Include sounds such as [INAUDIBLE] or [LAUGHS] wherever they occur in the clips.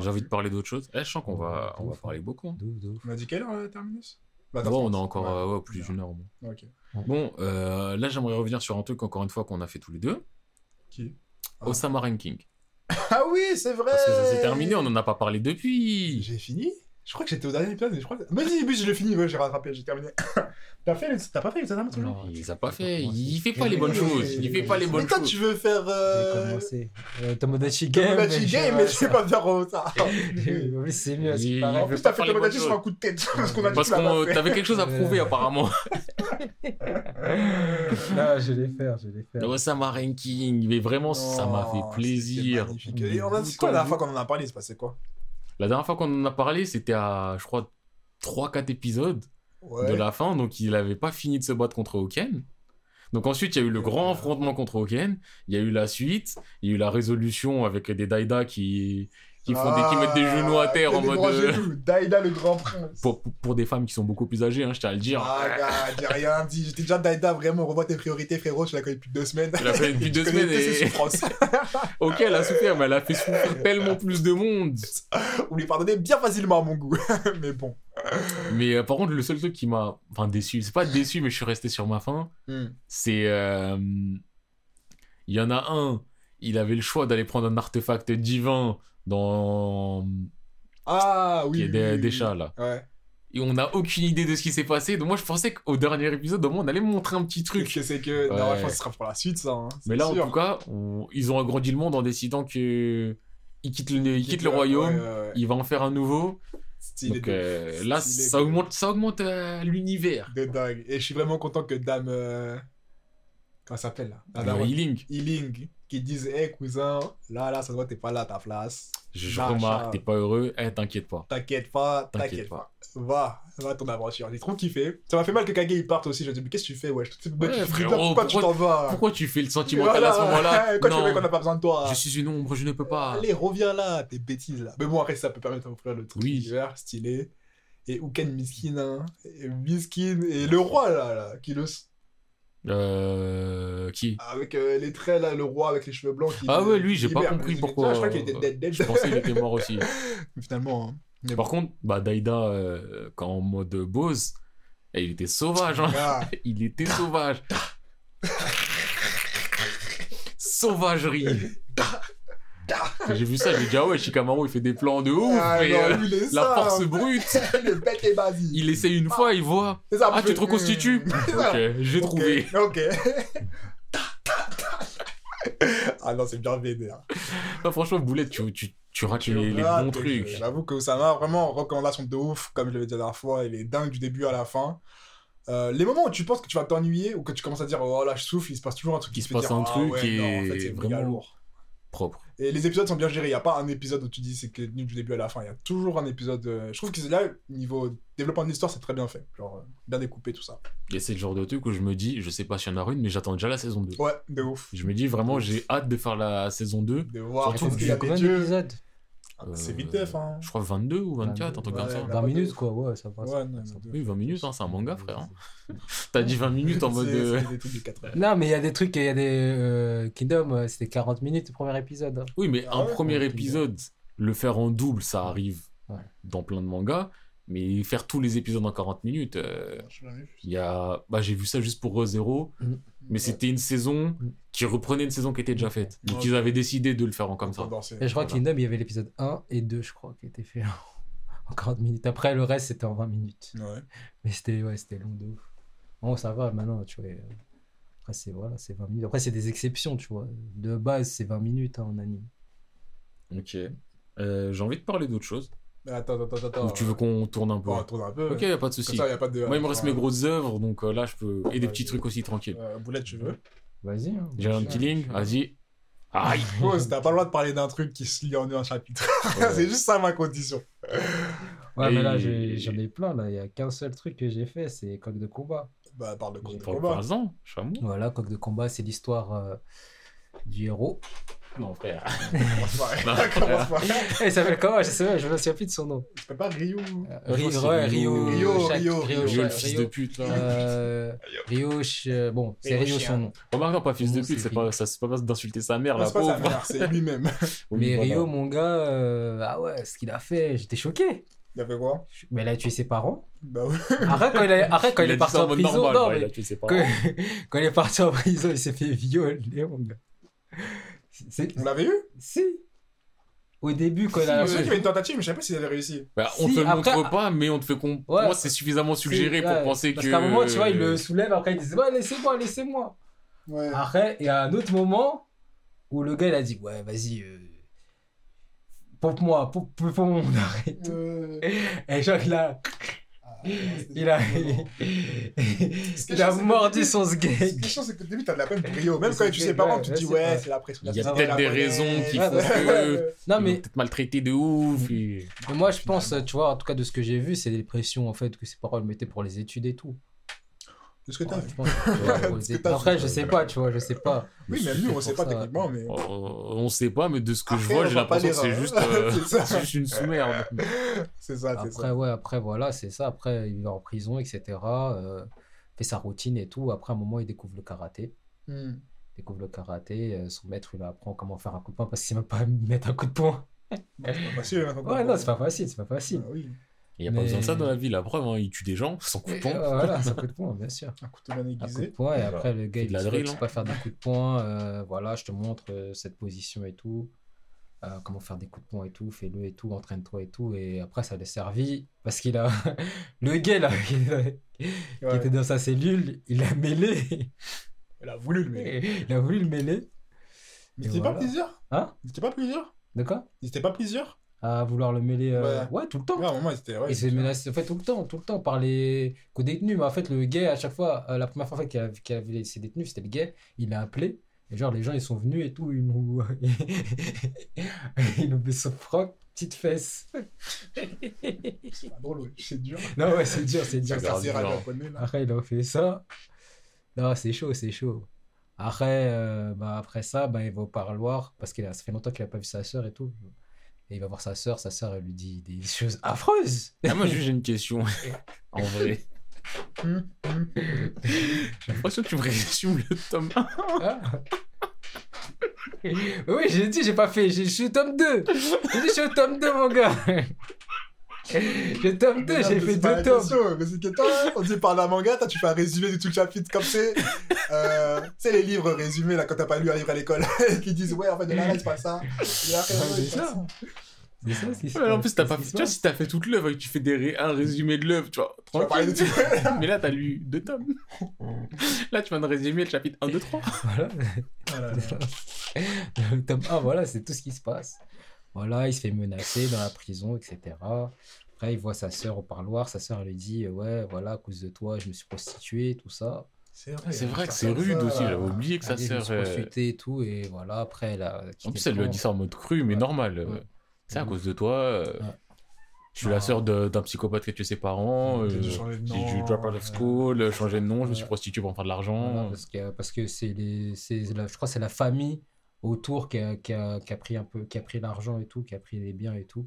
J'ai envie de parler d'autre chose. Eh, je sens qu'on va, on va parler beaucoup. hein. On a dit quelle heure, euh, Terminus? Bah, Bon, on a 30. encore Ouais. euh, ouais, plus d'une heure au moins. Ok. Bon, euh, là, j'aimerais revenir sur un truc, encore une fois, qu'on a fait tous les deux. Qui? Ah. Osama Ranking. Ah oui, c'est vrai Parce que ça s'est terminé, on n'en a pas parlé depuis. J'ai fini? Je crois que j'étais au dernier épisode, mais je crois que... Mais si, mais je l'ai fini, ouais, j'ai rattrapé, j'ai terminé. [LAUGHS] T'as fait les... T'as pas fait les examens, toi Non, Il les a pas fait. Il fait pas les bonnes choses. Il fait pas les Mais bonnes toi, choses. tu veux faire... J'ai Euh... commencé. Euh, Tomodachi Game. Tomodachi Game, mais je sais pas faire ça. [LAUGHS] Oui, mais c'est mieux, c'est En pareil. plus, t'as fait Tomodachi sur un coup de tête. [LAUGHS] Parce qu'on a Parce que fait. t'avais quelque chose à prouver, apparemment. Non, je vais faire, je vais faire. Osama Ranking, mais vraiment, ça m'a Oh, fait plaisir. Et on a dit quoi la dernière fois qu'on en a parlé, il se passait quoi? La dernière fois qu'on en a parlé, c'était à, je crois, 3-4 épisodes Ouais. de la fin, donc il avait pas fini de se battre contre Hoken. Donc ensuite, il y a eu le grand affrontement contre Hoken, il y a eu la suite, il y a eu la résolution avec des Daida qui, qui, font des, qui mettent des genoux à terre Ah, en mode... euh. Daïda le grand prince. pour, pour des femmes qui sont beaucoup plus âgées, hein, je tiens à le dire. Ah, gars, j'ai rien dit. J'étais déjà Daïda, vraiment. Revois tes priorités, frérot. Je la connais depuis deux semaines. Tu l'as fait depuis [LAUGHS] deux Je connais semaines et... [LAUGHS] ok, elle a souffert, mais elle a fait souffrir tellement plus de monde. Vous lui pardonnez bien facilement à mon goût. [LAUGHS] Mais bon. Mais euh, par contre, le seul truc qui m'a... Enfin, déçu, c'est pas déçu, mais je suis resté sur ma faim. Hmm. c'est euh, il y en a un il avait le choix d'aller prendre un artefact divin dans Ah oui. qui est des, oui, des chats là Ouais. et on n'a aucune idée de ce qui s'est passé donc moi je pensais qu'au dernier épisode au moins on allait me montrer un petit Truc, que c'est que. Non, je pense que ce sera pour la suite, ça. hein. mais là sûr. en tout cas on- ils ont agrandi le monde en décidant que il quitte le, il quitte le royaume Ouais, ouais, ouais. il va en faire un nouveau Stylé donc de- euh, là stylé ça de- augmente ça augmente euh, l'univers De dingue. Et je suis vraiment content que Dame. euh, Comment ça s'appelle là? Daronne. healing Healing. Qui disent Hé cousin, là, là, ça se voit que t'es pas là à ta place. je, je remarque t'es pas heureux eh t'inquiète pas T'inquiète pas, T'inquiète pas. pas. Va, va ton aventure. J'ai trop kiffé. Ça m'a fait mal que Kage il parte aussi. Je me dis, mais qu'est-ce que tu fais, wesh? Ouais, frérot, Pourquoi tu t'en vas? pourquoi tu fais le sentimental à ce moment-là? [LAUGHS] Tu fais qu'on n'a pas besoin de toi? Je suis une ombre, je ne peux pas. Allez, reviens là, tes bêtises là. Mais bon, après, ça peut permettre d'offrir le truc Oui. d'hiver, stylé. Et Uken Miskin, hein. Et Miskin. Et le roi là, là qui le. Euh. Qui? Avec euh, les traits là, le roi avec les cheveux blancs. Qui Ah ouais, lui, j'ai pas compris pourquoi. Je crois qu'il était dead, dead. Je pensais qu'il était mort aussi. Mais [LAUGHS] Finalement. hein. Mais Par contre, bah, Daida, euh, quand en mode Bose, eh, il était sauvage. Hein. Ah, [LAUGHS] Il était sauvage. Sauvagerie. [LAUGHS] J'ai vu ça, j'ai dit, ah ouais, Shikamaru, il fait des plans de ouf. ah, non, lui, la ça, force brute. [LAUGHS] le basique. Il essaye une fois, il voit. Ça, Ah, tu te reconstitues. [LAUGHS] Ok, j'ai trouvé. Ok. [LAUGHS] ah non, c'est bien vénère. Ah, franchement, Boulette, tu, tu, tu rates les, les bons trucs. J'avoue que ça m'a vraiment recommandation de ouf, comme je l'avais dit la dernière fois. Il est dingue du début à la fin. Euh, les moments où tu penses que tu vas t'ennuyer ou que tu commences à dire oh là je souffle, il se passe toujours un truc Il qui se passe dire, un ah truc ouais, et non, en fait, c'est vraiment- lourd. Propre. Et les épisodes sont bien gérés. Il n'y a pas un épisode où tu dis c'est que nul du début à la fin. Il y a toujours un épisode. euh, Je trouve que là, niveau développement de l'histoire, c'est très bien fait. Genre, euh, bien découpé, tout ça. Et c'est le genre de truc où je me dis, je sais pas s'il y en a une, mais j'attends déjà la saison 2. Ouais, de ouf. Je me dis vraiment, j'ai hâte de faire la saison 2. De voir Surtout qu'il y a combien des dieux. Ah, C'est Euh, vite def, hein. Je crois 22 ou 24, un truc Ouais, comme ça. bah, 20 pas minutes, quoi, ouais, ça passe. Ouais, non, Ça non, passe. Oui, 20 minutes, hein, c'est un manga, frère. hein. [LAUGHS] T'as dit 20 minutes en mode. Euh, c'est des trucs de 4 heures. Non, mais il y a des trucs, il y a des. euh, Kingdom, euh, c'était 40 minutes le premier épisode. hein. Oui, mais Ah un ouais premier Ouais, épisode, le faire en double, ça arrive Ouais. dans plein de mangas. Mais faire tous les épisodes en 40 minutes, euh, il y a. Bah, j'ai vu ça juste pour ReZero. Mhm. Mais c'était une saison qui reprenait une saison qui était déjà faite. Donc Ouais. ils avaient décidé de le faire en comme ça. Et je crois que Voilà. Kingdom, il y avait l'épisode 1 et 2, je crois, qui étaient faits en [LAUGHS] 40 minutes. Après, le reste, c'était en 20 minutes. Ouais. Mais c'était ouais, c'était long de ouf. Bon, ça va, maintenant, tu vois. euh, Après, c'est voilà, c'est 20 minutes. Après, c'est des exceptions, tu vois. De base, c'est 20 minutes hein, en anime. Ok. Euh, j'ai envie de parler d'autre chose. Mais attends, attends, attends, attends. Ou tu veux qu'on tourne un peu on tourne un peu. Ok, y a pas de souci. ça, y a pas de. Moi, il me reste mes grosses œuvres, donc euh, là, je peux. Et des petits trucs aussi tranquilles. euh, Boulette, tu veux Vas-y. hein. J'ai un petit link, vas-y. Aïe [LAUGHS] Pause, t'as pas le droit de parler d'un truc qui se lit en un chapitre. [LAUGHS] c'est juste ça ma condition. Ouais, mais là, j'en ai plein. Là. Il n'y a qu'un seul truc que j'ai fait, c'est Coq de combat. Bah, parle de cours de Par- combat. Parle-en, chameau. Voilà, Coq de combat, c'est l'histoire euh, du héros Non, frère. Eh, il s'appelle comment? Je sais pas, je me souviens plus de son nom. Tu peux pas Ryu. Rio, ouais, Rio. Rio, Rio, Rio, Rio, Rio, Rio, le fils Rio, de pute, là. euh, Rio, bon, c'est Rio son nom. Remarque, non, pas fils de pute, c'est pas, ça, c'est pas d'insulter sa mère, c'est pas sa pauvre. mère, c'est lui-même. [LAUGHS] Mais. Rio, mon gars, euh, ah ouais, ce qu'il a fait, j'étais choqué. Il a fait quoi? Mais il a tué ses parents. Bah oui. Arrête quand il, a- quand il, est parti en mode prison. normal, non, bah, mais il a tué ses quand, parents. [LAUGHS] quand il est parti en prison, il s'est fait violer, mon gars. On l'avait eu Si. Au début, quand il Je a. me souviens qu'il y avait une tentative, mais je sais pas s'il avait réussi. Bah, on Si, te le après- montre pas, mais on te fait comprendre. Ouais. Moi, c'est suffisamment suggéré pour Ouais, penser parce que. qu'à un moment, tu vois, il le soulève, après il dit Ouais, laissez-moi, laissez-moi. Ouais. Après, il y a un autre moment où le gars, il a dit Ouais, vas-y, euh, pompe-moi, pompe, pompe mon arrêt. Euh, Et genre, il a. c'était [LAUGHS] Il a. [LAUGHS] il a mordu son début- La sgeg. question, c'est que au début, t'as de la peine pour Rio. Même quand tu sais pas, tu te dis, c'est ouais, c'est la pression. Il y a peut-être des raisons qui font que-. [LAUGHS] Non, mais peut-être maltraité de ouf. et- Mais moi, je pense, tu vois, en tout cas, de ce que j'ai vu, c'est des pressions, en fait, que ses parents le mettaient pour les études et tout. De ce que Ouais, vu. je que, [LAUGHS] Après, je sais pas, tu vois, je sais pas. Oui, même nous, on sait pas ça. techniquement, mais. On, on sait pas, mais de ce que je vois, j'ai l'impression que c'est juste, euh, [LAUGHS] juste une sous-merde. C'est ça, c'est Après, ça. ouais, après, voilà, c'est ça. Après, il est en prison, etc. euh, fait sa routine et tout. Après, à un moment, il découvre le karaté. Hmm. Il découvre le karaté. euh, son maître, il lui apprend comment faire un coup de poing parce qu'il sait même pas [LAUGHS] mettre un coup de poing. Bah, c'est pas facile. hein, Ouais, non, c'est pas facile, c'est pas facile. Ah oui. Il n'y a pas besoin de ça dans la vie, la preuve, hein, il tue des gens sans coup de poing. euh, voilà, c'est un [LAUGHS] coup de poing, bien sûr. Un couteau bien Un coup de aiguisé. poing, et Voilà. après, le gars, il drill, tu hein. pas faire des [LAUGHS] coups de poing. euh, voilà, je te montre euh, cette position et tout. euh, comment faire des coups de poing et tout, fais-le et tout, entraîne-toi et tout. Et après, ça l'a servi parce qu'il a. [LAUGHS] le gars, là, qui Ouais. était dans sa cellule, il l'a mêlé. Elle a voulu le mec. il a voulu le mêler. Mais Et c'était pas plusieurs? Hein? Ils étaient pas plusieurs? De quoi? Ils étaient pas plusieurs? À vouloir le mêler. euh, Ouais. Ouais, tout le temps. Ouais, étaient. Ouais, il se fait menacer en fait, tout le temps, tout le temps par les co-détenus. Mais en fait, le gay, à chaque fois, euh, la première fois en fait, qu'il a, qu'il a vu ses détenus, c'était le gay, il l'a appelé. Et genre, les gens, ils sont venus et tout, ils nous. [LAUGHS] ils nous met son froc, petite fesse. C'est pas drôle. C'est dur. non, ouais, c'est dur, c'est dur. Après, il a fait ça. Non, c'est chaud, c'est chaud. Après, euh, bah, après ça, bah, il va au parloir parce que ça fait longtemps qu'il n'a pas vu sa sœur et tout. Et il va voir sa sœur, sa sœur, elle lui dit des choses affreuses. Ah, moi, j'ai une question. [LAUGHS] [LAUGHS] en vrai. J'ai l'impression que tu me résumes le tome 1. Ah. oui, j'ai dit, j'ai pas fait. Je suis au tome 2. J'ai dit, je suis au tome 2, mon gars. [LAUGHS] J'ai le tome 2, Mais non, j'ai fait c'est pas deux tomes. Mais c'est que toi, on dit par la manga, toi, tu fais un résumé de tout le chapitre comme c'est. Euh, tu sais, les livres résumés, là, quand t'as pas lu un livre à l'école, [LAUGHS] qui disent, ouais, en fait, de là, là, il se passe ça. Il c'est se passe ça. C'est ça, Ouais, en plus, t'as c'est pas fait. Tu vois, si t'as fait toute l'œuvre et que tu fais des ré- un résumé de l'œuvre, tu vois, Tu de tranquille. tout. [LAUGHS] Mais là, t'as lu deux tomes. [LAUGHS] Là, tu viens de résumer le chapitre 1, 2, 3. Voilà. Voilà. Le tome 1, voilà, c'est tout ce qui se passe. Voilà, il se fait menacer dans la prison, etc. Après, il voit sa sœur au parloir. Sa sœur lui dit Ouais, voilà, à cause de toi, je me suis prostituée, tout ça. C'est vrai, C'est vrai que c'est rude ça. aussi, j'avais oublié que sa Elle sœur. suis euh, prostituée et tout. Et voilà, après, elle a. En plus, le elle lui a dit ça en mode cru, mais Ouais. normal. euh, Ouais. C'est à cause de toi. euh, Ouais. Je suis la sœur d'un psychopathe qui a tué ses parents. J'ai euh, dû drop out of school, euh, changer de nom, je me suis Ouais. prostitué pour me faire de Voilà, l'argent. parce que parce que c'est les c'est la- je crois que c'est la famille autour qui a, qui a, qui a pris un peu qui a pris l'argent et tout qui a pris les biens et tout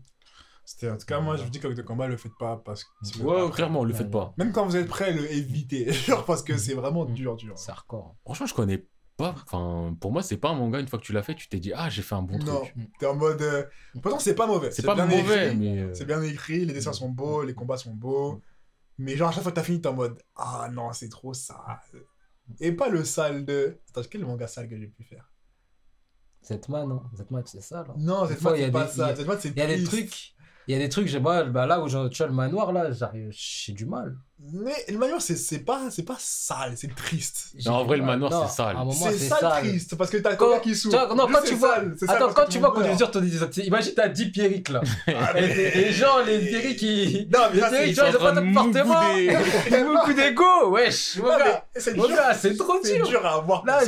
C'était, en tout cas, moi, je vous dis qu'avec de combat, le faites pas parce que. Ouais, pas prêt. clairement, le faites pas. Même quand vous êtes prêt, le évitez. [LAUGHS] Genre, parce que c'est vraiment dur, dur. c'est hardcore Franchement, je connais pas. Enfin, pour moi, c'est pas un manga. Une fois que tu l'as fait, tu t'es dit, ah, j'ai fait un bon Non, truc. t'es en mode. euh, Pourtant, c'est pas mauvais. C'est pas bien mauvais, écrit, mais. euh, C'est bien écrit, les dessins sont beaux, les combats sont beaux. Mais genre, à chaque fois que t'as fini, t'es en mode Ah non, c'est trop sale. Et pas le sale de. Attends, quel manga sale que j'ai pu faire? Zetman non? Zetman c'est ça là. Non, cette a c'est pas des- ça. Cette fois, c'est il y a des trucs il y a des trucs moi bah là où je tu vois le manoir là j'arrive j'ai du mal Mais le manoir, c'est c'est pas, c'est pas sale, c'est triste. Non, en vrai, le manoir, Non, c'est sale. C'est c'est sale, sale triste, parce que t'as Quand- Koga qui souffre. non, quand tu vois- sale, c'est sale Attends, quand tu vois le qu'on meurt. dire ton imagine t'as 10 Pierrick là. Ah, et, mais- et- et genre les Pierrick qui. Non, mais Les Pierrick, vois, ils ont pas de d'appartement. mouder. Beaucoup d'ego, wesh, mon gars. c'est Mon dur. c'est trop C'est dur. à voir. Là,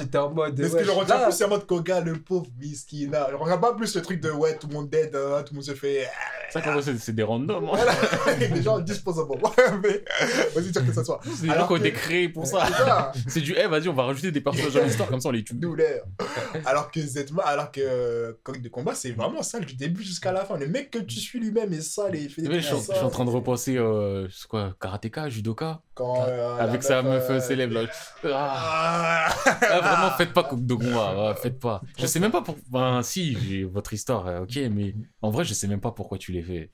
j'étais en mode. Mais ce que je retiens plus, c'est en mode Koga, le pauvre miskin. Là, je regarde pas plus le truc de ouais, tout le monde dead, hein, tout le monde se fait. Ça, comment c'est c'est des randoms. hein. Voilà, [LAUGHS] des gens disposables. Mais vas-y, dire que ça soit. C'est des gens Alors qui ont été créés pour ça. [LAUGHS] C'est du, eh, vas-y, on va rajouter des personnages dans l'histoire, comme ça on les tue. douleur. Alors que Zetma, alors que euh, Coq de combat, c'est vraiment sale du début jusqu'à la fin. Le mec que tu suis lui-même est sale et il fait des je, trucs suis- je suis en train de repenser, euh, quoi, karatéka, judoka? Quand, euh, Avec sa meuf, meuf euh, célèbre là. Ah. Ah. Ah, vraiment, faites pas Coq de combat, faites pas. Je sais même pas pour. Ben, si, j'ai votre histoire, euh, ok, mais en vrai, je sais même pas pourquoi tu l'as fait.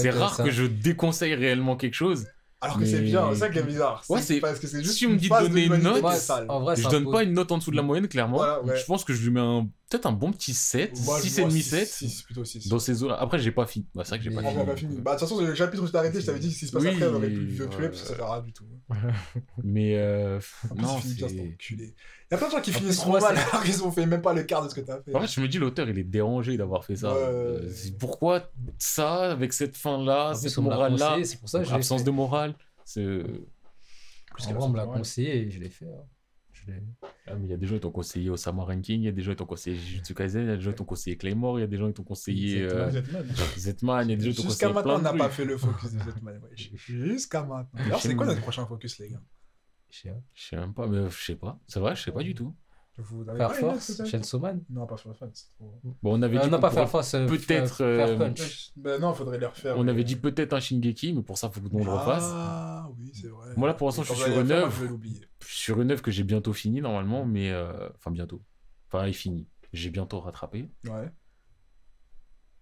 Mm. C'est rare ça- que je déconseille réellement quelque chose. Alors que c'est Mais- bien, c'est ça qui est bizarre. Ouais, c'est- parce que c'est juste si on me dit de donner une note, en vrai, je donne pas une note en dessous de la moyenne, clairement. Voilà, ouais. Je pense que je lui mets un peut-être un bon petit 7, Moi, je 6 et vois demi, six- 7. six, plutôt 6. Dans ces eaux-là. Après, j'ai pas fini. Bah, c'est vrai que j'ai pas Mais- n'a pas fini. Bah, de toute façon, le chapitre où je t'ai arrêté, je t'avais dit que si se passe Oui, après, on aurait pu le ouais. parce que ça sert à rien du tout. Mais euh, En plus, non, il finit bien, cet c'est. enculé. Il y a plein de gens qui En finissent plus, trop mal alors qu'ils ont fait même pas le quart de ce que t'as fait. En fait, je me dis, l'auteur, il est dérangé d'avoir fait ça. Ouais. Euh, pourquoi ça, avec cette fin-là, cette plus, morale-là, c'est pour ça que je l'ai absence fait. de morale c'est... Plus qu'elle vrai, a on me l'a conseillé et je l'ai fait. hein. Je Ah, mais il y a des gens qui t'ont conseillé Osama Ranking, il y a des gens qui t'ont conseillé Jujutsu Kaisen, il y a des gens qui t'ont conseillé Claymore, il y a des gens qui t'ont conseillé euh, Zetman. Zetman, il y a des gens qui t'ont Jusqu'à conseillé maintenant, plein on n'a pas fait le focus de [LAUGHS] Zetman. Jusqu'à maintenant. Alors, c'est quoi notre prochain focus, les gars? Je sais pas. Je sais même pas, mais je sais pas. C'est vrai, je sais pas du tout. Vous avez Faire Force, peut-être Chainsaw Man. Non, pas Faire Force, c'est trop. Bon, on avait Euh, dit non, pas Faire Force. euh, peut-être, euh. Ben non, faudrait les refaire. On mais- avait dit peut-être un Shingeki, mais pour ça, faut qu'on le refasse. Ah, oui, c'est vrai. Moi, là, pour l'instant, je suis sur une œuvre. Sur une œuvre que j'ai bientôt finie normalement, mais euh, enfin bientôt. Enfin, elle est finie. J'ai bientôt rattrapé. Ouais.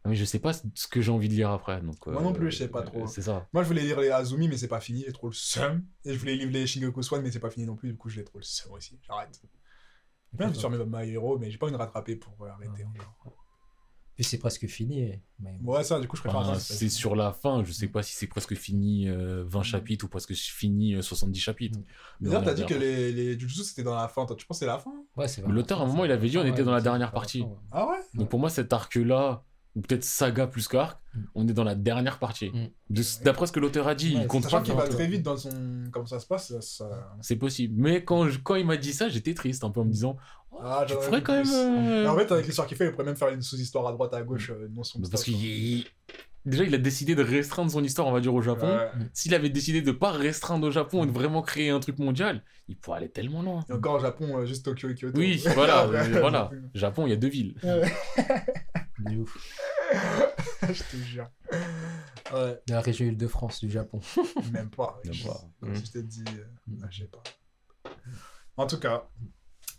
Mais je sais pas ce que j'ai envie de lire après. Donc, Moi euh, non plus, je sais pas trop. C'est ça. Moi, je voulais lire les Azumi, mais c'est pas fini, j'ai trop le seum. Et je voulais lire les Shingoku Swan, mais c'est pas fini non plus, du coup, j'ai trop le seum aussi. J'arrête. Faire mes My Hero, mais j'ai pas envie de rattraper pour euh, arrêter Ah, encore. Puis c'est presque fini. mais- Ouais, ça, du coup, je préfère Enfin, ça. c'est sur la fin. Je sais pas si c'est presque fini euh, 20 chapitres ou presque fini euh, 70 chapitres. Mm. Mais d'ailleurs, t'as dit que les, les Jujutsu c'était dans la fin. Toi, tu penses que c'est la fin? Ouais, c'est l'auteur, à un moment, il avait dit, on était dans la dernière partie. Ah ouais? Donc pour moi, cet arc-là, ou peut-être saga plus qu'arc, Mm. on est dans la dernière partie. Mm. De- D'après ce que l'auteur a dit, Ouais, il compte pas qu'il va très vite dans son. Comment ça se passe ça-. C'est possible. Mais quand, je- quand il m'a dit ça, j'étais triste un peu en me disant Ah, Tu vu quand même. euh, Mais en fait, avec l'histoire qu'il fait, il pourrait même faire une sous-histoire à droite, à gauche, euh, non son Bah, Parce qu'il il- déjà il a décidé de restreindre son histoire, on va dire au Japon. Ouais. S'il avait décidé de pas restreindre au Japon et de vraiment créer un truc mondial, il pourrait aller tellement loin. Et encore au Japon, euh, juste Tokyo et Kyoto. Oui, voilà, [LAUGHS] euh, voilà. Japon. Japon, il y a deux villes. [LAUGHS] De ouf. [LAUGHS] je te jure. Ouais, De la région Île-de-France du Japon. [LAUGHS] même pas. Même Je- pas. Si je t'ai dit, euh, ah, je sais pas. En tout cas,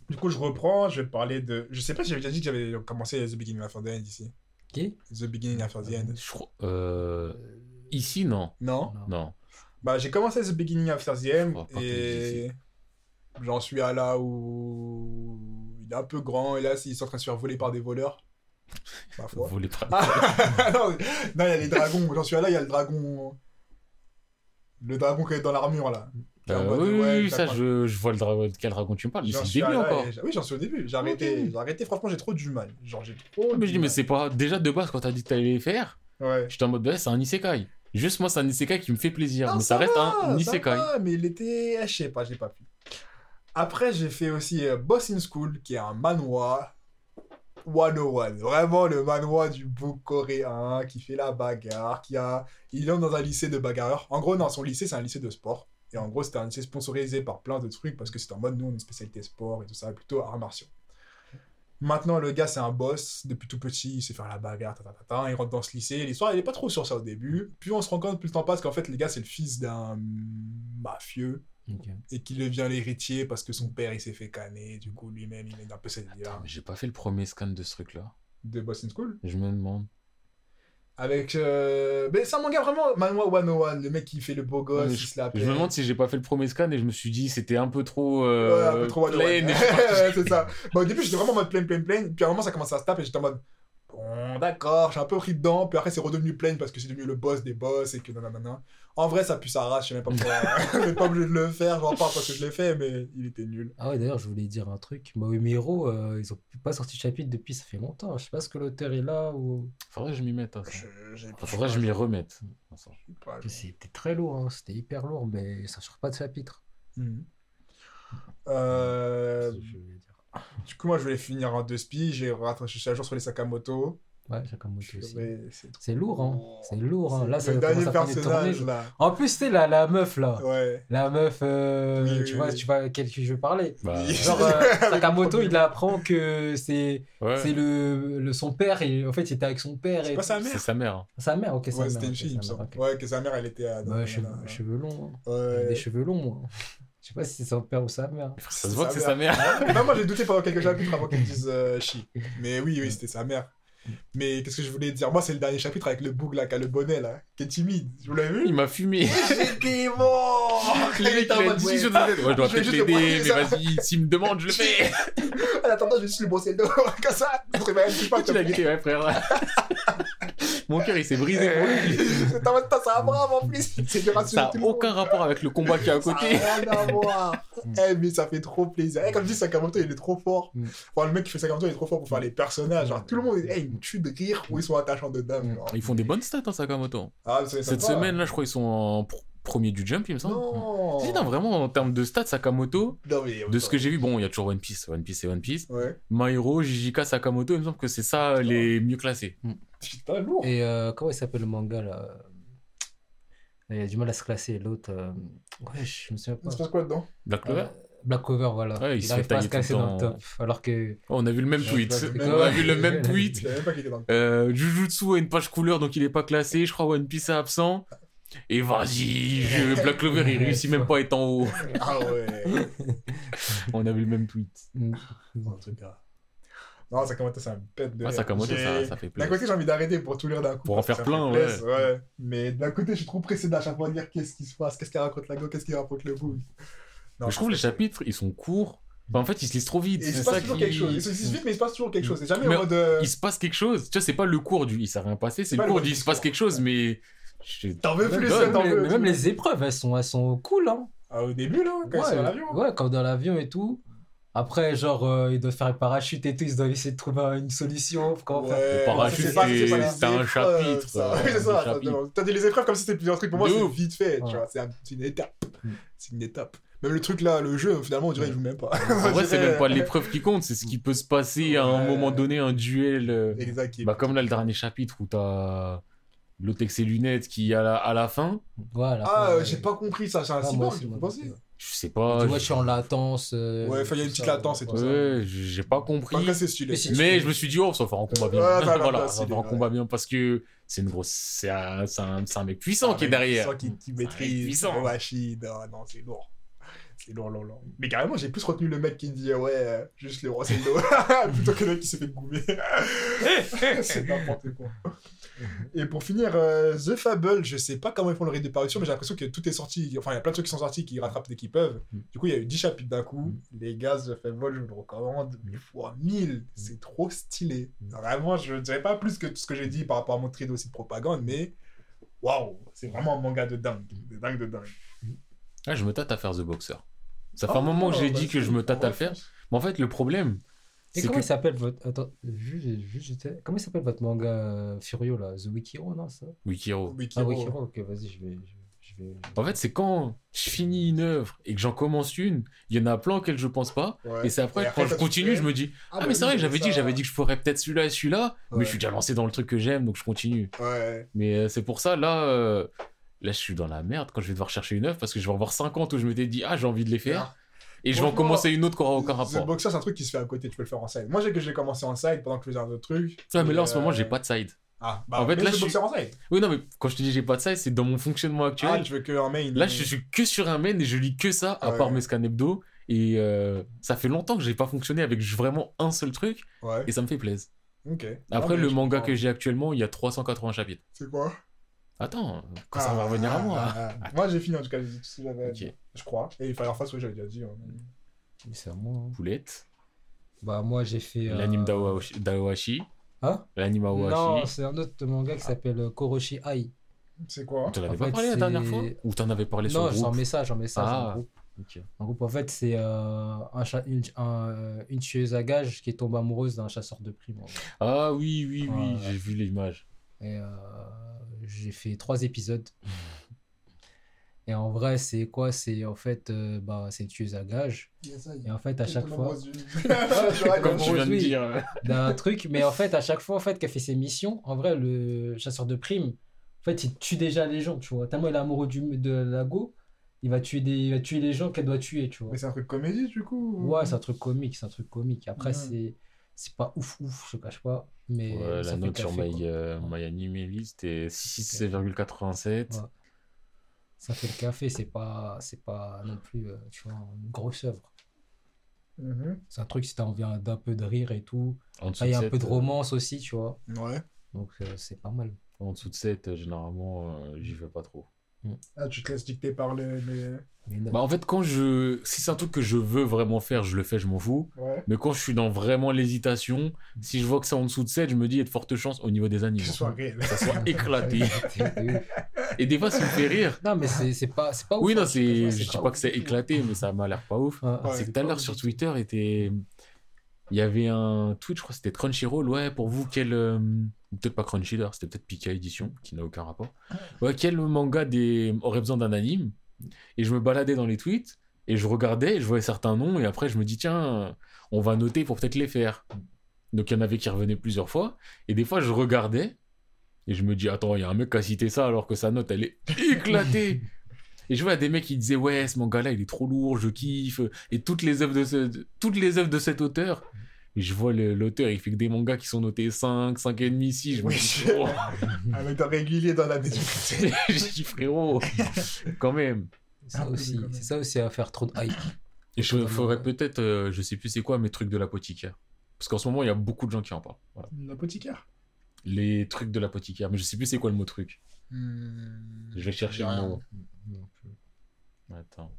du coup, je reprends. Je vais parler de. Je sais pas si j'avais déjà dit que j'avais commencé The Beginning After the End ici. Qui? The Beginning After the End. Je euh, Ici, non. Non? Non. Bah, j'ai commencé The Beginning After the End et j'en suis à là où il est un peu grand et là, il est en train de se faire voler par des voleurs. Ma foi. Voler par- Ah, [LAUGHS] non, il y a les dragons. J'en suis à là, il y a le dragon. Le dragon qui est dans l'armure là. Euh, oui, ouais, oui, ça, je, je vois le dragon, de quel dragon tu me parles. C'est suis le début encore. Oui, j'en suis au début. J'ai arrêté. Ok. J'ai arrêté. Franchement, j'ai trop du mal. Genre, j'ai trop. Mais je dis, mais c'est pas. Déjà de base, quand t'as dit que t'allais les faire, Ouais. j'étais en mode, ouais, c'est un isekai. Juste moi, c'est un isekai qui me fait plaisir. Non, mais ça, reste va, un ça isekai. va, mais il était. Je sais pas, j'ai pas pu. Après, j'ai fait aussi euh, Boss in School, qui est un manoir 101. Vraiment le manoir du beau coréen qui fait la bagarre, qui a. Il est dans un lycée de bagarreurs. En gros, non, son lycée, c'est un lycée de sport. Et en gros, c'était un lycée sponsorisé par plein de trucs parce que c'était en mode nous, on est spécialité sport et tout ça, plutôt arts martiaux. Maintenant, le gars, c'est un boss. Depuis tout petit, il sait faire la bagarre, ta. Il rentre dans ce lycée. L'histoire, il est pas trop sur ça au début. Puis on se rend compte, plus le temps passe, qu'en fait, le gars, c'est le fils d'un mafieux Et qu'il devient l'héritier parce que son père, il s'est fait canner. Du coup, lui-même, il est un peu cette j'ai pas fait le premier scan de ce truc-là. de Boston School? Je me demande. Avec. Euh... Mais c'est un manga vraiment Manoir 101. Le mec qui fait le beau gosse, Ouais, mais il se la Je me demande si j'ai pas fait le premier scan et je me suis dit c'était un peu trop. Ouais, Euh, un peu trop plain, one et one. je suis [LAUGHS] parti. Ouais, c'est ça. Bon, au début, j'étais vraiment en mode plein, plein, plein. Puis à un moment, ça commençait à se taper et j'étais en mode. Bon, d'accord, j'ai un peu pris dedans. Puis après, c'est redevenu plein parce que c'est devenu le boss des boss et que nanana. En vrai, ça pue sa race. Je sais même pas pourquoi. [LAUGHS] [LAUGHS] Je pas obligé de le faire. J'en parle parce que je l'ai fait, mais il était nul. Ah ouais, d'ailleurs, je voulais dire un truc. Moe Hero, euh, ils ont pas sorti de chapitre depuis, ça fait longtemps. Je sais pas ce que l'auteur est là ou. Faudrait que je m'y mette. hein. Je- Enfin, faudrait que je m'y remette. C'était très lourd, hein, c'était hyper lourd, mais ça sort pas de chapitre. Mhm. Euh, C'est du coup, moi, je voulais finir en deux spies. J'ai rattrapé, à jour sur les Sakamoto. Ouais, Sakamoto aussi. Mais c'est C'est lourd, hein. C'est lourd, hein. Là, ça le dernier personnage, là. En plus, tu sais, la, la meuf, là. Ouais. La meuf, euh, Oui, tu oui, vois, oui. tu vois je veux parler. Bah. Genre, [LAUGHS] euh, Sakamoto, il apprend que c'est ouais. c'est le, le son père et en fait, il était avec son père C'est et pas sa C'est mère. sa mère. hein. sa mère. Ok, sa Ouais, mère. c'était une ok, fille, il me semble. ok. Ouais, que sa mère, elle était à. cheveux, longs. hein. Ouais. Des cheveux longs, moi. Je sais pas si c'est son père ou sa mère. Ça se voit que c'est sa mère. non, moi j'ai douté pendant quelques [LAUGHS] chapitres avant qu'elle dise euh, chi. Mais oui, oui, c'était sa mère. Mais qu'est-ce que je voulais dire? Moi, c'est le dernier chapitre avec le boug là, qui a le bonnet là, qui est timide. Vous l'avez vu? Il m'a fumé. J'étais mort [LAUGHS] Il était en mode, ouais. Ouais, je dois peut-être l'aider, mais vas-y, s'il me demande, je le fais. [LAUGHS] En attendant, je vais juste lui brosser le dos, comme ça. Tu l'as guetté, ouais, frère. Mon cœur, il s'est brisé pour lui. [LAUGHS] C'est en mode ça va brave en plus. [LAUGHS] C'est Ça n'a aucun rapport avec le combat qui est à Ça a côté. rien à [LAUGHS] voir. Eh, mais ça fait trop plaisir. Eh, comme je dis, Sakamoto, il est trop fort. Mm. Enfin, le mec qui fait Sakamoto, il est trop fort pour faire les personnages. Genre, tout le monde, eh, il me tue de rire ou ils sont attachants de dingue. Mm. genre. Ils font des bonnes stats, hein, Sakamoto. Ah, Cette sympa. semaine, là, je crois qu'ils sont en premier du jump, il me semble. Non. Si, non, vraiment, en termes de stats, Sakamoto, Non, mais. de ce que j'ai vu, bon, il y a toujours One Piece, One Piece et One Piece. Ouais. Mairo, Jijika, Sakamoto, il me semble que c'est ça les mieux classés. Putain, lourd. Et euh, comment il s'appelle le manga là? Il a du mal à se classer. L'autre. euh, Ouais, je me souviens Il se pas. passe quoi dedans? Black Clover? Euh, Black Clover, voilà. Ouais, il il se n'arrive fait pas à se le dans le temps. top. Alors que. Oh, on a vu le même tweet. Black On a vu le même [LAUGHS] tweet. même pas. Euh, Jujutsu a une page couleur, donc il est pas classé. Je crois One Piece est absent. Et vas-y, je- [LAUGHS] Black Clover, il réussit même pas à être en haut. Ah ouais. On a vu le même tweet. Mm. En tout cas. Non, Sakamoto, c'est un bête de. Ah, rire. Sakamoto, J'ai- ça, ça fait D'un plaisir. côté, j'ai envie d'arrêter pour tout lire d'un coup. Pour en faire ça plein, plaisir, ouais. Mais d'un côté, je suis trop pressé d'à chaque fois de dire qu'est-ce qui se passe, qu'est-ce qu'il raconte la go, qu'est-ce qu'il raconte le. Non, Mais je trouve les ça- chapitres, ils sont courts. Enfin, en fait, ils se lisent trop vite. Et il se passe ça toujours qui... quelque chose. Il se dit vite, mais il se passe toujours quelque chose. C'est jamais Mais en mode. euh, Il se passe quelque chose. Tu vois, c'est pas le cours du il s'est rien passé, c'est le cours du il se passe quelque chose, mais. Je- T'en veux plus, Ouais, t'en les, veux. même les épreuves, elles sont, elles sont cool, hein. Ah, au début, là, quand ils sont dans l'avion. ouais, comme dans l'avion et tout. Après, genre, euh, ils doivent faire le parachute et tout, ils doivent essayer de trouver une solution. Faire Ouais, Le parachute, c'est un chapitre, ça. euh, Oui, c'est un ça. chapitre. T'as dit les épreuves comme si c'était plusieurs trucs. Pour moi, c'est vite fait. Tu Ouais. vois, c'est un- c'est une étape. Mm. C'est une étape. Même le truc là, le jeu, finalement, on dirait qu'il joue même pas. [LAUGHS] En vrai, c'est même pas l'épreuve qui compte, c'est ce qui peut se passer à un Ouais. moment donné, un duel. euh, Exact. Bah, comme là, le dernier chapitre où t'as l'autre avec ses lunettes qui, à la, à la fin, Voilà. Ah, ouais. euh, j'ai pas compris ça. C'est un Ah, cyborg, je sais Tu pas. vois, je- suis en latence. euh, Ouais, enfin, il y a une petite ça, latence et tout ouais. ça. Ouais, j'ai pas compris. En tout cas, c'est stylé. Mais si- Mais je me suis dit, oh, ça va faire un combat bien. Ouais, [LAUGHS] voilà, bien, ça va un ouais. combat bien parce que c'est une grosse. C'est un, c'est un, un mec puissant qui est derrière. Qui, qui mec maîtrise. puissant. Oh, machine. Ah, non, c'est lourd. C'est lourd, lourd, lourd. Mais carrément, j'ai plus retenu le mec qui dit ouais, euh, juste le roi, c'est le dos. [LAUGHS] Plutôt que le mec qui s'est fait goumer. [LAUGHS] c'est n'importe quoi. Et pour finir, euh, The Fable, je sais pas comment ils font le rythme de parution, mais j'ai l'impression que tout est sorti. Enfin, il y a plein de trucs qui sont sortis qui rattrapent dès qu'ils peuvent. Mm. Du coup, il y a eu 10 chapitres d'un coup. Les gars, The Fable, je vous le recommande mille fois 1000. C'est trop stylé. Vraiment, je dirais pas plus que tout ce que j'ai dit par rapport à mon trait aussi de propagande, mais waouh, c'est vraiment un manga de dingue. De dingue, de dingue. Ah, je me tâte à faire The Boxer. Ça fait Ah, un moment que j'ai bah, dit que je me tâte à le faire. Mais en fait, le problème, Et comment que. il s'appelle votre. Attends, juste, juste, j'étais- comment il s'appelle votre manga euh, Furio là? The Wikiro, non ça? Wikiro. Ah, Wikiro. Wikiro, ok, vas-y, je vais. Je, je vais... En fait, c'est quand je finis une œuvre et que j'en commence une, il y en a plein auxquels je pense pas. Ouais. Et c'est après, Et quand je continue, je me dis Ah, bah mais c'est oui, vrai, j'avais dit, j'avais dit que je ferais peut-être celui-là et celui-là. Mais je suis déjà lancé dans le truc que j'aime, donc je continue. Ouais. Mais euh, c'est pour ça, là, euh, là, je suis dans la merde quand je vais devoir chercher une œuvre parce que je vais avoir 50 où je m'étais dit Ah, j'ai envie de les faire. Et je vais en commencer une autre qui aura aucun The rapport. Boxer, c'est un truc qui se fait à côté, tu peux le faire en side. Moi, j'ai que je l'ai commencé en side pendant que je faisais un autre truc. Ouais, mais là, en ce moment, euh, j'ai pas de side. Ah, bah, En fait, mais là, je suis- en side. Oui, non, mais quand je te dis j'ai pas de side, c'est dans mon fonctionnement actuel. Ah, tu veux que en main. Là, je suis que sur un main et je lis que ça, à Ouais. part mes scans hebdo. Et euh, ça fait longtemps que j'ai pas fonctionné avec vraiment un seul truc Ouais. et ça me fait plaisir. Ok. Après, Non, le manga comprends. que j'ai actuellement, il y a 380 chapitres. C'est quoi? Attends, quand ça va revenir à moi. Ah, ah, [LAUGHS] ah. Moi, j'ai fini en tout cas, j'ai dit tout ce que j'avais Je crois. Et Fire Force, oui, j'avais déjà dit. hein. Mais C'est à moi. hein. Poulette, Bah, moi j'ai fait. euh, l'anime d'Aowashi- d'Aowashi, Hein? L'anime Non, Aowashi. c'est un autre manga qui s'appelle euh, Koroshi Ai. C'est quoi? Tu en avais En pas fait, parlé la dernière fois? Ou t'en avais parlé sur Non, le c'est en groupe message, en message. Ah. En groupe. Ok. En groupe, en fait, c'est euh, un une, un, euh, une tueuse à gages qui tombe amoureuse d'un chasseur de primes. Ah oui, oui, oui, Ouais. j'ai vu l'image. Et euh, j'ai fait trois épisodes. [LAUGHS] Et en vrai, c'est quoi? C'est en fait, euh, bah, c'est tueuse à gages. Et en fait, à chaque fois, [LAUGHS] Comme tu viens de dire. d'un truc, mais en fait, à chaque fois en fait, qu'elle fait ses missions, en vrai, le chasseur de primes, en fait, il tue déjà les gens, tu vois. Tellement il est amoureux du, de la go, il va tuer, des, il va tuer les gens qu'elle doit tuer, tu vois. Mais c'est un truc comédie, du coup ou- Ouais, c'est un truc comique, c'est un truc comique. Après, Ouais. c'est c'est pas ouf ouf, je te cache pas, mais Ouais, la note sur My, euh, My Anime c'était 6,87. Ouais. Ça fait le café, c'est pas c'est pas non plus euh, tu vois une grosse œuvre. Mhm. C'est un truc si t'as envie d'un peu de rire et tout. En dessous Ah, il y a un de peu de 7, euh, romance aussi, tu vois. Ouais. Donc euh, c'est pas mal. En dessous de 7, euh, généralement, euh, j'y vais pas trop. Ah, tu te laisses dicter par Mais non. Bah, en fait, quand je. Si c'est un truc que je veux vraiment faire, je le fais, je m'en fous. Ouais. Mais quand je suis dans vraiment l'hésitation, si je vois que c'est en dessous de 7, je me dis, il y a de fortes chances au niveau des animes. Que ce soit. Ça soit [LAUGHS] éclaté. [LAUGHS] Et des fois, ça me fait rire. non, mais c'est c'est pas, c'est pas ouf. Oui, hein, non, cache c'est. Je dis pas que c'est éclaté, mais ça m'a l'air pas ouf. Ah, Ouais. C'est que tout à l'heure sur Twitter, était... il y avait un tweet, je crois que c'était Crunchyroll. Ouais, pour vous, quel. euh, Peut-être pas Crunchyroll, c'était peut-être Pika Edition, qui n'a aucun rapport. Ouais, quel manga des... aurait besoin d'un anime? Et je me baladais dans les tweets, et je regardais, et je voyais certains noms, et après, je me dis, tiens, on va noter pour peut-être les faire. Donc, il y en avait qui revenaient plusieurs fois, et des fois, je regardais, et je me dis, attends, il y a un mec qui a cité ça alors que sa note, elle est [LAUGHS] éclatée. Et je vois des mecs qui disaient ouais ce manga là il est trop lourd je kiffe et toutes les œuvres de ce- toutes les œuvres de cet auteur et je vois l'auteur il fait que des mangas qui sont notés 5 5 et demi 6 je me Oui. dis oh. [LAUGHS] Un auteur régulier dans la médiocrité. j'ai dit frérot quand même C'est ça aussi, c'est ça aussi à faire trop de hype. et je Totalement, ferais peut-être euh, je sais plus c'est quoi mes trucs de l'apothicaire parce qu'en ce moment il y a beaucoup de gens qui en parlent voilà. L'apothicaire? les trucs de l'apothicaire mais je sais plus c'est quoi le mot truc Hmm. je vais chercher le Rien. mot attends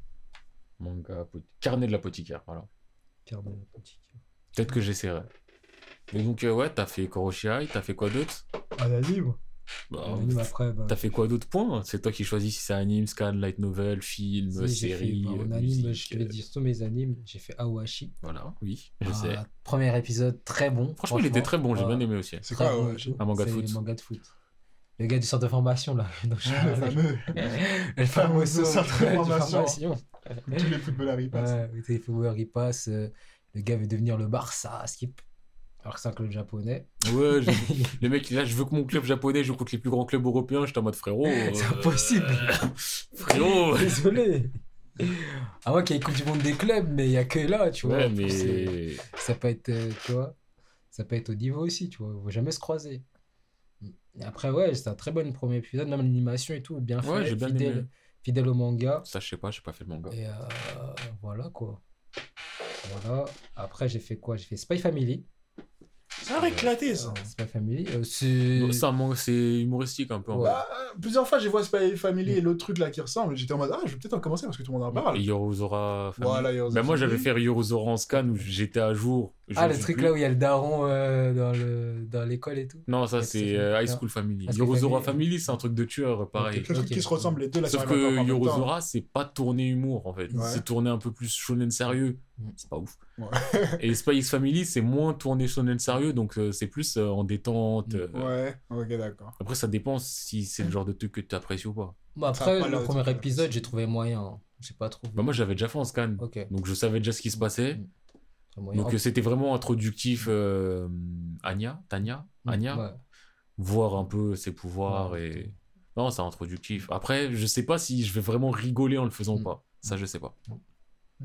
manga carnet de l'apothicaire voilà Carnet d'apothicaire. Peut-être que j'essaierai. Et donc, euh, ouais, t'as fait Koroshiai, t'as fait quoi d'autre? Un anime bah, anime, après, bah, T'as fait quoi d'autre? Point C'est toi qui choisis si c'est anime, scan, light novel, film, si, série, fait, bah, en anime, musique, je euh, dit, tous mes animes, j'ai fait Awashi. Voilà, oui, je Ah, sais. Premier épisode très bon. Franchement, il était très bon, j'ai bien aimé aussi. C'est quoi. Un manga de foot. un manga de foot. Le gars du centre de formation, là. [LAUGHS] je Le parlais. [LAUGHS] fameux. [LAUGHS] Le fameux centre de formation. formation. Tous les footballeurs y passent. Ouais, les footballeurs, il passe. euh, le gars veut devenir le Barça, skip. Alors que c'est un club japonais. Ouais, le mec, là, je veux que mon club japonais joue contre les plus grands clubs européens. J'étais en mode frérot. C'est euh, impossible. Frérot. Désolé. À moins qu'il y ait une Coupe du Monde des clubs, mais il n'y a que là, tu vois. Ouais, mais. Ça peut être, euh, tu vois, ça peut être au niveau aussi, tu vois. Il ne faut jamais se croiser. Et après, ouais, c'est un très bon premier épisode, même l'animation et tout, bien fait, Ouais, j'ai bien fidèle, aimé. fidèle au manga. Ça, je sais pas, j'ai pas fait le manga. Et euh, voilà, quoi. Voilà. Après, j'ai fait quoi? J'ai fait Spy Family. C'est un éclaté, ça. Euh, Spy Family. euh, c'est... Non, C'est c'est humoristique un peu. en Ouais. Bah, euh, plusieurs fois, j'ai vu Spy Family et l'autre truc là qui ressemble. J'étais en mode, ah, je vais peut-être en commencer parce que tout le monde en parle. Family. Voilà, Heroes Bah, moi, j'avais fait Yorozora en scan où j'étais à jour. Ah, le truc plus. là où il y a le daron euh, dans, le... dans l'école et tout. Non, ça, c'est c'est euh, High. School Family. High School Yorozora Family. Family, c'est un truc de tueur, pareil. Le truc qui se ressemble les deux là Sauf que faire en même temps. Yorozora, c'est pas tourné humour en fait. Ouais. C'est tourné un peu plus shonen sérieux. Mm. C'est pas ouf. Ouais. [LAUGHS] Et Spy X Family, c'est moins tourné shonen sérieux, donc euh, c'est plus euh, en détente. euh. Ouais, ok, d'accord. Après, ça dépend si c'est le genre de truc que tu apprécies ou pas. Ça après, pas le premier épisode, j'ai trouvé moyen. hein. J'ai pas trouvé. Bah, moi, j'avais déjà fait en scan. Donc, je savais déjà ce qui se passait. Mm. Donc, c'était vraiment introductif. euh, Anya Tanya Anya Ouais. Voir un peu ses pouvoirs Ouais, et. Non, c'est introductif. Après, je sais pas si je vais vraiment rigoler en le faisant ou Mm. pas. Ça, je sais pas.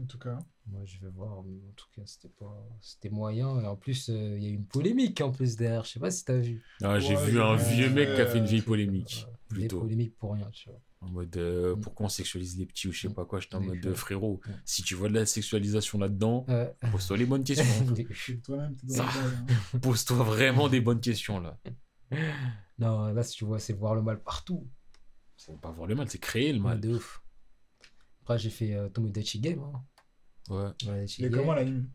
En tout cas. Moi, je vais voir. mais En tout cas, c'était pas, c'était moyen. Et en plus, euh, il y a eu une polémique en plus derrière. Je sais pas si t'as vu. Ah, j'ai Ouais, vu un vieux mec qui a fait une vieille polémique. Euh, des plutôt. polémiques pour rien, tu vois. En mode, euh, Mm. pourquoi on sexualise les petits ou je sais Mm. pas quoi. J'étais en Des mode, euh, frérot, Mm. si tu vois de la sexualisation là-dedans, Euh, pose-toi les bonnes questions. [LAUGHS] [LAUGHS] Toi-même, hein. [LAUGHS] pose-toi vraiment des bonnes questions là. non, là, si tu vois, c'est voir le mal partout. C'est pas voir le mal, c'est créer le Ouais, mal. de ouf. Après, j'ai fait euh, Tomodachi Game. Hein. Ouais. Tomodachi Il est Game. comment l'anime?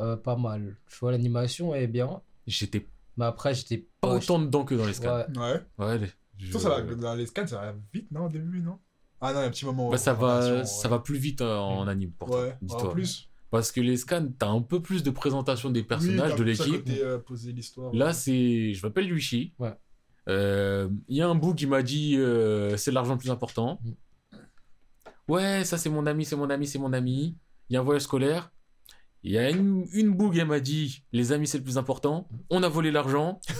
Euh, Pas mal. Je vois l'animation est bien. J'étais Mais après, j'étais pas pas. autant dedans que dans les scans. Ouais. Ouais. Ouais, les- je- Tout ça, va, dans les scans, ça va vite, non, au début, non? Ah non, il y a un petit moment. Bah, ça, va, ça va plus vite euh, en anime pour toi, Ouais, dis-toi. en plus. Parce que les scans, t'as un peu plus de présentation des personnages, de l'équipe. Là, l'histoire. Là, c'est. Je m'appelle Luigi. Ouais. Euh, Il y a un bout qui m'a dit euh, c'est l'argent le plus important. Ouais, ça c'est mon ami, c'est mon ami, c'est mon ami. Il y a un voyage scolaire. Il y a une, une bougue, elle m'a dit les amis c'est le plus important. On a volé l'argent. [LAUGHS]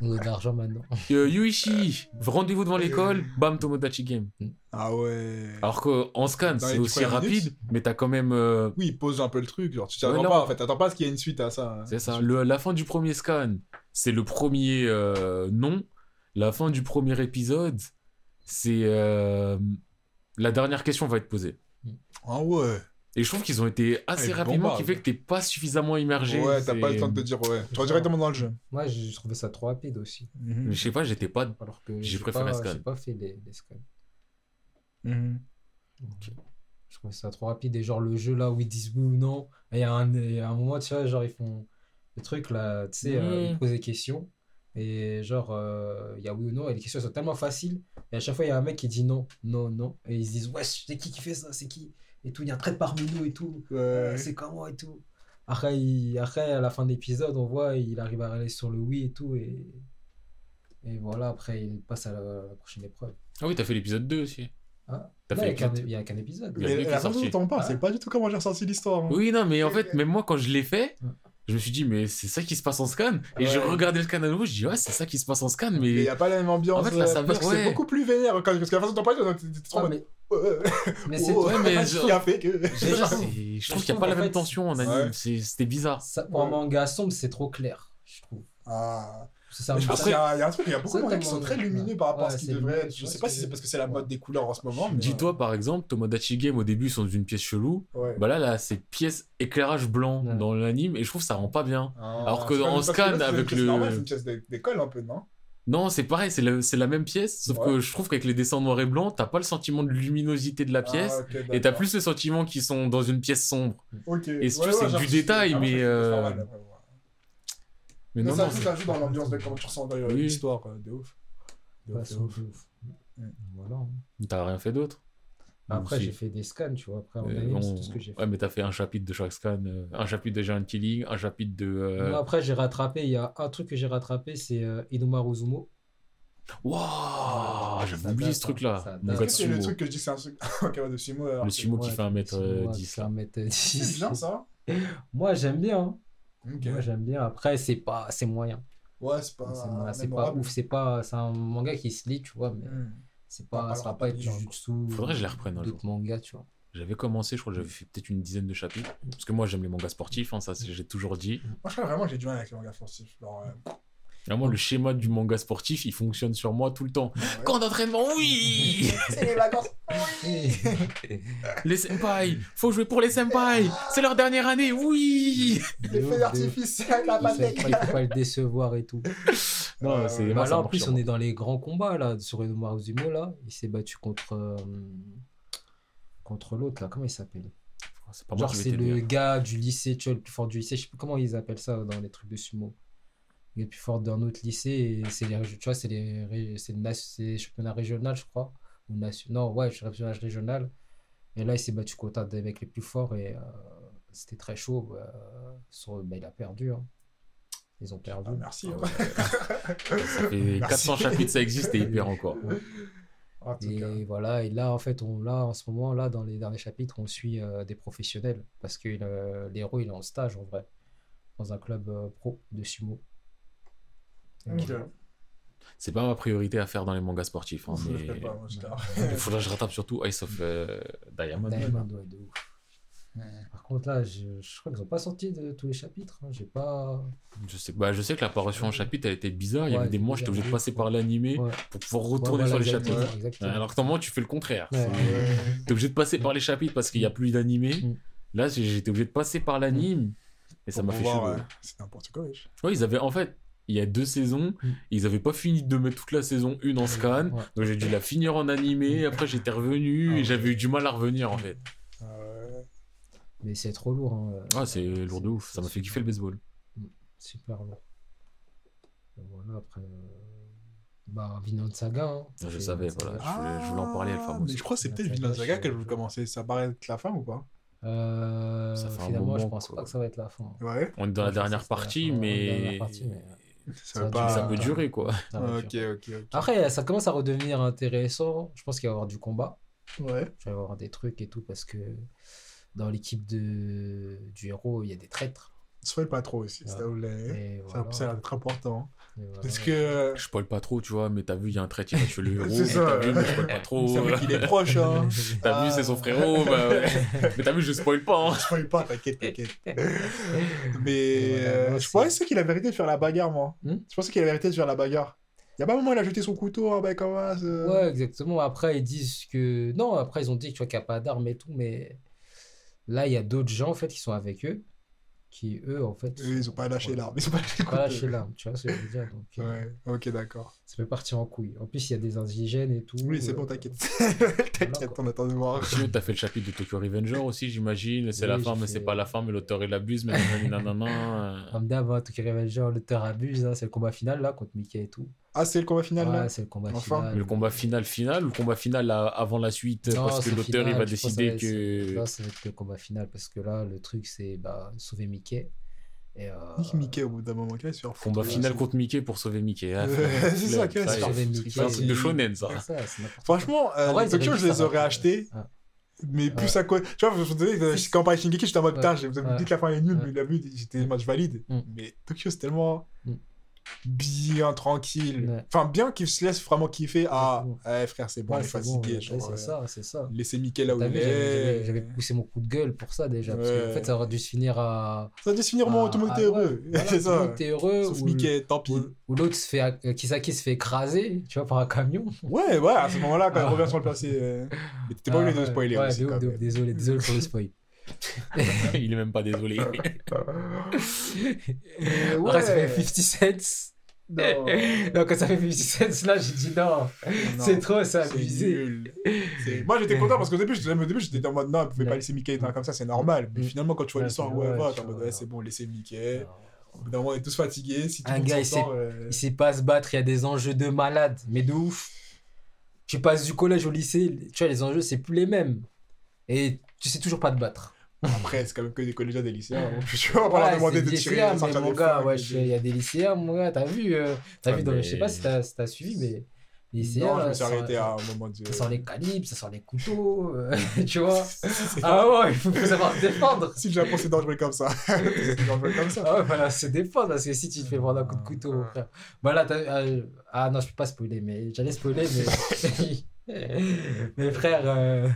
On a de l'argent maintenant. [LAUGHS] Euh, Yuichi, rendez-vous devant l'école. Bam, Tomodachi Game. Ah ouais. Alors qu'en scan, Dans c'est aussi rapide, minutes. mais t'as quand même. euh, Oui, il pose un peu le truc. Genre, tu t'attends Ouais, non. pas en fait. T'attends pas à ce qu'il y ait une suite à ça. hein. C'est ça. Le- la fin du premier scan, c'est le premier euh, nom. La fin du premier épisode, c'est. La dernière question va être posée. Ah ouais. Et je trouve qu'ils ont été assez Ouais, rapidement, bombarde. qui fait que t'es pas suffisamment immergé. Ouais, t'as pas le temps de te dire ouais. Tu vas directement dans le jeu. Moi, j'ai trouvé ça trop rapide aussi. Mais Je sais pas, j'étais pas. Alors que J'ai préféré pas, Scan. J'ai pas fait les, les scans. Mhm. Je trouvais ça trop rapide. Et genre, le jeu là où ils disent oui ou non. Et il y, a un- il y a un moment, tu vois, genre, ils font le truc là, tu sais, euh, Mhm. ils posent des questions. Et genre, euh, il y a oui ou non. Et les questions sont tellement faciles. Et à chaque fois, il y a un mec qui dit non, non, non. Et ils se disent, ouais, c'est qui qui fait ça C'est qui Et tout. Il y a un trait parmi nous et tout. Euh, Ouais. c'est comment et tout. Après, il- après, à la fin de l'épisode, on voit, il arrive à aller sur le oui et tout. Et, et voilà, après, il passe à la, la prochaine épreuve. Ah oui, t'as fait l'épisode 2 aussi. Ah, il n'y a, qu'un- il y a qu'un épisode. Il y a Mais la façon dont on parle, Ah. c'est pas du tout comment j'ai ressenti l'histoire. hein. Oui, non, mais en fait, même moi, quand je l'ai fait, Ouais. Je me suis dit, mais c'est ça qui se passe en scan. Et j'ai Ouais. regardé le scan à nouveau, je dis, ouais, c'est ça qui se passe en scan, Mais mais. il n'y a pas la même ambiance. En fait, là, ça euh, parce va- que c'est beaucoup plus vénère. quand- Parce que la façon dont on parle, t'es trop en Ah, mais, [LAUGHS] mais c'est oh, Ouais, mais [LAUGHS] je- qui a fait que. [LAUGHS] Je trouve je qu'il n'y a pas la même tension en anime. C'était bizarre. pour un manga sombre, c'est trop clair, je trouve. Ah. Ça, Mais je pense ça- qu'il y, a il y a un truc, il y a beaucoup de t'as qui sont très lumineux par rapport à ce devraient lumineux, être. Je sais pas si c'est parce que c'est la mode des couleurs en ce moment. mais- Dis-toi, par exemple, Tomodachi Game, au début, ils sont dans une pièce chelou. Ouais. Bah là, là, c'est pièce éclairage blanc Ouais. dans l'anime, et je trouve que ça rend pas bien. Ah, Alors que parce scan, avec le- C'est une pièce d'é- d'école un peu, non? Non, c'est pareil, c'est la, c'est la même pièce, sauf Ouais. que je trouve qu'avec les dessins noirs et blancs, t'as pas le sentiment de luminosité de la pièce, Ah, ok, et t'as plus le sentiment qu'ils sont dans une pièce sombre. Et si tu veux, c'est du détail, ah, mais, euh. Mais non, ça non, joue, c'est- ça joue dans l'ambiance de comment tu ressens d'ailleurs Oui. l'histoire euh, de ouf. De Ouais, ouf, c'est ouf. ouf. Voilà. hein. t'as rien fait d'autre. Après, Ou si. j'ai fait des scans, tu vois. Après, en Euh, anime, on- c'est tout ce que j'ai fait. Ouais, mais t'as fait un chapitre de chaque scan, euh, un chapitre de Giant Killing, un chapitre de. euh, Moi, Après, j'ai rattrapé. Il y a un truc que j'ai rattrapé, c'est euh, Inuma Uzumo. Waouh, Ça j'avais oublié ce truc-là. que c'est le truc que je dis c'est un truc [LAUGHS] en cas de sumo alors Le sumo qui Ouais, fait 1m10. Qui fait 1m10. C'est bien ça [LAUGHS] Moi, j'aime bien. Moi, j'aime bien. Après, c'est pas, c'est moyen. Ouais, c'est pas. c'est pas ouf. C'est pas, c'est un manga qui se lit, tu vois, mais Hmm. c'est pas, Pas- ça va pas être. Faudrait que je les reprenne un D'autres mangas, tu vois. J'avais commencé, je crois que j'avais fait peut-être une dizaine de chapitres. Parce que moi, j'aime les mangas sportifs, hein, ça c'est- j'ai toujours dit. Moi, je crois vraiment que j'ai du mal avec les mangas sportifs. Genre, euh, Vraiment, le schéma du manga sportif, il fonctionne sur moi tout le temps. ouais. Camp d'entraînement, oui [LAUGHS] C'est les vacances. Les senpai Faut jouer pour les senpai C'est leur dernière année, oui Les feux d'artifice, la Il faut, pastèque. il faut pas le décevoir et tout. Non, Euh, c'est bah, là, en plus, on moi. est dans les grands combats là, sur Inuma Uzumo. Là. Il s'est battu contre, euh, contre l'autre. là. Comment il s'appelle? C'est pas moi Genre, qui vais c'est le hein. gars du lycée, tu vois, le plus fort du lycée. Je sais plus comment ils appellent ça dans les trucs de sumo. Est le plus fort d'un autre lycée. Et c'est les, tu vois, c'est les, ré- c'est le, nas- c'est les championnats régionaux, je crois. Ou nation- non, ouais, championnat régional. Et là, il s'est battu contre un des mecs les plus forts. Et euh, c'était très chaud. euh, sur- bah, il a perdu. hein. Ils ont perdu. Ah, merci. Ah ouais. [LAUGHS] Ça fait 400 chapitres, ça existe et il perd encore. En tout cas. Et voilà, et là, en fait, on, là, en ce moment, là, dans les derniers chapitres, on suit euh, des professionnels parce que euh, l'héros, il est en stage, en vrai, dans un club euh, pro de sumo. C'est pas ma priorité à faire dans les mangas sportifs. hein, [LAUGHS] mais... pas, moi, je. Il faudrait que je rattrape surtout Ice of euh, Diamond. Diamond, ouais, de ouf. Par contre, là, je, je crois qu'ils n'ont pas sorti de tous les chapitres. hein. J'ai pas. Je sais, bah, je sais que l'apparition en chapitre, elle était bizarre. Il y avait des mois, j'étais obligé de passer par l'animé Ouais. pour pouvoir Ouais, retourner voilà, sur les exactement, chapitres. exactement. Alors que normalement, tu fais le contraire. Ouais. C'est- T'es obligé de passer par les chapitres parce qu'il n'y a plus d'animé. Mm. Là, j'étais obligé de passer par l'anime. Et ça m'a fait chier. euh, C'est n'importe quoi, wesh. Ouais, ils avaient, en fait, il y a deux saisons, Mm. ils avaient pas fini de mettre toute la saison 1 en scan. Ouais. Donc j'ai dû la finir en animé. Après, j'étais revenu Ah et ouais. j'avais eu du mal à revenir en fait. Euh, Mais c'est trop lourd. hein. Ah, c'est lourd de ouf. Ça m'a fait kiffer le baseball. Super lourd. Voilà, après. euh, Bah, Vinland Saga. hein. Je C'est- savais, voilà. Je voulais- je voulais en parler, moi Mais je crois que c'est peut-être saga, Vinland Saga je- que je veux commencer. Ça paraît être la fin ou pas? Euh, Ça fait un finalement, je moment, pense quoi. pas que ça va être la fin. Ouais. On est dans la je dernière partie, mais. [LAUGHS] Ça va pas. Peut Ah. durer quoi. va. Après, ça commence à redevenir intéressant. Je pense qu'il va y avoir du combat. Ouais. Je vais avoir des trucs et tout parce que dans l'équipe de... du héros, il y a des traîtres. Spoil pas trop aussi, Ouais. s'il vous plaît. Ça, voilà. ça a l'air d'être important. Et voilà. Parce que. Je spoil pas trop, tu vois, mais t'as vu, il y a un trait qui va tuer le [LAUGHS] héros. C'est ça. T'as vu, mais je spoil pas trop. C'est vrai qu'il est proche, hein. [LAUGHS] T'as vu, c'est son frérot. bah ouais. [LAUGHS] Mais t'as vu, je spoil pas. hein. Spoil pas, t'inquiète, t'inquiète. Mais voilà, euh, je pensais qu'il avait arrêté de faire la bagarre, moi. Hmm je pensais qu'il avait arrêté de faire la bagarre. Il y a pas un moment où il a jeté son couteau, hein, ben comment ça Ouais, exactement. Après, ils disent que. Non, après, ils ont dit tu vois, qu'il n'y a pas d'armes et tout, mais là, il y a d'autres gens, en fait, qui sont avec eux, qui, eux, en fait. Eux, ils ont pas lâché l'arme. Ils ont pas lâché Pas lâché l'arme, tu vois ce que je veux dire. Donc, [LAUGHS] euh, Ouais, ok, d'accord. ça peut partir en couille. En plus, il y a des indigènes et tout. Oui, c'est euh, bon, t'inquiète. [LAUGHS] t'inquiète, on attend de voir. Sinon, t'as fait le chapitre de Tokyo Revenger aussi, j'imagine. C'est Oui, la fin, mais fait- c'est pas la fin, mais l'auteur il abuse. Mais nanana, nanana. Comme d'hab, hein, Tokyo Revenger, l'auteur abuse, hein, c'est le combat final là contre Mickey et tout. Ah, c'est le combat final là Ouais, c'est le combat Enfin. final. Mais le combat final, final, ou le combat final là, avant la suite, Non, parce que l'auteur il va décider que ça. Là, ça va être le combat final parce que là, le truc, c'est bah, sauver Mickey. Et, euh, Mickey au bout d'un moment, se fait Combat final contre Mickey pour sauver Mickey. Ouais, [LAUGHS] c'est ça, ça Sauver c'est un truc de shonen, ça. ça. Franchement, euh, vrai, les je ça les aurais achetés. Ah. Mais plus Ouais. à quoi. Tu vois, je me disais, quand on parlait de Shingeki, j'étais en mode, putain, j'ai- vous avez dit que la fin est nulle, mais il a vu, j'étais je valide. Mm. Mais Tokyo, c'est tellement Mm. Bien tranquille. Ouais. Enfin, bien qu'il se laisse vraiment kiffer. Ah, ouais, frère, c'est bon, Ouais, c'est bon, euh, ça, c'est ça. Laissez Mickey là où il est. j'avais poussé mon coup de gueule pour ça déjà. Parce Ouais. qu'en fait, ça aurait dû se finir à. Ça doit se finir à- tout le monde était heureux. voilà, [LAUGHS] c'est tout le ça. monde était heureux. Sauf ou- Mickey, tant pis. Ou, l'autre se fait. euh, Kisaki se fait écraser, tu vois, par un camion. Ouais, ouais, à ce moment-là, quand Ah. il revient sur le placé. euh, Mais t'étais pas Ah, obligé de spoiler aussi. désolé, désolé pour le [LAUGHS] spoil. [LAUGHS] il est même pas désolé. [LAUGHS] Euh, Après, ça fait ouais. 50 cents. Non. [LAUGHS] Non, quand ça fait 50 cents, là, j'ai dit non. Non, C'est trop, c'est c'est abusé. Moi j'étais content parce qu'au début, j'étais- au début j'étais en mode non, vous pouvez pas Ouais. laisser Mickey comme ça, c'est normal. Mais Mm. finalement, quand tu vois Ouais, l'histoire, ouais, ouais, t'es en mode ouais, c'est bon, laissez Mickey. Au bout d'un moment, on est tous fatigués. Si tout Un gars, il sait- euh, Il sait pas se battre, il y a des enjeux de malade, mais de ouf. Tu passes du collège au lycée, tu vois, les enjeux, c'est plus les mêmes. Et tu sais toujours pas te battre. [LAUGHS] Après, c'est quand même que des collégiens, des lycéens. Donc, tu vas pas leur Ouais, demander c'est de tirer, mais sortir mon des gars, je- il y a des lycéens, mon gars, t'as vu, euh, t'as Ouais, vu dans, mais- je sais pas si t'as si suivi, mais les lycéens, Non, je là, me suis ça- arrêté à un moment de. ça sent les calibres, ça sent les couteaux, euh, [LAUGHS] tu vois. [LAUGHS] Ah ouais, il faut, savoir se défendre. Si le Japon c'est dangereux comme ça. c'est dangereux comme ça. Ah ouais, voilà, se défendre, parce que si tu te fais prendre un coup de couteau, mon frère. Voilà, t'as- euh, ah non, je peux pas spoiler, mais j'allais spoiler, mais. mais frère, euh,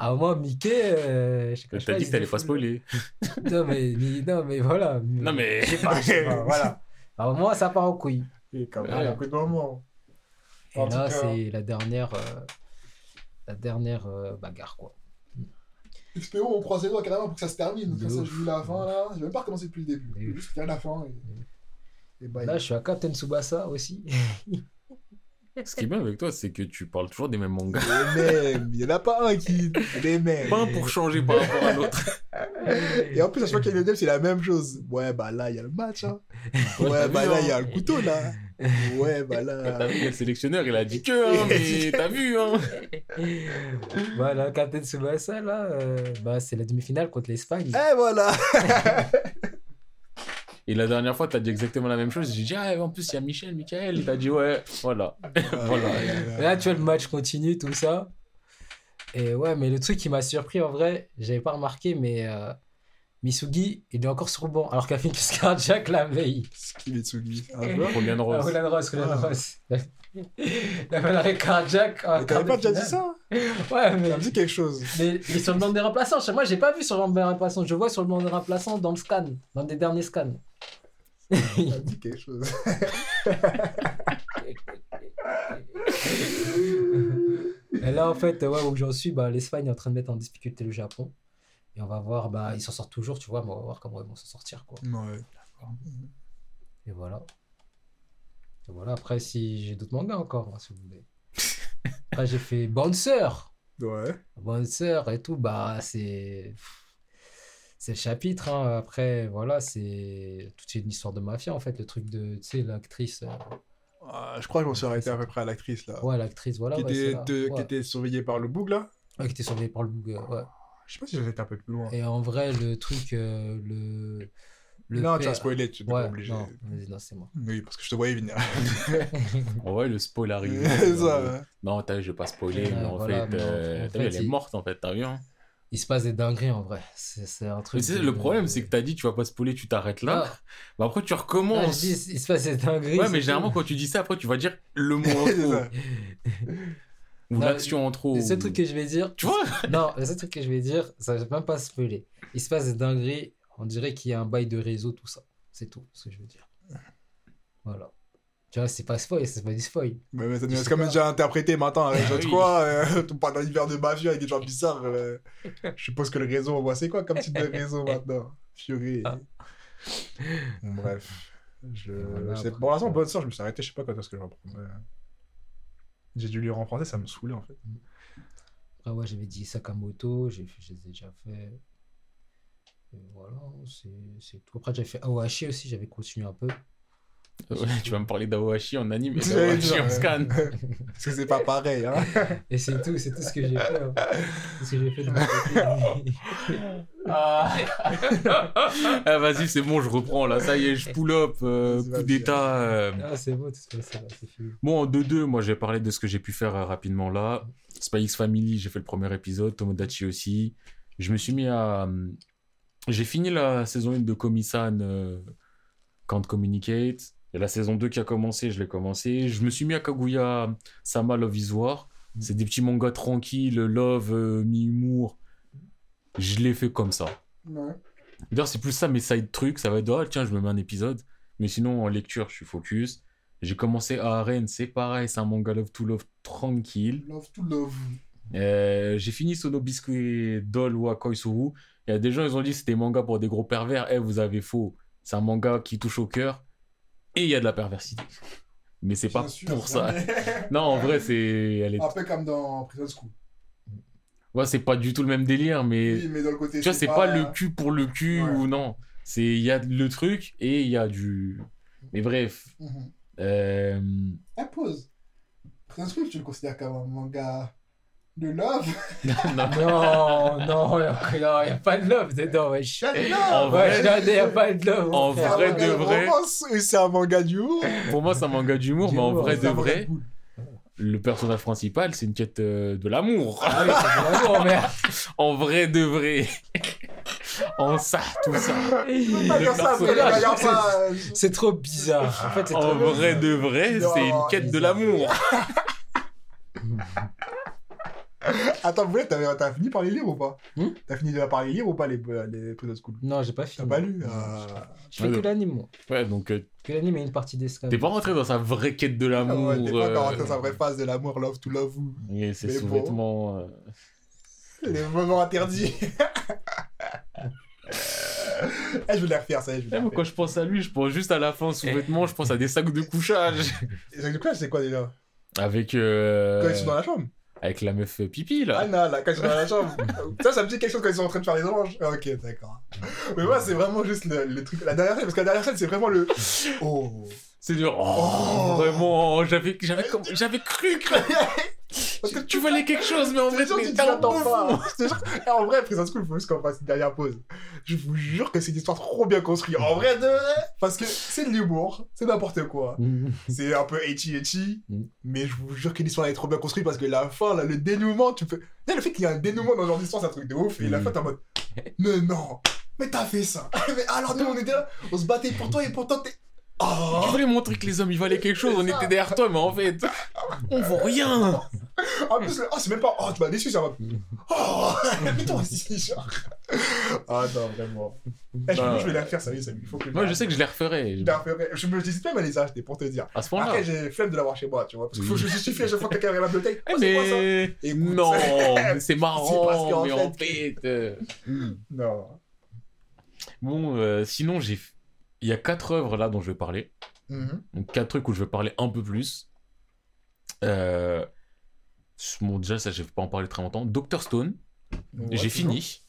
à un moment, Mickey. euh, je T'as dit il que t'allais pas spoiler. Non, mais, mais- non, mais voilà. Non, mais- Je sais pas, je sais pas, [LAUGHS] voilà. À un moment, ça part en couille. Et quand même, Ouais. un coup de moment. Et En là, c'est la dernière. euh, la dernière euh, bagarre, quoi. XPO, on croise les doigts carrément pour que ça se termine. Comme ça, j'ai vu la fin là. J'ai même pas recommencé depuis le début. Juste fait la fin. Et, et. Là, je suis à Captain Tsubasa aussi. [LAUGHS] Ce qui est bien avec toi, c'est que tu parles toujours des mêmes mangas. Les mêmes. Il y en a pas un qui. Les mêmes. Pas un pour changer par rapport à l'autre. Et en plus, à chaque fois qu'il y a une deuxième, c'est la même chose. Ouais, bah là, il y a le match. Hein. Ouais, t'as bah là, il y a le couteau là. Ouais, bah T'as là. vu, le sélectionneur, il a dit que, hein, mais t'as vu, hein. [LAUGHS] voilà, Captain Tsubasa, là, euh, bah, c'est la demi-finale contre l'Espagne. Et voilà. [LAUGHS] Et la dernière fois, t'as dit exactement la même chose. J'ai dit, ah, en plus, il y a Michel, Michael. Il t'a dit, ouais, voilà. Voilà. Et là, tu vois, le match continue, tout ça. Et ouais, mais le truc qui m'a surpris, en vrai, j'avais pas remarqué, mais euh, Misugi, il est encore sur le banc, alors [LAUGHS] qu'il a fait une crise cardiaque la veille. Un joueur. Roland Ah, Rose. Roland Ross, Roland Ah. Ross. Il a fait un arrêt cardiaque. Mais T'avais pas déjà dit ça [LAUGHS] Ouais, mais, Ça me dit quelque chose. mais, mais sur le banc des remplaçants. Moi, j'ai pas vu sur le banc des remplaçants. Je vois sur le banc des remplaçants dans le scan, dans des derniers scans. Ça dit [LAUGHS] quelque chose. [LAUGHS] Et là, en fait, ouais, où j'en suis, bah, l'Espagne est en train de mettre en difficulté le Japon. Et on va voir, bah, ils s'en sortent toujours, tu vois, mais on va voir comment ils vont s'en sortir, quoi. Ouais. Et voilà. Et voilà, après, si j'ai d'autres mangas encore, hein, si vous voulez. [LAUGHS] Après, j'ai fait Bouncer. Ouais. Bouncer et tout, bah, c'est. C'est le chapitre, hein. Après, voilà, c'est toute une histoire de mafia, en fait, le truc de, tu sais, l'actrice. euh, Ah, je crois que je m'en suis arrêté à peu près à l'actrice là. Ouais, l'actrice, voilà. qui, ouais, était, là. de- Ouais. qui était surveillée par le boug là. Ouais, qui était surveillée par le bug, euh, ouais. Je sais pas si j'avais été un peu plus loin. Et en vrai, le truc, euh, le, Le non, tu père- as spoilé, tu n'es pas Ouais, obligé. non, c'est moi. Oui, parce que je te voyais venir. [LAUGHS] En vrai, le spoil arrive. [LAUGHS] C'est ça. ouais. Non, t'as vu, je vais pas spoiler, mais en voilà, fait, mais en- euh, fait, elle est morte en fait, t'as vu hein Il se passe des dingueries en vrai. C'est un truc. Mais le problème, c'est que t'as dit tu vas pas spoiler, tu t'arrêtes là. Ah. Bah après, tu Ah, recommences. dis, il se passe des dingueries. ouais, mais généralement, quand tu dis ça, après, tu vas dire le [LAUGHS] mot en trop. ou l'action en trop. Le seul ou- truc que je vais dire. Tu vois? [LAUGHS] Non, le seul truc que je vais dire, ça va même pas spoiler. Il se passe des dingueries. On dirait qu'il y a un bail de réseau, tout ça. C'est tout ce que je veux dire. Voilà. Tu vois, c'est pas spoil, c'est pas du spoil. Mais, mais ça comme pas. déjà interprété maintenant Ah [LAUGHS] je quoi euh, [LAUGHS] On parle d'un univers de mafieux avec des gens bizarres. euh, [LAUGHS] je suppose que le réseau, c'est quoi comme type de réseau maintenant? Fury. Ah. Bon, bref. Je... Voilà, après, Pour l'instant, bonne sœur, je me suis arrêté, je sais pas quand est-ce que je reprendrai. J'ai dû lire en français, ça me saoulait en fait. Après, ouais, j'avais dit Sakamoto, j'ai fait- je les ai déjà fait. Et voilà, c'est c'est tout. Après, j'avais fait Aohashi aussi, j'avais continué un peu. Ouais, tu vas me parler d'Aohashi en anime et en ouais. scan. Parce que c'est pas pareil. Hein. Et c'est tout, c'est tout ce que j'ai fait. hein. Tout ce que j'ai fait de mon côté. ah, vas-y, c'est bon, je reprends là. Ça y est, je pull up. euh, coup d'état. euh. ah, c'est beau, tout ça, c'est fini. Bon, en 2-2, moi, j'ai parlé de ce que j'ai pu faire euh, rapidement là. Spy X Family, j'ai fait le premier épisode. Tomodachi aussi. Je me suis mis à. J'ai fini la saison 1 de Komi-san euh, Can't Communicate. Et la saison 2 qui a commencé, je l'ai commencé. Je me suis mis à Kaguya Sama Love is War. C'est des petits mangas tranquilles, love, euh, mi-humour. Je l'ai fait comme ça. Ouais. D'ailleurs, c'est plus ça mes side trucs. Ça va être, ah, tiens, je me mets un épisode. Mais sinon, en lecture, je suis focus. J'ai commencé à Arène, c'est pareil, c'est un manga love to love tranquille. Love to love. Euh, j'ai fini Sono Biscuit Doll wa Koisuru. Il y a des gens, ils ont dit que c'était manga pour des gros pervers. Eh, vous avez faux. C'est un manga qui touche au cœur. Et il y a de la perversité. Mais c'est pas sûr, pour ça. [LAUGHS] Non, en vrai, c'est. Elle est... Un peu comme dans Prison School. Ouais, c'est pas du tout le même délire, mais. Oui, mais dans le côté. Tu vois, c'est pas le cul pour le cul Ouais. ou non. C'est il y a le truc et il y a du. Mais bref. Mhm. Euh... Eh, pause. Prison School, tu le considères comme un manga de love? [LAUGHS] Non, Non, non, il n'y a, pas de love dedans, wesh. Il y a de En love? Il n'y a pas de love. En vrai C'est un manga de vrai. c'est un manga d'humour pour moi, c'est un manga d'humour, mais en vrai de vrai, le personnage principal, c'est une quête euh, de l'amour. Ah oui, c'est de l'amour, [LAUGHS] merde. en vrai de vrai. en ça, tout ça. A c'est- trop bizarre. En fait, c'est En trop vrai de vrai, c'est une quête de l'amour. [LAUGHS] [LAUGHS] Attends, vous voulez, t'as t'as fini par les lire ou pas? Hmm? T'as fini de par les lire ou pas, les, les Prison School Non, j'ai pas T'as fini. pas lu ah. Je fais que l'anime, moi. Ouais, donc euh, Que l'anime et une partie des scans. t'es pas rentré dans sa vraie quête de Ah l'amour. ouais, T'es pas euh, dans sa vraie phase de l'amour, love to love ou et ses Mais bon. sous-vêtements. euh, les moments interdits. [LAUGHS] Eh, je vais les refaire, ça y est, je vais Eh, les quand je pense à lui, je pense juste à la fin sous-vêtements, je pense à des sacs de couchage. Et Du coup, là, c'est quoi déjà? Avec, euh, Quand ils sont dans la chambre avec la meuf pipi, là. Ah non, là, quand ils sont dans la chambre. [LAUGHS] ça, ça me dit quelque chose quand ils sont en train de faire les oranges. Ah, Ok, d'accord. Mais moi, c'est vraiment juste le, le truc. La dernière scène, parce que la dernière scène, c'est vraiment le. Oh C'est dur. Oh, Oh. vraiment, j'avais, j'avais, j'avais cru que [LAUGHS] Parce que tu valais quelque chose, mais en vrai, tu t'es t'y un attends bon pas. En vrai, Prison School, il faut juste qu'on fasse une dernière pause. Je vous jure que c'est une histoire trop bien construite. En vrai, de vrai. Parce que c'est de l'humour, c'est n'importe quoi. [LAUGHS] C'est un peu etchi etchi, Mm. mais je vous jure que l'histoire est trop bien construite parce que la fin, là, le dénouement, tu peux. Là, le fait qu'il y a un dénouement dans genre d'histoire, c'est un truc de ouf. Et la Mm. fin, t'es en mode. Mais non, mais t'as fait ça. [LAUGHS] mais alors nous, on était là, on se battait pour toi et pourtant t'es. Oh Je voulais montrer que les hommes, ils valaient quelque chose, on était derrière toi, mais en fait, on vaut rien. En plus, oh, c'est même pas. Oh, tu m'as déçu, ça va. Oh Mais [LAUGHS] toi aussi, genre. Ah non, vraiment. Eh, je, je vais la refaire, ça y est, ça il faut que Moi, je sais que je les referai. Je la referai. Je me j'hésite même à les acheter pour te dire. À ce point-là. Après, j'ai flemme de l'avoir chez moi, tu vois. Parce que je justifie à chaque fois que quelqu'un arrive à la bibliothèque. Eh, Oh, mais non, c'est- marrant, mais en fait- fait. euh, Non. Bon, euh, sinon, j'ai. Il y a quatre œuvres là dont je vais parler. Mhm. Donc, quatre trucs où je vais parler un peu plus. Euh... Bon, déjà, ça, je vais pas en parler très longtemps. Doctor Stone, Ouais, j'ai fini.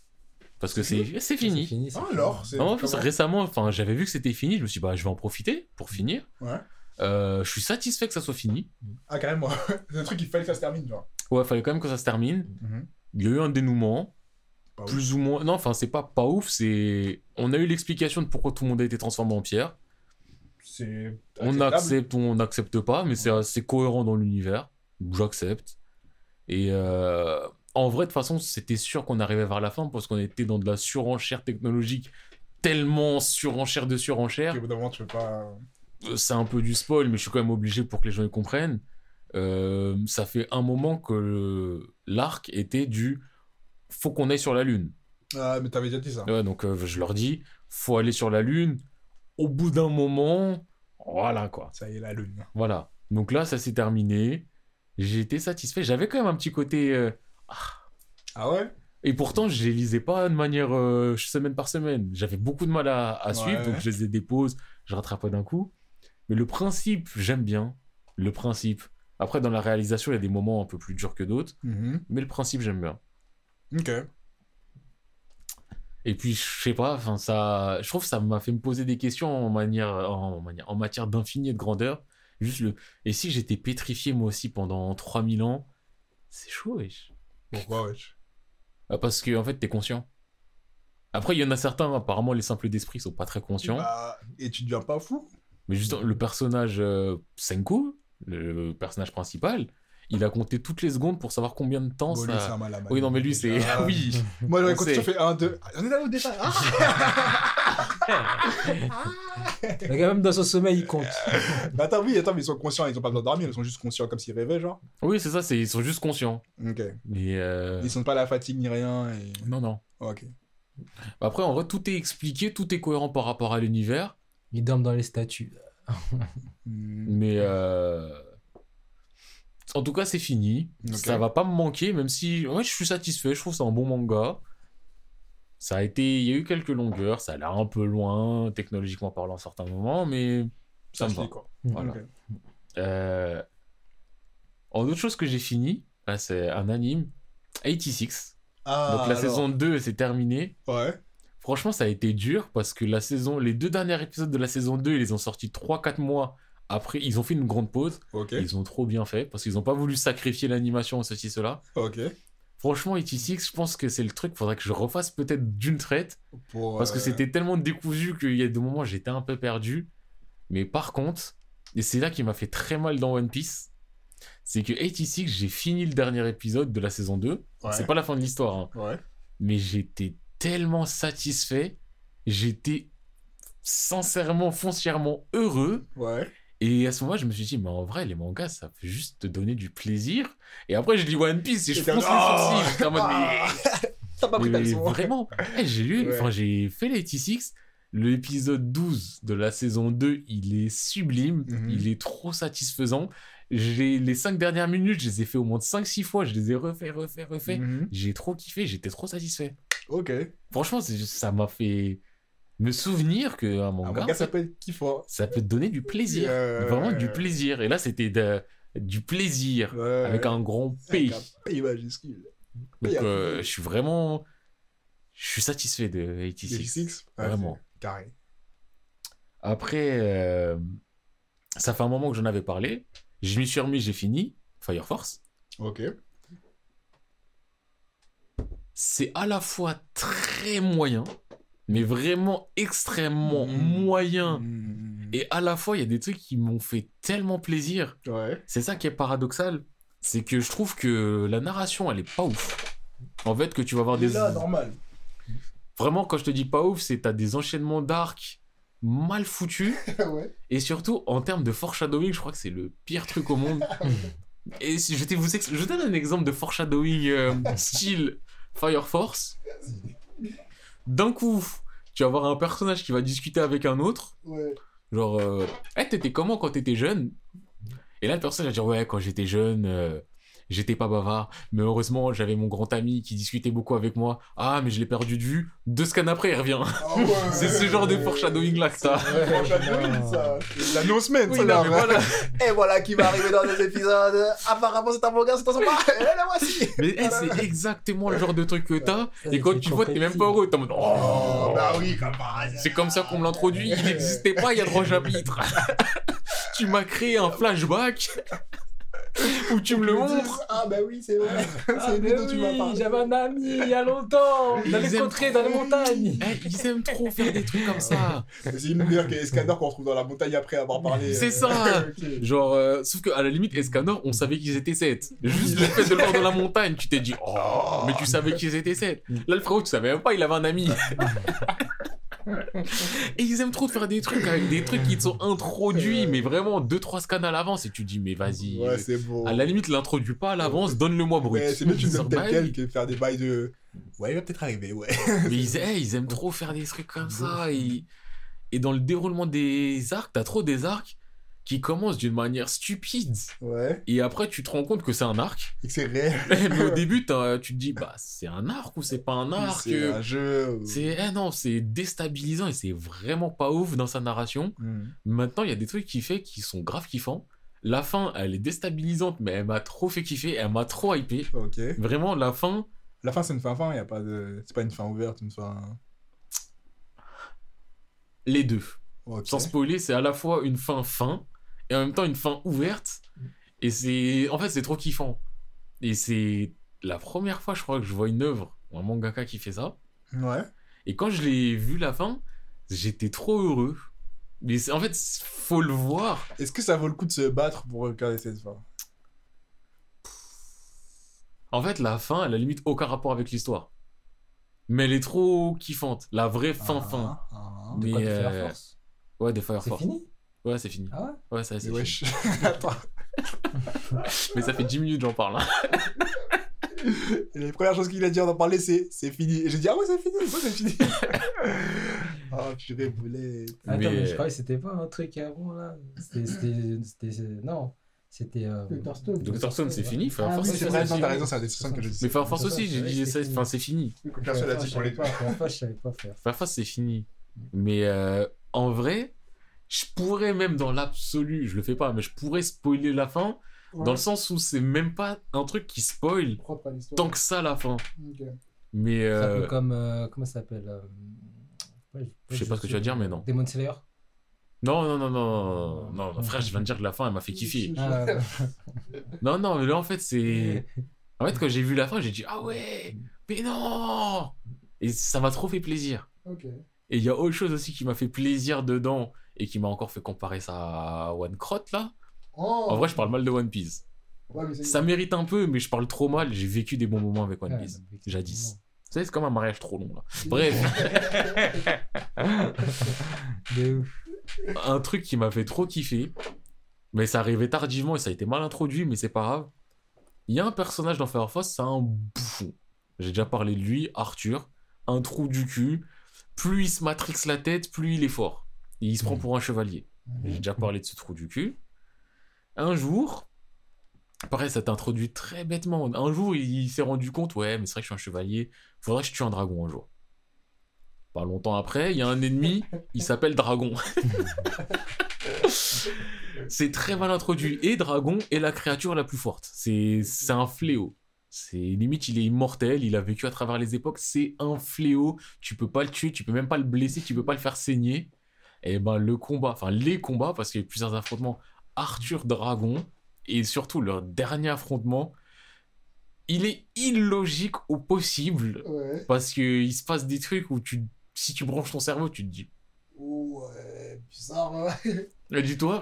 Parce que C'est c'est c'est C'est fini. fini. c'est Ah, fini. alors c'est Non, en plus, comment récemment, enfin, j'avais vu que c'était fini. Je me suis dit, bah, je vais en profiter pour finir. Ouais. Euh, je suis satisfait que ça soit fini. Ah, carrément. [LAUGHS] c'est un truc qu'il fallait que ça se termine, genre. Ouais, fallait quand même que ça se termine. Mhm. Il y a eu un dénouement. Pas ouf. plus ou moins. Non, enfin, c'est pas pas ouf, c'est. On a eu l'explication de pourquoi tout le monde a été transformé en pierre. C'est. On accepte ou on n'accepte pas, mais c'est assez cohérent dans l'univers. J'accepte. Et euh, en vrai, de toute façon, c'était sûr qu'on arrivait vers la fin parce qu'on était dans de la surenchère technologique, tellement surenchère de surenchère. Au bout d'un moment, tu peux pas. Euh, C'est un peu du spoil, mais je suis quand même obligé pour que les gens y comprennent. Euh, ça fait un moment que l'arc était du faut qu'on aille sur la Lune. Ah, mais t'avais déjà dit ça. Ouais, donc euh, je leur dis faut aller sur la Lune. Au bout d'un moment, voilà quoi. Ça y est, la lune. Voilà. Donc là, ça s'est terminé. Été satisfait. J'avais quand même un petit côté. euh, Ah ouais? Et pourtant, je les lisais pas de manière euh, semaine par semaine. J'avais beaucoup de mal à, à suivre, Ouais. donc je des pauses, je rattrapais d'un coup. Mais le principe, j'aime bien. Le principe. Après, dans la réalisation, il y a des moments un peu plus durs que d'autres, Mhm. mais le principe, j'aime bien. Ok. Et puis, je sais pas, enfin, ça, je trouve que ça m'a fait me poser des questions en manière, en, manière- en matière d'infini et de grandeur. Juste le, et si j'étais pétrifié moi aussi pendant 3000 ans, c'est chaud, wesh. Pourquoi, wesh? Ah, Parce que, en fait, t'es conscient. Après, il y en a certains, apparemment, les simples d'esprit sont pas très conscients. Bah, Et tu deviens pas fou Mais justement, le personnage euh, Senku, le personnage principal, il a compté toutes les secondes pour savoir combien de temps Bon, lui, ça. un mal à mal. Oui, non, mais lui, c'est. Ah, [LAUGHS] oui. Moi, j'aurais On sait. je fais 1, 2. J'en ai là où déjà Ah [LAUGHS] Le gars, même dans son sommeil, il compte. Mais [LAUGHS] attends, oui, attends, mais ils sont conscients, ils ont pas besoin de dormir, ils sont juste conscients comme s'ils rêvaient, genre. Oui, c'est ça, c'est... ils sont juste conscients. Ok. Mais. euh, Ils sont pas à la fatigue ni rien. Et... Non, non. Ok. Après, en vrai, tout est expliqué, tout est cohérent par rapport à l'univers. Il dorment dans les statues. Hmm. Mais. euh, En tout cas, c'est fini. Ok. Ça va pas me manquer, même si. Ouais, je suis satisfait, je trouve que c'est un bon manga. Ça a été. Il y a eu quelques longueurs, ça a l'air un peu loin, technologiquement parlant, à certains moments, mais. Ça me va. lit, quoi. Voilà. Ok. Euh... En autre chose que j'ai fini, c'est un anime, 86. Ah, Donc la alors. saison 2 c'est terminé. Ouais. Franchement, ça a été dur parce que la saison, les deux derniers épisodes de la saison 2, ils les ont sortis 3-4 mois après. Ils ont fait une grande pause. Ils ont trop bien fait parce qu'ils n'ont pas voulu sacrifier l'animation, ceci, cela. Ok. Franchement, 86, je pense que c'est le truc. Faudrait que je refasse peut-être d'une traite Pour, parce que euh, c'était tellement décousu qu'il y a des moments où j'étais un peu perdu. Mais par contre, et c'est là qui m'a fait très mal dans One Piece, c'est que 86, j'ai fini le dernier épisode de la saison 2. Ouais. C'est pas la fin de l'histoire, hein. Ouais. mais j'étais tellement satisfait. J'étais sincèrement, foncièrement heureux. Ouais. Et à ce moment-là, je me suis dit, mais en vrai, les mangas, ça peut juste te donner du plaisir. Et après, je lis One Piece et je fronce les sourcils. J'étais en mode, mais- Ah [LAUGHS] T'as pas pris mais ta leçon. vraiment, Eh, j'ai lu, Ouais. enfin j'ai fait les 86. L'épisode 12 de la saison 2, il est sublime, Mhm. il est trop satisfaisant. J'ai les 5 dernières minutes, je les ai fait au moins 5-6 fois, je les ai refait, refait, refait. Mhm. J'ai trop kiffé, j'étais trop satisfait. Ok. Franchement, ça m'a fait me souvenir qu'un Un manga, manga, ça, ça peut être kiffant. ça peut te donner du plaisir. Euh, Vraiment du plaisir. Et là, c'était de- du plaisir Ouais. avec un grand P. P majuscule. Donc, euh, je suis vraiment. Je suis satisfait de 86. 86 Ouais, Vraiment. Carré. Après, euh, ça fait un moment que j'en avais parlé. Je m'y suis remis, j'ai fini. Fire Force. Ok. C'est à la fois très moyen, mais vraiment extrêmement Mhm. moyen. Mhm. Et à la fois, il y a des trucs qui m'ont fait tellement plaisir. Ouais. C'est ça qui est paradoxal. C'est que je trouve que la narration, elle est pas ouf. En fait, que tu vas est des. là, normal. Vraiment, quand je te dis pas ouf, c'est t'as des enchaînements d'arcs mal foutus. [LAUGHS] ouais. Et surtout, en termes de foreshadowing, je crois que c'est le pire truc au monde. [LAUGHS] Et si je, vous ex- je donne un exemple de foreshadowing euh, [LAUGHS] style Fire Force. D'un coup, tu vas avoir un personnage qui va discuter avec un autre. Ouais. Genre, euh, hey, t'étais comment quand t'étais jeune? Et là, le personnage va dire, ouais, quand j'étais jeune, euh, j'étais pas bavard. Mais heureusement, j'avais mon grand ami qui discutait beaucoup avec moi. Ah, mais je l'ai perdu de vue. Deux scans après, il revient. Ah [LAUGHS] ouais. C'est ce genre de foreshadowing là que. Foreshadowing, ça. Oui, ça, non, là. mais voilà. [LAUGHS] Et voilà qui va arriver dans les épisodes. Apparemment, c'est un manga, c'est un sympa. [LAUGHS] Et là, voici. Mais hey, c'est exactement le genre de truc que t'as. Ça, Et quand tu vois, t'es même pas heureux. T'es en mode, Oh, oh, bah oui, comme par hasard. C'est comme ça qu'on me l'introduit. Il n'existait pas il y a trois chapitres. tu m'as créé un flashback. Ou tu me le montres. Ah, bah oui, c'est vrai. Ah, [LAUGHS] c'est lui mais dont tu m'as parlé. J'avais un ami il y a longtemps, dans les contrées, dans les montagnes. Eh, ils aiment trop faire des trucs comme ça. [LAUGHS] C'est une meilleure que Escanor qu'on retrouve dans la montagne après avoir parlé. C'est euh, ça. [LAUGHS] ok. Genre, euh, sauf qu'à la limite, Escanor, on savait qu'ils étaient 7. Juste le fait de le voir dans la montagne, tu t'es dit, oh, mais tu savais qu'ils étaient 7. Là, le frérot, tu savais même pas, il avait un ami. Et ils aiment trop faire des trucs avec des trucs qui te sont introduits, mais vraiment 2-3 scans à l'avance, et tu dis, mais vas-y. Ouais, c'est beau. à la limite, l'introduis pas à l'avance, donne-le-moi brut. Ouais, c'est mieux tu [LAUGHS] me tel quel que faire des bails de. Ouais, il va peut-être arriver, ouais. [LAUGHS] Mais ils, ils aiment trop faire des trucs comme ça. Et, et dans le déroulement des arcs, t'as trop des arcs qui commencent d'une manière stupide. Ouais. Et après, tu te rends compte que c'est un arc. Et que c'est réel. [LAUGHS] Mais au début, t'as- tu te dis, bah, c'est un arc ou c'est pas un arc? C'est un jeu. ou- C'est, eh non, c'est déstabilisant et c'est vraiment pas ouf dans sa narration. Hmm. Maintenant, il y a des trucs qui fait qui sont grave kiffants. La fin, elle est déstabilisante, mais elle m'a trop fait kiffer, elle m'a trop hypé. Ok. Vraiment, la fin, La fin, c'est une fin fin, y a pas de. C'est pas une fin ouverte, une fin. les deux. Ok. Sans spoiler, c'est à la fois une fin fin et en même temps une fin ouverte. Et c'est. En fait, c'est trop kiffant. Et c'est la première fois, je crois, que je vois une œuvre ou un mangaka qui fait ça. Ouais. Et quand je l'ai vu la fin, j'étais trop heureux. Mais en fait, faut le voir. Est-ce que ça vaut le coup de se battre pour regarder cette fin? En fait, la fin, elle a limite aucun rapport avec l'histoire. Mais elle est trop kiffante. La vraie fin Ah, fin. ah. De Mais, quoi, de Fire euh, Force? Ouais, des Fire C'est Force. fini? Ouais, c'est fini. Ah ouais? Ouais, ça, c'est fini. wesh. [LAUGHS] Attends. [LAUGHS] Mais ça fait 10 minutes que j'en parle. hein. Et [LAUGHS] les premières choses qu'il a dit en en parler, c'est c'est fini. Et j'ai dit, ah ouais, c'est fini, ouais, c'est fini. Ah, purée, boulet. Attends, Mais- mais, je croyais que c'était pas un truc avant là. C'était. Non, c'était. euh, Dr. Stone. Dr. Stone, c'est fini. Fire Ah Force, oui, c'est c'est vrai, c'est t'as raison, c'est la décision que je dis. Mais Fire Force C'est aussi, j'ai dit, c'est ça- fini. enfin, c'est fini. Personne l'a dit je pour les savais pas, Fire Force, je savais pas faire. Fire Force, c'est fini. Mais euh, en vrai, je pourrais même dans l'absolu, je le fais pas, mais je pourrais spoiler la fin, Ouais. dans le sens où c'est même pas un truc qui spoil tant que ça la fin. Ok. Mais C'est un euh, peu comme. euh, comment ça s'appelle euh, ouais, Je sais pas ce que tu vas dire, mais non. Demon Slayer non, non, non, non, non, non, frère, je viens de dire que la fin, elle m'a fait kiffer. Ah. [LAUGHS] Non, non, mais là, en fait, c'est. [LAUGHS] En fait, quand j'ai vu la fin, j'ai dit, ah ouais, mais non Et ça m'a trop fait plaisir. Ok. Et il y a autre chose aussi qui m'a fait plaisir dedans et qui m'a encore fait comparer ça à One Crot là. Oh En vrai, je parle mal de One Piece. Ouais, Ça mérite un peu, mais je parle trop mal. J'ai vécu des bons moments avec One Piece. Jadis. Vous savez, c'est comme un mariage trop long là. Bref, [LAUGHS] un truc qui m'a fait trop kiffer, mais ça arrivait tardivement et ça a été mal introduit, mais c'est pas grave. Il y a un personnage dans Fire Force, c'est un bouffon. J'ai déjà parlé de lui, Arthur, un trou du cul. Plus il se matrix la tête, plus il est fort. Et il se prend pour un chevalier. J'ai déjà parlé de ce trou du cul. Un jour, pareil, ça t'introduit très bêtement. Un jour, il, s'est rendu compte, ouais, mais c'est vrai que je suis un chevalier, faudrait que je tue un dragon un jour. Pas longtemps après, il y a un ennemi, il s'appelle Dragon. [LAUGHS] c'est très mal introduit. Et Dragon est la créature la plus forte. C'est un fléau. C'est limite, il est immortel, il a vécu à travers les époques, c'est un fléau. Tu peux pas le tuer, tu peux même pas le blesser, tu peux pas le faire saigner. Et ben le combat, enfin les combats, parce qu'il y a eu plusieurs affrontements, Arthur Dragon, et surtout leur dernier affrontement, il est illogique au possible, Ouais. parce qu'il se passe des trucs où tu, si tu branches ton cerveau, tu te dis, Ouais, bizarre, ouais. [LAUGHS] Et dis-toi,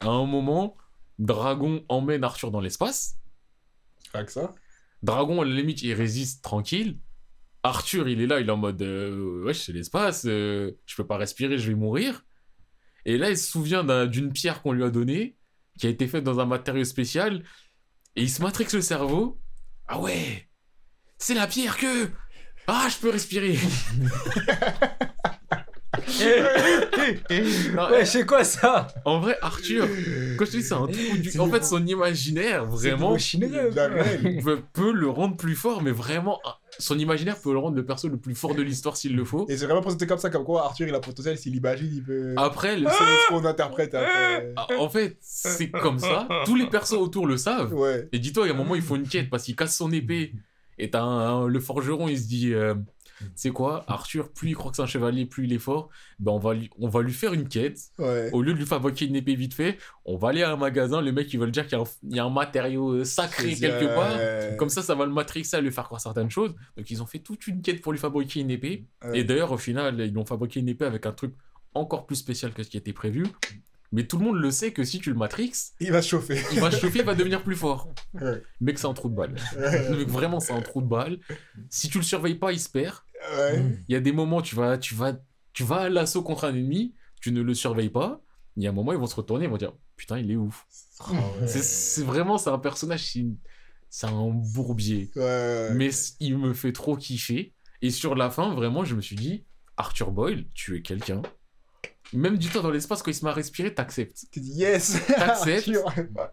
à un moment, Dragon emmène Arthur dans l'espace. Pas que ça. Dragon, à la limite, il résiste tranquille. Arthur, il est là, il est en mode euh, Wesh, c'est l'espace, euh, je peux pas respirer, je vais mourir. Et là, il se souvient d'un- d'une pierre qu'on lui a donnée, qui a été faite dans un matériau spécial, et il se matrixe le cerveau. Ah ouais, c'est la pierre que. Ah, je peux respirer. [LAUGHS] Non, Ouais, c'est quoi ça? En vrai, Arthur, quand je te dis c'est un trou du... C'est En fait, son imaginaire, vraiment, peut, le rendre plus fort, mais vraiment, son imaginaire peut le rendre le perso le plus fort de l'histoire s'il le faut. Et c'est vraiment présenté comme ça, comme quoi Arthur, il a potentiel, s'il imagine, il peut. Après, le- C'est ce qu'on interprète après. Ah, en fait, c'est comme ça. Tous les persos autour le savent. Ouais. Et dis-toi, il y a un moment, il faut une quête parce qu'il casse son épée. Et t'as un- un- le forgeron, il se dit euh, c'est quoi Arthur, plus il croit que c'est un chevalier, plus il est fort. Ben on va lui, on va lui faire une quête. Ouais. Au lieu de lui fabriquer une épée vite fait, on va aller à un magasin. Le mec, il va le dire qu'il y a un, il y a un matériau euh, sacré quelque part. Comme ça, ça va le matrixer à lui faire croire certaines choses. Donc, ils ont fait toute une quête pour lui fabriquer une épée. Ouais. Et d'ailleurs, au final, ils ont fabriqué une épée avec un truc encore plus spécial que ce qui était prévu. Mais tout le monde le sait que si tu le matrixes, Il va chauffer. il va chauffer, il va devenir plus fort. Ouais. Mec, c'est un trou de balle. [LAUGHS] Mec, vraiment, c'est un trou de balle. Si tu le surveilles pas, il se perd. Ouais. Il y a des moments, tu vas, tu vas, tu vas à l'assaut contre un ennemi, tu ne le surveilles pas. Il y a un moment, ils vont se retourner, ils vont dire Putain, il est ouf. C'est- C'est vraiment, c'est un personnage, c'est un bourbier. Ouais. Mais il me fait trop kiffer. Et sur la fin, vraiment, je me suis dit Arthur Boyle, tu es quelqu'un. Même du temps dans l'espace, quand il se met à respirer, t'acceptes. Tu dis yes. [LAUGHS] T'acceptes.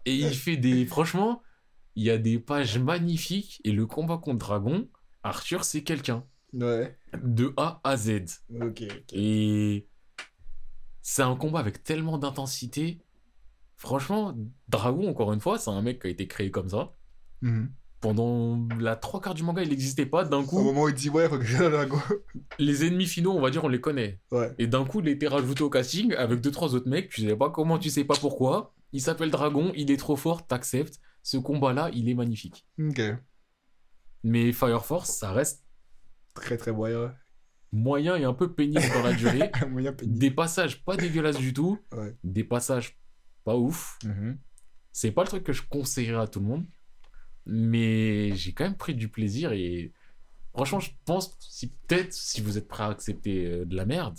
Et il fait des. Franchement, il y a des pages magnifiques. Et le combat contre Dragon, Arthur, c'est quelqu'un. Ouais. De A à Z. Ok. Et c'est un combat avec tellement d'intensité. Franchement, Dragon, encore une fois, c'est un mec qui a été créé comme ça. Mhm. Pendant la trois quarts du manga, il n'existait pas. D'un Au coup, moment où il dit ouais, faut que je la go. les ennemis finaux, on va dire, on les connaît. Ouais. Et d'un coup, il a été rajouté au casting avec deux, trois autres mecs. Tu sais pas comment, tu sais pas pourquoi. Il s'appelle Dragon, il est trop fort, t'acceptes. Ce combat-là, il est magnifique. Ok. Mais Fire Force, ça reste Très très moyen. moyen et un peu pénible dans la durée. [LAUGHS] moyen pénible. Des passages pas dégueulasses du tout. Ouais. Des passages pas ouf. Mhm. C'est pas le truc que je conseillerais à tout le monde. Mais j'ai quand même pris du plaisir et franchement, je pense, si peut-être, si vous êtes prêt à accepter euh, de la merde,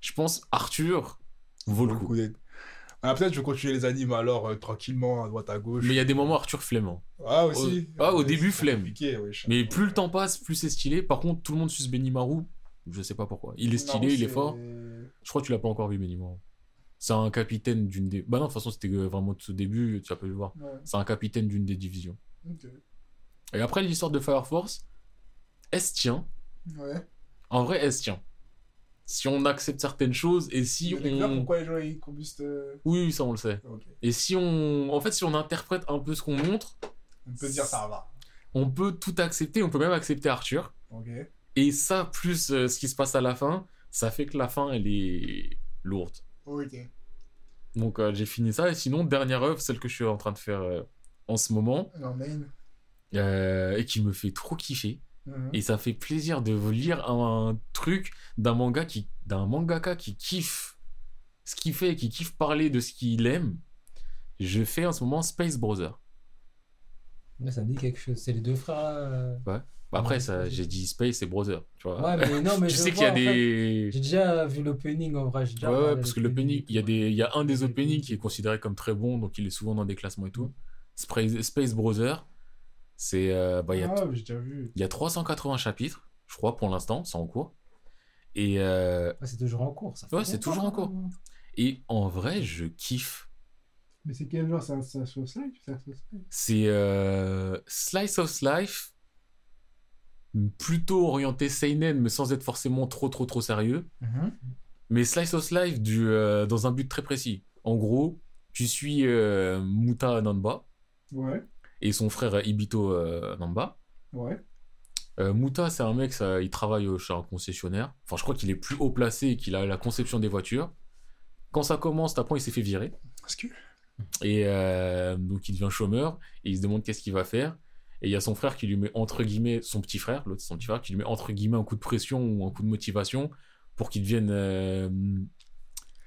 je pense Arthur vaut le coup. Ah, peut-être je vais continuer les animes alors euh, tranquillement à droite à gauche. Mais il y a des moments Arthur flemmant. Ah aussi. Au- ah, au Ouais, début, flemme. ouais, Mais plus le temps passe, plus c'est stylé. Par contre, tout le monde suce Benimaru. Je sais pas pourquoi. Il est stylé, Non, il est fort. Je crois que tu l'as pas encore vu, Benimaru. C'est un capitaine d'une des. Bah non, de toute façon, c'était euh, vraiment tout au début, tu as pu le voir. Ouais, C'est un capitaine d'une des divisions. Et après, l'histoire de Fire Force, elle se tient. Ouais. En vrai, elle se tient. Si on accepte certaines choses et si on. pourquoi les gens ils combustent. euh, Oui, oui, ça on le sait. Et si on. En fait, si on interprète un peu ce qu'on montre, On peut dire ça va. on peut tout accepter. On peut même accepter Arthur. Ok. Et ça, plus euh, ce qui se passe à la fin, ça fait que la fin, elle est lourde. Ok. Donc euh, j'ai fini ça. Et sinon, dernière œuvre, celle que je suis en train de faire en ce moment, Non, main. et qui me fait trop kiffer. Mhm. Et ça fait plaisir de vous lire un, truc d'un manga qui, d'un mangaka qui kiffe ce qu'il fait, qui kiffe parler de ce qu'il aime. Je fais en ce moment Space Brother. Ça me dit quelque chose. C'est les deux frères. euh, Bah, Après, Ouais, ça, j'ai dit Space et Brother. Tu vois. Ouais, mais non, [LAUGHS] mais je je sais qu'il y a des. J'ai déjà vu l'opening en vrai. déjà Ouais, ouais, parce que l'opening il y a des, il y a un des openings openings. qui est considéré comme très bon, donc il est souvent dans des classements et tout. Space, Space Brother, c'est, euh, bah, il y a, Ah, j'ai déjà vu. il y a 380 chapitres, je crois, pour l'instant, c'est en cours. Et, euh, Ouais, c'est toujours en cours, ça. fait Ouais, c'est toujours en cours. hein. et en vrai, je kiffe. Mais c'est quel genre C'est un un sauce live C'est euh, Slice of Life, plutôt orienté seinen, mais sans être forcément trop, trop, trop sérieux. Mhm. Mais Slice of Life du, euh, dans un but très précis. En gros, tu suis euh, Muta Nanba Ouais, et son frère Ibito euh, Namba. ouais. Euh, Muta, c'est un mec, ça, il travaille euh, chez un concessionnaire. Enfin, je crois qu'il est plus haut placé et qu'il a la conception des voitures. Quand ça commence, t'apprends, il s'est fait virer. Est-ce que. Et euh, donc, il devient chômeur et il se demande qu'est-ce qu'il va faire. Et il y a son frère qui lui met entre guillemets, son petit frère, l'autre, son petit frère, qui lui met entre guillemets un coup de pression ou un coup de motivation pour qu'il devienne euh,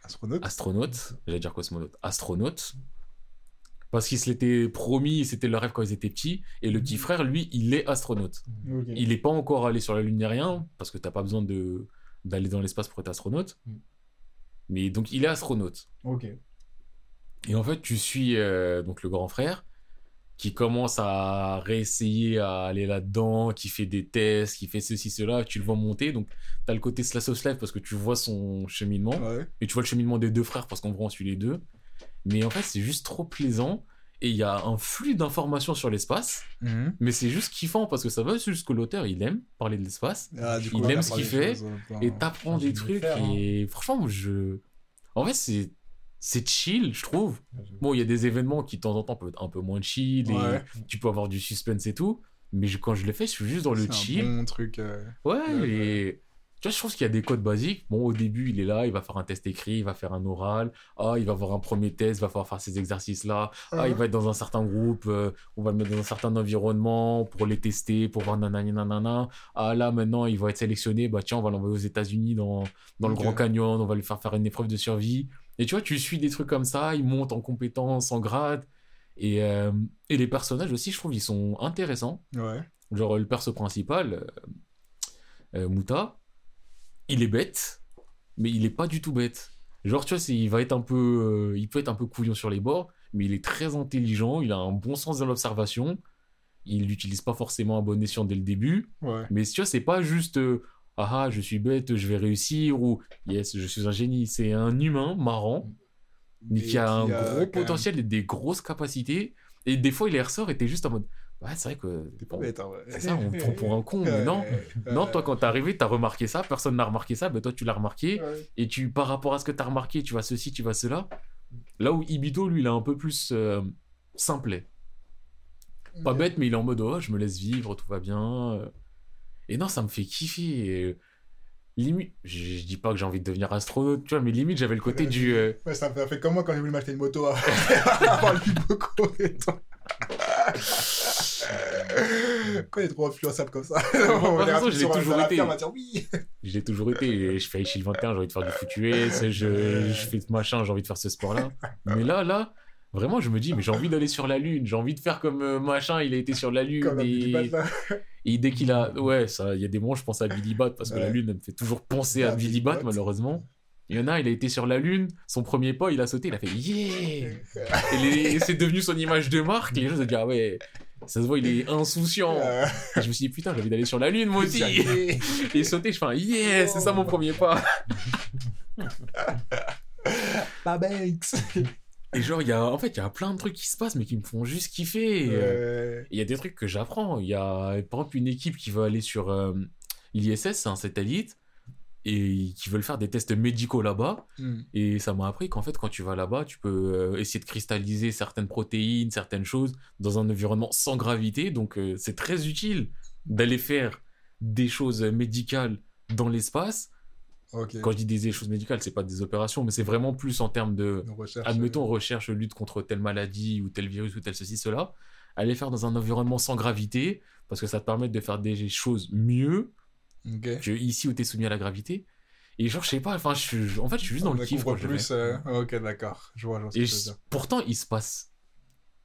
Astronaute astronaute. J'allais dire cosmonaute. Astronaute. Parce qu'il se l'était promis, c'était leur rêve quand ils étaient petits. Et le petit frère, lui, il est astronaute. Il n'est pas encore allé sur la Lune ni rien, parce que t'as pas besoin de d'aller dans l'espace pour être astronaute. Mm. Mais donc, il est astronaute. Ok. Et en fait, tu suis euh, donc le grand frère qui commence à réessayer à aller là-dedans, qui fait des tests, qui fait ceci, cela, tu le vois monter. Donc, tu as le côté slash of life parce que tu vois son cheminement, Ouais. et tu vois le cheminement des deux frères parce qu'en vrai, on suit les deux. Mais en fait, c'est juste trop plaisant. Et il y a un flux d'informations sur l'espace, Mhm. mais c'est juste kiffant parce que ça va jusqu'à l'auteur, il aime parler de l'espace. Ah, Il aime ce qu'il fait, choses temps. Et t'apprends des trucs faire, hein. et franchement, je. En fait, c'est. C'est chill, je trouve. Bon, il y a des événements qui de temps en temps peuvent être un peu moins chill et tu peux avoir du suspense et tout. Mais je- quand je le fais, je suis juste dans le C'est chill. un bon truc. euh, Ouais, Ouais, et tu vois, je pense qu'il y a des codes basiques. Bon, au début, il est là, il va faire un test écrit, il va faire un oral. Ah, il va avoir un premier test, il va falloir faire ces exercices-là. Ah, il va être dans un certain groupe, euh, on va le mettre dans un certain environnement pour les tester, pour voir nanani nanana. Ah, là, maintenant, il va être sélectionné, bah tiens, on va l'envoyer aux États-Unis dans, dans le. Grand Canyon, on va lui faire faire une épreuve de survie. Et tu vois, tu suis des trucs comme ça, il monte en compétences, en grade. Et, euh, et les personnages aussi, je trouve, ils sont intéressants. Ouais. Genre, le perso principal, euh, euh, Muta, il est bête, mais il est pas du tout bête. Genre, tu vois, il va être un peu, euh, il peut être un peu couillon sur les bords, mais il est très intelligent, il a un bon sens de l'observation. Il n'utilise pas forcément à bon escient dès le début, Ouais. mais tu vois, c'est pas juste euh, ah ah, je suis bête, je vais réussir ou yes, je suis un génie. C'est un humain marrant, mais qui a un gros potentiel et des grosses capacités. Et des fois, il les ressort et t'es juste en mode ouais, c'est vrai que C'est pas bête, hein, ouais. c'est ça, on me prend pour un con, mais non. Non, toi, quand t'es arrivé, t'as remarqué ça, personne n'a remarqué ça, ben toi, tu l'as remarqué, Ouais. et tu, par rapport à ce que t'as remarqué, tu vas ceci, tu vas cela. Là où Ibito, lui, il est un peu plus euh, simplet. Pas bête, mais il est en mode, oh, je me laisse vivre, tout va bien. euh. Et non, ça me fait kiffer. et, Limite, je, je dis pas que j'ai envie de devenir astronaute, tu vois, mais limite, j'avais le côté du. euh, Ouais, ça me fait, comme moi quand j'ai voulu m'acheter une moto avant avant le Biboco et tout. Quand il est trop influençable comme ça. [LAUGHS] on toute les façon, rappelle je l'ai toujours été. va dire oui. [LAUGHS] Je l'ai toujours été. Je fais Shield 21, j'ai envie de faire du foutu S, je, je fais ce machin, j'ai envie de faire ce sport-là. Mais là, là, vraiment, je me dis, mais j'ai envie d'aller sur la Lune, j'ai envie de faire comme euh, machin, il a été sur la Lune. Comme et... dès qu'il a. Ouais, il y a des moments, je pense à Billy Bat, parce que la. Lune, elle me fait toujours penser à Ah, Billy Billy Bat, Bat. malheureusement. Il y en a, il a été sur la Lune, son premier pas, il a sauté, il a fait yeah! [LAUGHS] Et, les- et c'est devenu son image de marque, les gens se disent, ah ouais, ça se voit, il est [LAUGHS] insouciant. Euh, Et je me suis dit, putain, j'ai envie d'aller sur la Lune, moi aussi! [LAUGHS] [LAUGHS] Et sauter, je fais un yeah, c'est ça mon premier pas. La Banks. Et genre, il y a, en fait, il y a plein de trucs qui se passent, mais qui me font juste kiffer. Ouais. Il y a des trucs que j'apprends. Il y a, par exemple, une équipe qui va aller sur euh, l'ISS, c'est un satellite, et qui veulent faire des tests médicaux là-bas. Hmm. Et ça m'a appris qu'en fait, quand tu vas là-bas, tu peux euh, essayer de cristalliser certaines protéines, certaines choses dans un environnement sans gravité. Donc, euh, c'est très utile d'aller faire des choses médicales dans l'espace. Quand je dis des choses médicales, c'est pas des opérations, mais c'est vraiment plus en termes de, recherche, admettons, recherche, lutte contre telle maladie ou tel virus ou tel ceci, cela. Aller faire dans un environnement sans gravité, parce que ça te permet de faire des choses mieux que ici où tu es soumis à la gravité. Et genre, je sais pas, enfin, je suis, en fait, je suis juste dans On le kiff plus. euh, Ok, d'accord. Je vois, ce Et je- pourtant, il se passe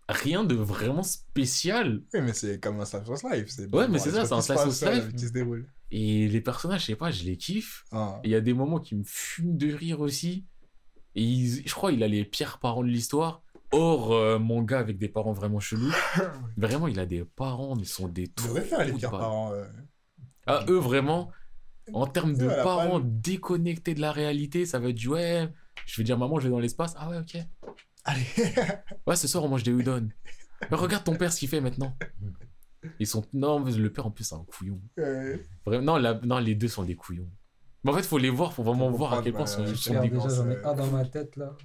rien de vraiment spécial. Oui, mais c'est comme un slice of life. Ouais, mais c'est ça, c'est un slice of euh, life. Qui se déroulent. Et les personnages, je sais pas, je les kiffe. Ah. Il y a des moments qui me fument de rire aussi. Et je crois il a les pires parents de l'histoire. Hors euh, manga avec des parents vraiment chelous. [LAUGHS] Vraiment, il a des parents, mais ils sont des Tu trous devrais faire les pires parents. euh. Ah, eux, vraiment, en termes de parents déconnectés de la réalité, ça va être du ouais. Je vais dire, maman, je vais dans l'espace. Ah ouais, ok. Allez. [LAUGHS] Ouais, ce soir, on mange des udon. Mais regarde ton père ce qu'il fait maintenant. Ils sont. Non, mais le père, en plus, c'est un couillon. Euh, Vraiment, non, la- non, les deux sont des couillons. Mais en fait, faut les voir, faut vraiment voir à quel point comprendre, sont, des déjà, dépenses, j'en ai un dans ma tête là.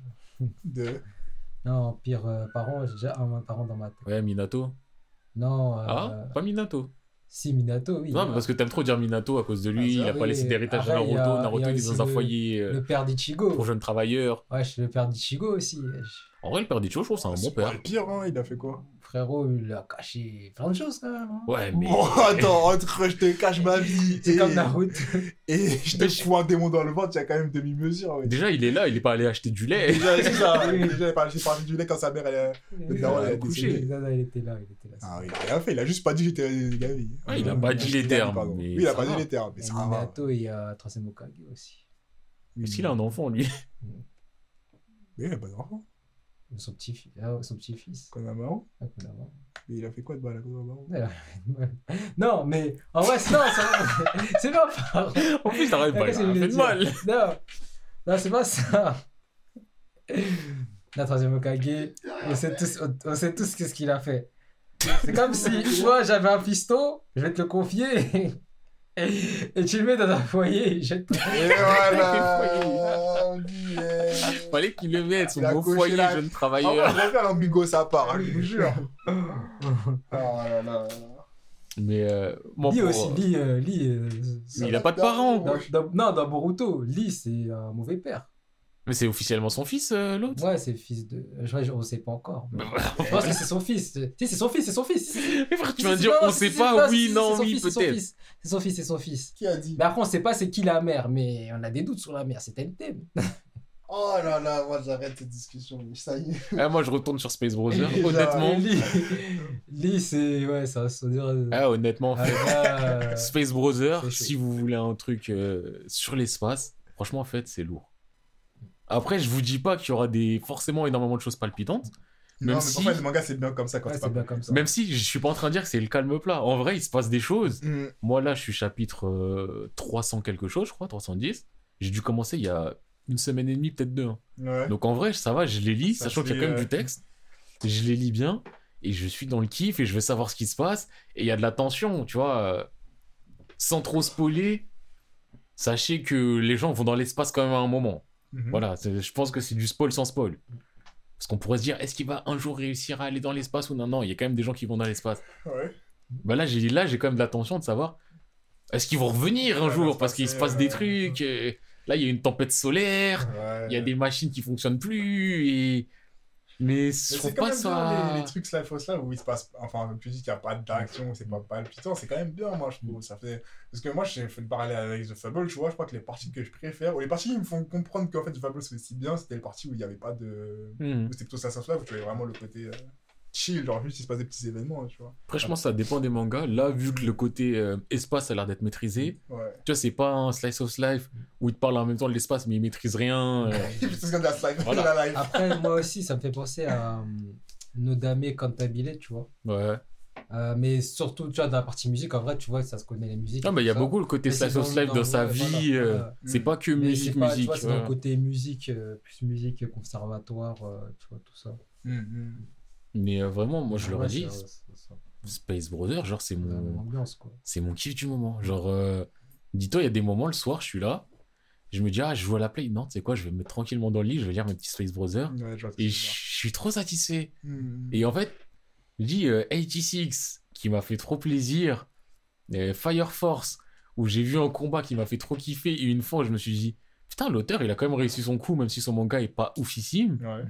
Non, pire euh, parent, j'ai déjà un parent dans ma tête. Ouais, Minato. Non, euh, Ah, pas Minato. Si Minato, oui. Non, mais parce que t'aimes trop dire Minato à cause de lui, Ah, il a pas laissé d'héritage à Naruto. a- Naruto, il est dans un foyer euh, Le père d'Ichigo. pour jeunes travailleurs. Ouais, je suis le père d'Ichigo aussi. En vrai, le père d'Ichigo, je trouve que c'est un bon C'est pas père. le pire, hein, il a fait quoi? Frérot, il a caché plein de choses quand même. hein. Ouais, mais. Bon, [LAUGHS] attends, entre je te cache ma vie [LAUGHS] C'est et, comme Naruto. et je te je- fous un démon dans le ventre, il y a quand même demi-mesure. ouais. Déjà, il est là, il est pas allé acheter du lait. Déjà, c'est ça. [LAUGHS] Oui. Déjà, j'ai parlé j'ai parlé du lait quand sa mère, elle est... Il daron, elle a couché. décédé. Non, non, il était là, il était là. Ah, il a rien fait, il a juste pas dit j'étais gavé. Ouais, il a pas dit les termes, Oui, il a pas dit les termes, mais ça va. Minato, il y a Troisième Hokage aussi. Oui. Est-ce qu'il a un enfant, lui? Mais il a pas d'enfant. Son petit-fils. Ah, son petit-fils. Konamaru. Ah. Mais il a fait quoi de mal à Konamaru [LAUGHS] Non, mais en vrai, c'est- non, [LAUGHS] c'est- pas par. En plus, t'arrêtes pas, il a fait de mal. Non, non c'est pas ça. La troisième Hokage, on sait tous, on, sait tous qu'est-ce qu'il a fait. C'est comme si moi j'avais un piston, je vais te le confier, et tu le mets dans un foyer, je te... Et voilà. Fallait qu'il le mette, son coché foyer, la- jeune travailleur. je vais faire l'ambigo ça part, hein, je vous jure. Oh [LAUGHS] là là là. Mais euh, moi, Lee pour- aussi, Lee, euh, Lee, euh, Mais il a pas de parents. dans- non, dans Boruto, Lee, c'est un mauvais père. Mais c'est officiellement son fils, euh, l'autre? Ouais, c'est le fils de. Je, je, on sait pas encore. Bah, Je pense que c'est son fils. Si, c'est son fils, c'est son fils. [LAUGHS] Mais frère, tu vas dire, on sait pas, oui, non, oui, fils, c'est son peut-être. fils. C'est son fils, c'est son fils. Qui a dit? Mais après, on sait pas c'est qui la mère, mais on a des doutes sur la mère. C'est Tentem. [LAUGHS] Oh là là, moi j'arrête cette discussion. mais Ça y est. Ah, moi, je retourne sur Space Brother, Déjà, [LAUGHS] honnêtement. Lee, Lee c'est. Ouais, ça se dire. Ah, honnêtement, Ah, là, euh, [LAUGHS] Space chaud. si vous voulez un truc euh, sur l'espace, franchement, en fait, c'est lourd. Après, je vous dis pas qu'il y aura des forcément énormément de choses palpitantes, Même non, mais si- parfois, le manga c'est bien comme ça quand ouais, c'est pas bien comme ça. même si je suis pas en train de dire que c'est le calme plat. En vrai, il se passe des choses. Hmm. Moi, là, je suis chapitre euh, 300 quelque chose, je crois, 310. J'ai dû commencer il y a une semaine et demie, peut-être deux. hein. Ouais. Donc en vrai, ça va, je les lis, Ça sachant qu'il y a quand même ouais. du texte. Je les lis bien et je suis dans le kiff et je veux savoir ce qui se passe. Et il y a de la tension, tu vois. euh, sans trop spoiler, sachez que les gens vont dans l'espace quand même à un moment. Mhm. Voilà, je pense que c'est du spoil sans spoil. Parce qu'on pourrait se dire, est-ce qu'il va un jour réussir à aller dans l'espace ou non? Non, il y a quand même des gens qui vont dans l'espace. Ouais. Bah là, j'ai là, j'ai quand même de la tension de savoir, est-ce qu'ils vont revenir un Ouais, jour? Parce qu'il se passe des ouais. trucs. et là, il y a une tempête solaire. Ouais. Il y a des machines qui fonctionnent plus et mais je c'est trouve quand pas même ça bien les, les trucs Life of là où il se passe enfin tu dis qu'il n'y a pas d'action c'est pas palpitant c'est quand même bien moi je trouve ça fait parce que moi j'ai fait le parallèle avec The Fable tu vois je crois que les parties que je préfère ou les parties qui me font comprendre qu'en fait The Fable c'est aussi bien c'était les parties où il n'y avait pas de où c'était plutôt Slice of Life où tu avais vraiment le côté euh, chill genre juste il se passe des petits événements tu vois Après, je pense que ça dépend des mangas. Là, vu que le côté euh, espace a l'air d'être maîtrisé, ouais tu vois, c'est pas un slice of life où il te parle en même temps de l'espace, mais il maîtrise rien. euh. [LAUGHS] la Voilà. la Après, moi aussi, ça me fait penser à euh, Nodame Cantabile, tu vois. Ouais. Euh, mais surtout, tu vois, dans la partie musique, en vrai, tu vois, ça se connaît les musiques. Non, mais il y a ça. beaucoup le côté Mais slice of life dans, dans- sa ouais, vie. voilà, euh, voilà. C'est pas que Mais musique, tu musique. vois, c'est ouais. dans le côté musique, euh, plus musique conservatoire, euh, tu vois, tout ça. Mhm. Mais euh, vraiment, moi, je Ouais, leur ai dit, ça. Space Brother, genre, c'est même mon, c'est mon kiff du moment. Genre, euh, dis-toi, il y a des moments, le soir, je suis là, je me dis, ah, je à la play. Non, tu sais quoi, je vais me mettre tranquillement dans le lit, je vais lire mes petits Space. Ouais, vois que Et je suis trop satisfait. Mhm. Et en fait, dis euh, 86 qui m'a fait trop plaisir, euh, Fire Force où j'ai vu un combat qui m'a fait trop kiffer et une fois je me suis dit putain l'auteur il a quand même réussi son coup même si son manga est pas oufissime. ouais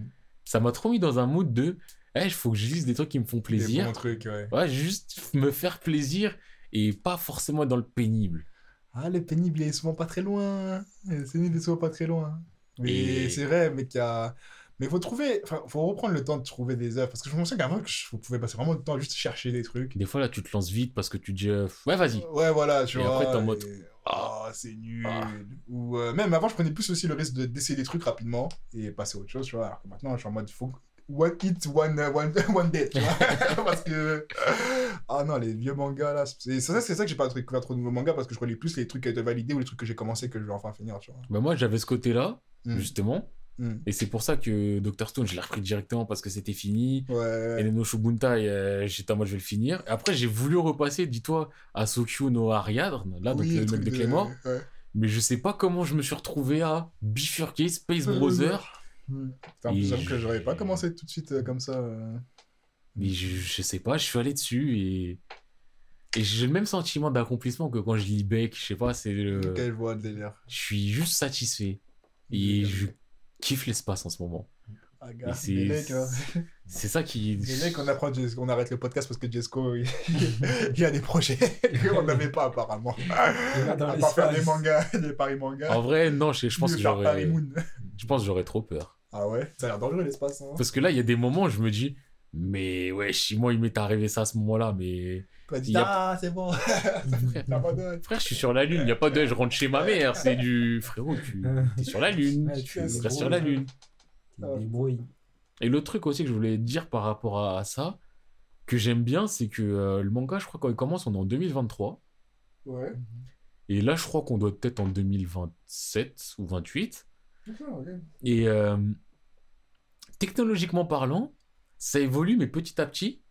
Ça m'a trop mis dans un mood de eh il faut que je lise des trucs qui me font des plaisir. bons trucs ouais Ouais, juste me faire plaisir et pas forcément dans le pénible. Ah, le pénible il est souvent pas très loin. Le pénible est souvent pas très loin. Mais Et- c'est vrai, mais qu'il y a. Mais faut trouver. Enfin, faut reprendre le temps de trouver des œuvres. Parce que je me souviens qu'avant, que je- vous pouvez passer vraiment le temps à juste chercher des trucs. Des fois là tu te lances vite parce que tu dis euh, ouais vas-y. Ouais, voilà, tu Et vois. après, t'es en mode, et- Ah, c'est nul. Ah. Ou euh, même avant, je prenais plus aussi le risque de- d'essayer des trucs rapidement et passer à autre chose, tu vois. Alors que maintenant, je suis en mode, faut. One hit, one, uh, one, [LAUGHS] one [LAUGHS] parce que. Ah non, les vieux mangas là. C'est ça, c'est ça que j'ai pas découvert trop de nouveaux mangas parce que je relis plus les trucs qui été validés ou les trucs que j'ai commencé que je vais enfin finir, tu vois. Bah moi j'avais ce côté là Mm. justement Mm. et c'est pour ça que Dr Stone je l'ai repris directement parce que c'était fini. Ouais. Et Neno Shubuntai, euh, j'étais en mode je vais le finir. Et après, j'ai voulu repasser, dis-toi, à Sokyo no Ariadne, là, donc Oui, le mec de. Ouais. Mais je sais pas comment je me suis retrouvé à bifurquer Space Euh, Brother. Plus, j'avoue je- que j'aurais pas commencé tout de suite euh, comme ça. euh. Mais je, je sais pas, je suis allé dessus et. Et j'ai le même sentiment d'accomplissement que quand je lis Beck, je sais pas, c'est le. Ok, je vois le délire. Je suis juste satisfait. Et je kiffe l'espace en ce moment. Ah, gars, Et c'est- les mecs, hein. C'est ça qui. Les mecs, on apprend, Jes- on arrête le podcast parce que Jesco, il, [LAUGHS] [LAUGHS] il y a des projets qu'on n'avait pas apparemment. à part faire des mangas, des paris mangas. En vrai, non, je, je pense que faire Paris j'aurais. Moon. Je pense que j'aurais trop peur. Ah ouais, ça a l'air dangereux l'espace. Hein. Parce que là, il y a des moments où je me dis, mais ouais, moi, il m'est arrivé ça à ce moment-là, mais. A- ah, c'est bon. Frère, [LAUGHS] d'œil. je suis sur la lune, il n'y a pas de je rentre chez ma mère, c'est du frérot, tu es sur la lune, Ouais, tu tu es restes sur la lune. Débrouilles. Et l'autre truc aussi que je voulais dire par rapport à, à ça, que j'aime bien, c'est que euh, le manga, je crois, quand il commence, on est en 2023. Ouais. Et là, je crois qu'on doit être peut-être en 2027 ou 28. Et euh, technologiquement parlant, ça évolue, mais petit à petit.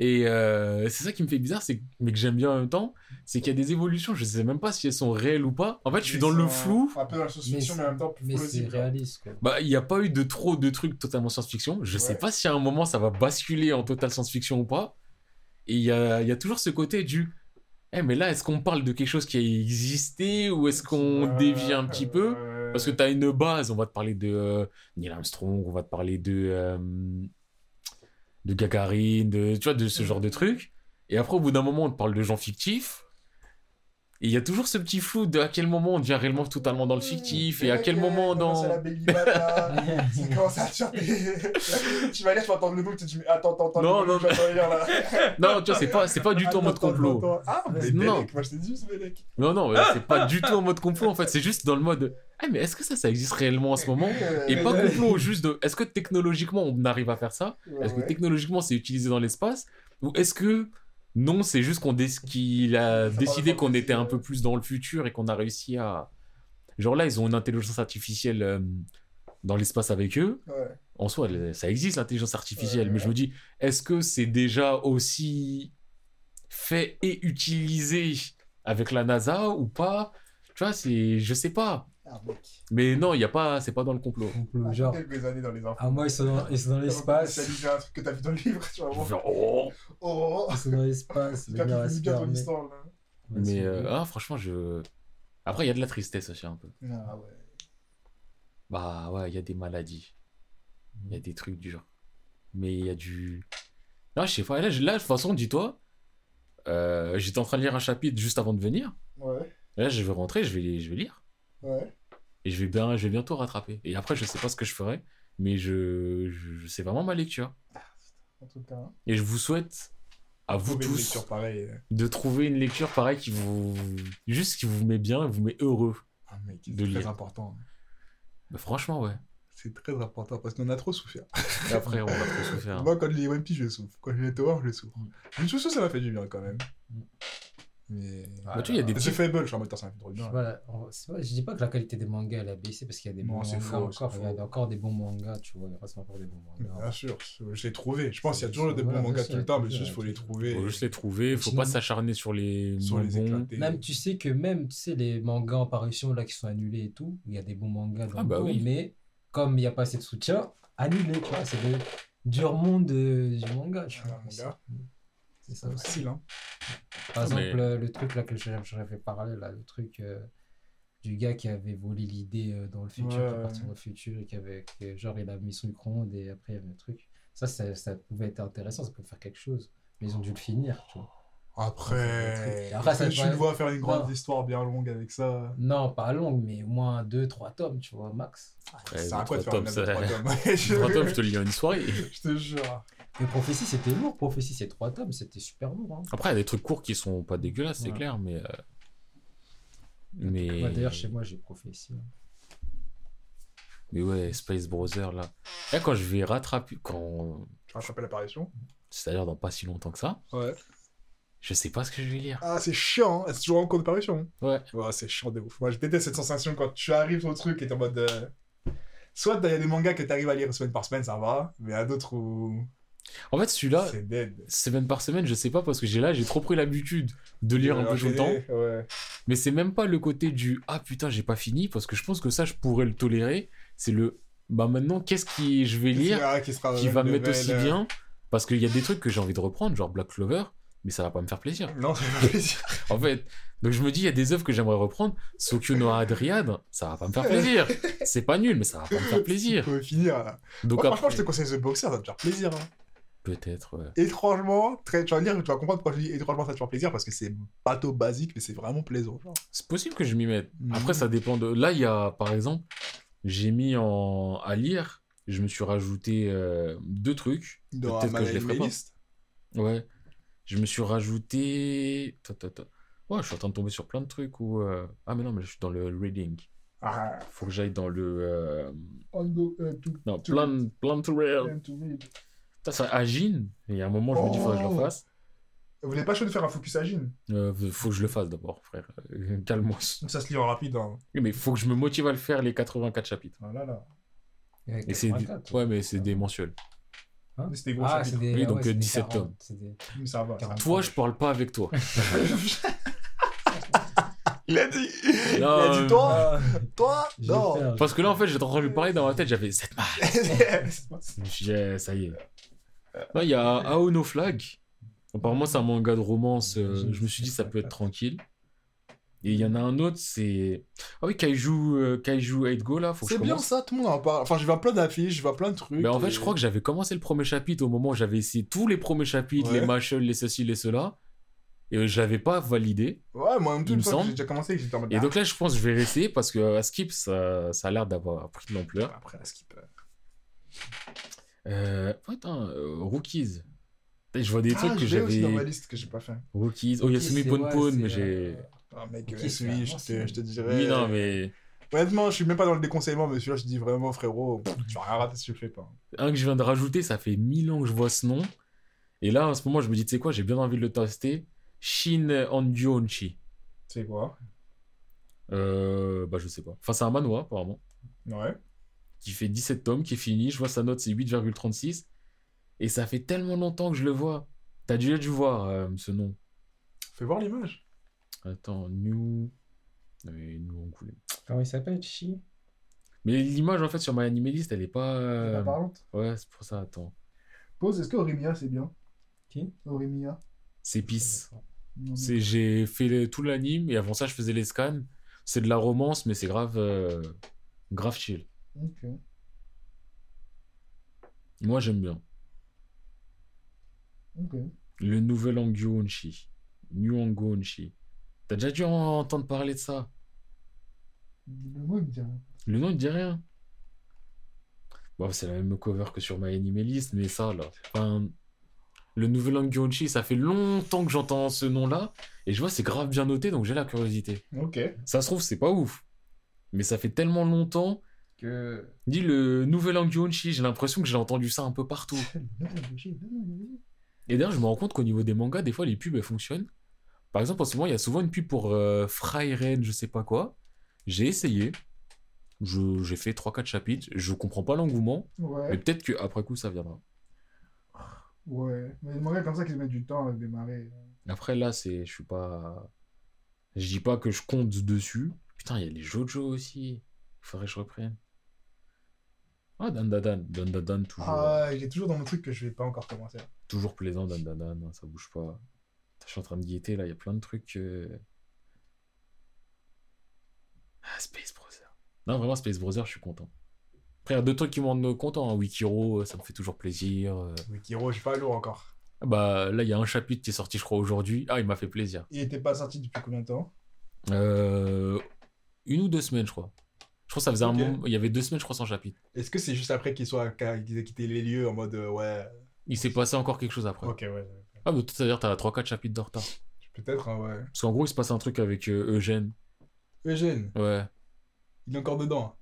Et euh, c'est ça qui me fait bizarre, c'est mais que j'aime bien en même temps, c'est qu'il y a des évolutions, je sais même pas si elles sont réelles ou pas. En fait, je suis dans le flou. Un peu dans la science-fiction, mais, en même temps plus mais c'est plausible. réaliste, quoi. Bah, il n'y a pas eu de trop de trucs totalement science-fiction. Je sais Ouais. pas si à un moment ça va basculer en total science-fiction ou pas. Et il y a, il y a toujours ce côté du. Eh, mais là, est-ce qu'on parle de quelque chose qui a existé ou est-ce qu'on dévie un petit peu? Parce que tu as une base, on va te parler de euh, Neil Armstrong, on va te parler de, euh, de Gagarine, de, tu vois, de ce genre de trucs. Et après, au bout d'un moment, on te parle de gens fictifs. Et il y a toujours ce petit flou de à quel moment on devient réellement totalement dans le fictif et à quel moment dans. la Baby Bata, Ça [LAUGHS] commence à te [LAUGHS] Tu vas lire, tu vas attendre le nom, tu te dis, mais attends, attends, attends, Non, non. [LAUGHS] Non, tu vois, c'est pas, c'est pas du tout en mode complot. Ah, mais Non. Moi je t'ai dit, Bélec. Non, non, c'est pas du tout en mode complot en fait. C'est juste dans le mode. Ah, mais est-ce que ça, ça existe réellement en ce moment? Et pas complot, juste de. Est-ce que technologiquement on arrive à faire ça? Est-ce que technologiquement c'est utilisé dans l'espace? Ou est-ce que non, c'est juste qu'on dé- qu'il a décidé qu'on était un peu plus dans le futur et qu'on a réussi à. Genre là, ils ont une intelligence artificielle euh, dans l'espace avec eux. Ouais. En soi, ça existe l'intelligence artificielle, Ouais. mais je me dis, est-ce que c'est déjà aussi fait et utilisé avec la NASA ou pas? Tu vois, c'est. Je sais pas. Ah, mec. Mais non, il y a pas, c'est pas dans le complot. Complot, genre, quelques années dans les infos. à moi, ils sont dans, ils sont dans l'espace. C'est un truc que t'as vu dans le livre, tu. Genre, oh. Oh, Ils sont dans l'espace. le gars bien ton histoire, là. Mais euh, ah, franchement, je. Après, il y a de la tristesse aussi un peu. Ah ouais. Bah ouais, il y a des maladies. Il y a des trucs du genre. Mais il y a du. Là, je sais pas. Là, je- là de toute façon, dis-toi, euh, j'étais en train de lire un chapitre juste avant de venir. Ouais, Là, je vais rentrer, je vais, je vais lire. ouais. Et je vais, bien, je vais bientôt rattraper. Et après, je sais pas ce que je ferai. Mais je, je, c'est vraiment ma lecture. En tout cas, hein. Et je vous souhaite, à vous tous, pareille. de trouver une lecture pareille qui vous. Juste qui vous met bien et vous met heureux. Ah, mec, De c'est très lire. important. Bah, franchement, ouais. C'est très important parce qu'on a trop souffert. Et après, on va trop souffrir. [LAUGHS] Moi, quand je lis One Piece, je souffre. Quand je lis Tower, je souffre. Mm. Une chose, ça m'a fait du bien quand même. Mais. Bah, tu il y a des C'est faible, je suis en mode, ça trop Je, bien. sais pas, on- c'est pas- je dis pas que la qualité des mangas elle a baissé parce qu'il y a des Non, bons mangas faux, encore. Il y a encore des bons mangas, tu vois. Il reste encore des bons mangas. Bien sûr, je l'ai trouvé. Je pense qu'il y a toujours des bons mangas tout le temps, mais juste faut les trouver. Faut juste les trouver, faut pas s'acharner sur les Sur les bons. éclater. Même tu sais que même tu sais les mangas en parution là qui sont annulés et tout, il y a des bons mangas dans Ah le bah mais comme il n'y a pas assez de soutien, annulé, tu vois, c'est le dur monde euh, du manga, tu Ah, vois. C'est ça C'est aussi. facile, hein. Par Ah, exemple, mais- le, truc là que je- j'avais parlé, là, le truc euh, du gars qui avait volé l'idée euh, dans le futur, Ouais, qui est parti ouais. dans le futur, et qui avait, que, genre, il a mis son micro-ondes et après il y avait le truc. Ça, ça, ça pouvait être intéressant, ça pouvait faire quelque chose. Mais ils ont dû le finir, tu vois. Après, Après, ça tu vois faire une grande Non. histoire bien longue avec ça. Non, pas longue, mais au moins 2-3 tomes, tu vois, max. Ouais, c'est à quoi de trois faire une tomes, œuvre de ça- trois tomes? Ouais, je- Trois tomes, je te le lis en une soirée. [LAUGHS] Je te jure. Mais Prophétie, c'était lourd. Prophétie, c'est 3 tomes, c'était super lourd. Hein. Après, il y a des trucs courts qui sont pas dégueulasses, c'est Ouais. clair, mais. euh, Mais. Moi, d'ailleurs, chez moi, j'ai Prophétie. hein. Mais ouais, Space Brother là. Là, quand je vais rattraper. Quand... Tu vas rattraper l'apparition? C'est-à-dire dans pas si longtemps que ça, Ouais. je sais pas ce que je vais lire. Ah, c'est chiant. hein. C'est toujours en cours de parution. Ouais. Ouais, c'est chiant de ouf. Moi, je déteste cette sensation quand tu arrives au truc et t'es en mode. euh, Soit il y a des mangas que t'arrives à lire semaine par semaine, ça va. Mais il y a d'autres où. En fait, celui-là, C'est semaine par semaine, je sais pas parce que j'ai là, j'ai trop pris l'habitude de lire un peu tout le temps. Ouais. Mais c'est même pas le côté du ah putain, j'ai pas fini parce que je pense que ça, je pourrais le tolérer. C'est le bah maintenant, qu'est-ce qui je vais lire qui, sera qui au va me mettre aussi euh, bien? Parce qu'il y a des trucs que j'ai envie de reprendre, genre Black Clover, mais ça va pas me faire plaisir. Non, ça fait plaisir. [LAUGHS] En fait, donc je me dis, il y a des œuvres que j'aimerais reprendre. Sokyo no Adriad, ça va pas me faire plaisir. C'est pas nul, mais ça va pas me faire [LAUGHS] plaisir. Faut finir. là. Donc Moi, après, franchement, je te conseille The Boxer, ça va te faire plaisir. hein. Peut-être. ouais. Étrangement, très... tu vas lire, tu vas comprendre pourquoi je dis étrangement, ça te faire plaisir parce que c'est bateau basique, mais c'est vraiment plaisant. genre. C'est possible que je m'y mette. Mhm. Après, ça dépend de. Là, il y a, par exemple, j'ai mis en à lire. Je me suis rajouté euh, deux trucs. Dans Peut-être que je les ferai pas. Ouais. Je me suis rajouté. Ta, ta, ta. Ouais, je suis en train de tomber sur plein de trucs où. euh, Ah, mais non, mais je suis dans le reading. Ah, Faut que j'aille dans le. euh, on go, uh, to, Non, To plan, plan to real. plan to read. Ça, ça agine. Et il y a un moment, je me dis, faut que je le Oh. fasse. Vous n'êtes pas chaud de faire un focus agile Euh, faut que je le fasse d'abord, frère. Euh, Calme-moi. Ça se lit en rapide. Hein. Oui, Mais faut que je me motive à le faire, les 84 chapitres. Ah là là. Et c'est. 84, Ouais, mais c'est des mensuels. Hein C'était gros Ah, c'est chapitre. des. Oui, ah donc, ouais, c'est euh, des 17 40, tomes. c'est des- Mais ça va. ça va. 40. Toi, je parle pas avec toi. [LAUGHS] Il a dit. Il Non, a dit euh, toi Ah, Toi Non. Parce que là, en fait, j'étais en train de lui parler dans ma tête, j'avais cette marque. [LAUGHS] C'est pas- Je me suis dit, eh, ça y est. Là, il y a Aono Flag. Apparemment, c'est un manga de romance. euh, je me suis dit, ça peut être tranquille. Et il y en a un autre, c'est. Ah oui, Kaiju, euh, Kaiju 8 Go, là, faut que je C'est bien ça, tout le monde en parle. Enfin, je vois plein d'affiches, je vois plein de trucs. Ben, en fait, je crois que j'avais commencé le premier chapitre au moment où j'avais essayé tous les premiers chapitres, Ouais. les machins, les ceci, les cela. Et euh, j'avais pas validé. Ouais, moi, en même semble. j'ai déjà commencé, j'étais en mode. Et ah, donc là, je pense que je vais réessayer parce que à Skip, ça, ça a l'air d'avoir pris de l'ampleur. Après, la skip. euh. Euh, attends, euh, Rookies. Je vois des Ah, trucs que je l'ai aussi dans ma j'avais. liste que j'ai pas fait. Rookies. Oh, Yasumi mais j'ai. euh, Ah, mec, euh, je te, je te dirais. Oui, non, mais. Honnêtement, je suis même pas dans le déconseillement, mais celui-là, je te dis vraiment, frérot, tu vas rien rater si tu le fais pas. Un que je viens de rajouter, ça fait mille ans que je vois ce nom. Et là, en ce moment, je me dis, tu sais quoi, j'ai bien envie de le tester. Shin Ongyonchi. C'est quoi? Euh, bah, je sais pas. Enfin, c'est un manoir, apparemment. Ouais. Qui fait 17 tomes, qui est fini. Je vois sa note, c'est 8,36. Et ça fait tellement longtemps que je le vois. T'as déjà dû voir euh, ce nom. Fais voir l'image. Attends, New. Euh, New Angoulême. Comment il s'appelle, Chi? Mais l'image, en fait, sur ma animaliste, elle est pas. euh, La parlante. Ouais, c'est pour ça, attends. Pause, est-ce que Orimiya, c'est bien? Qui? Orimiya C'est. Non, C'est, j'ai fait tout l'anime et avant ça, je faisais les scans. C'est de la romance, mais c'est grave. euh, grave chill. Non. Ok. Moi, j'aime bien. Ok. Le nouvel Angyo Onshi. New Ango Onshi. T'as déjà dû en- entendre parler de ça Le mot, il me dit rien. Le nom, il dit rien. Bon, c'est la même cover que sur My Anime List, mais ça, là. Enfin, le nouvel Angyonchi, ça fait longtemps que j'entends ce nom-là, et je vois, c'est grave bien noté, donc j'ai la curiosité. Ok. Ça se trouve, c'est pas ouf. Mais ça fait tellement longtemps. Que. Dis le nouvel Angyonchi, j'ai l'impression que j'ai entendu ça un peu partout. [LAUGHS] Et d'ailleurs, je me rends compte qu'au niveau des mangas, des fois, les pubs, elles fonctionnent. Par exemple, en ce moment, il y a souvent une pub pour euh, Freiren, je sais pas quoi. J'ai essayé. J'ai fait 3-4 chapitres. Je comprends pas l'engouement. Mais peut-être qu'après coup, ça viendra. Ouais. Mais les mangas comme ça qui se mettent du temps à démarrer. Après, là, c'est. Je suis pas. Je dis pas que je compte dessus. Putain, il y a les Jojo aussi. Il faudrait que je reprenne. Ah, Dan Dan Dan. Dan Dan Dan, toujours. Ah, il est toujours dans mon truc que je vais pas encore commencer. Toujours plaisant, Dan Dan Dan. hein, Ça bouge pas. Je suis en train de guetter, là. Il y a plein de trucs. euh. Ah, Space Brother. Non, vraiment, Space Brother, je suis content. Après, il y a deux trucs qui me rendent content. hein. Wikiro, ça me fait toujours plaisir. euh. Wikiro, j'ai pas lourd encore. Ah Bah, là, il y a un chapitre qui est sorti, je crois, aujourd'hui. Ah, il m'a fait plaisir. Il était pas sorti depuis combien de temps? Euh, une ou deux semaines, je crois. Je crois que ça faisait un moment. Il y avait deux semaines, je crois, sans chapitre. Est-ce que c'est juste après qu'ils soient qu'ils aient quitté les lieux en mode euh, ouais. Il s'est passé encore quelque chose après. Ok, ouais. Ah, mais c'est-à-dire, t'as 3-4 chapitres de retard. Peut-être, hein, ouais. Parce qu'en gros, il se passe un truc avec euh, Eugène. Eugène, Ouais. il est encore dedans.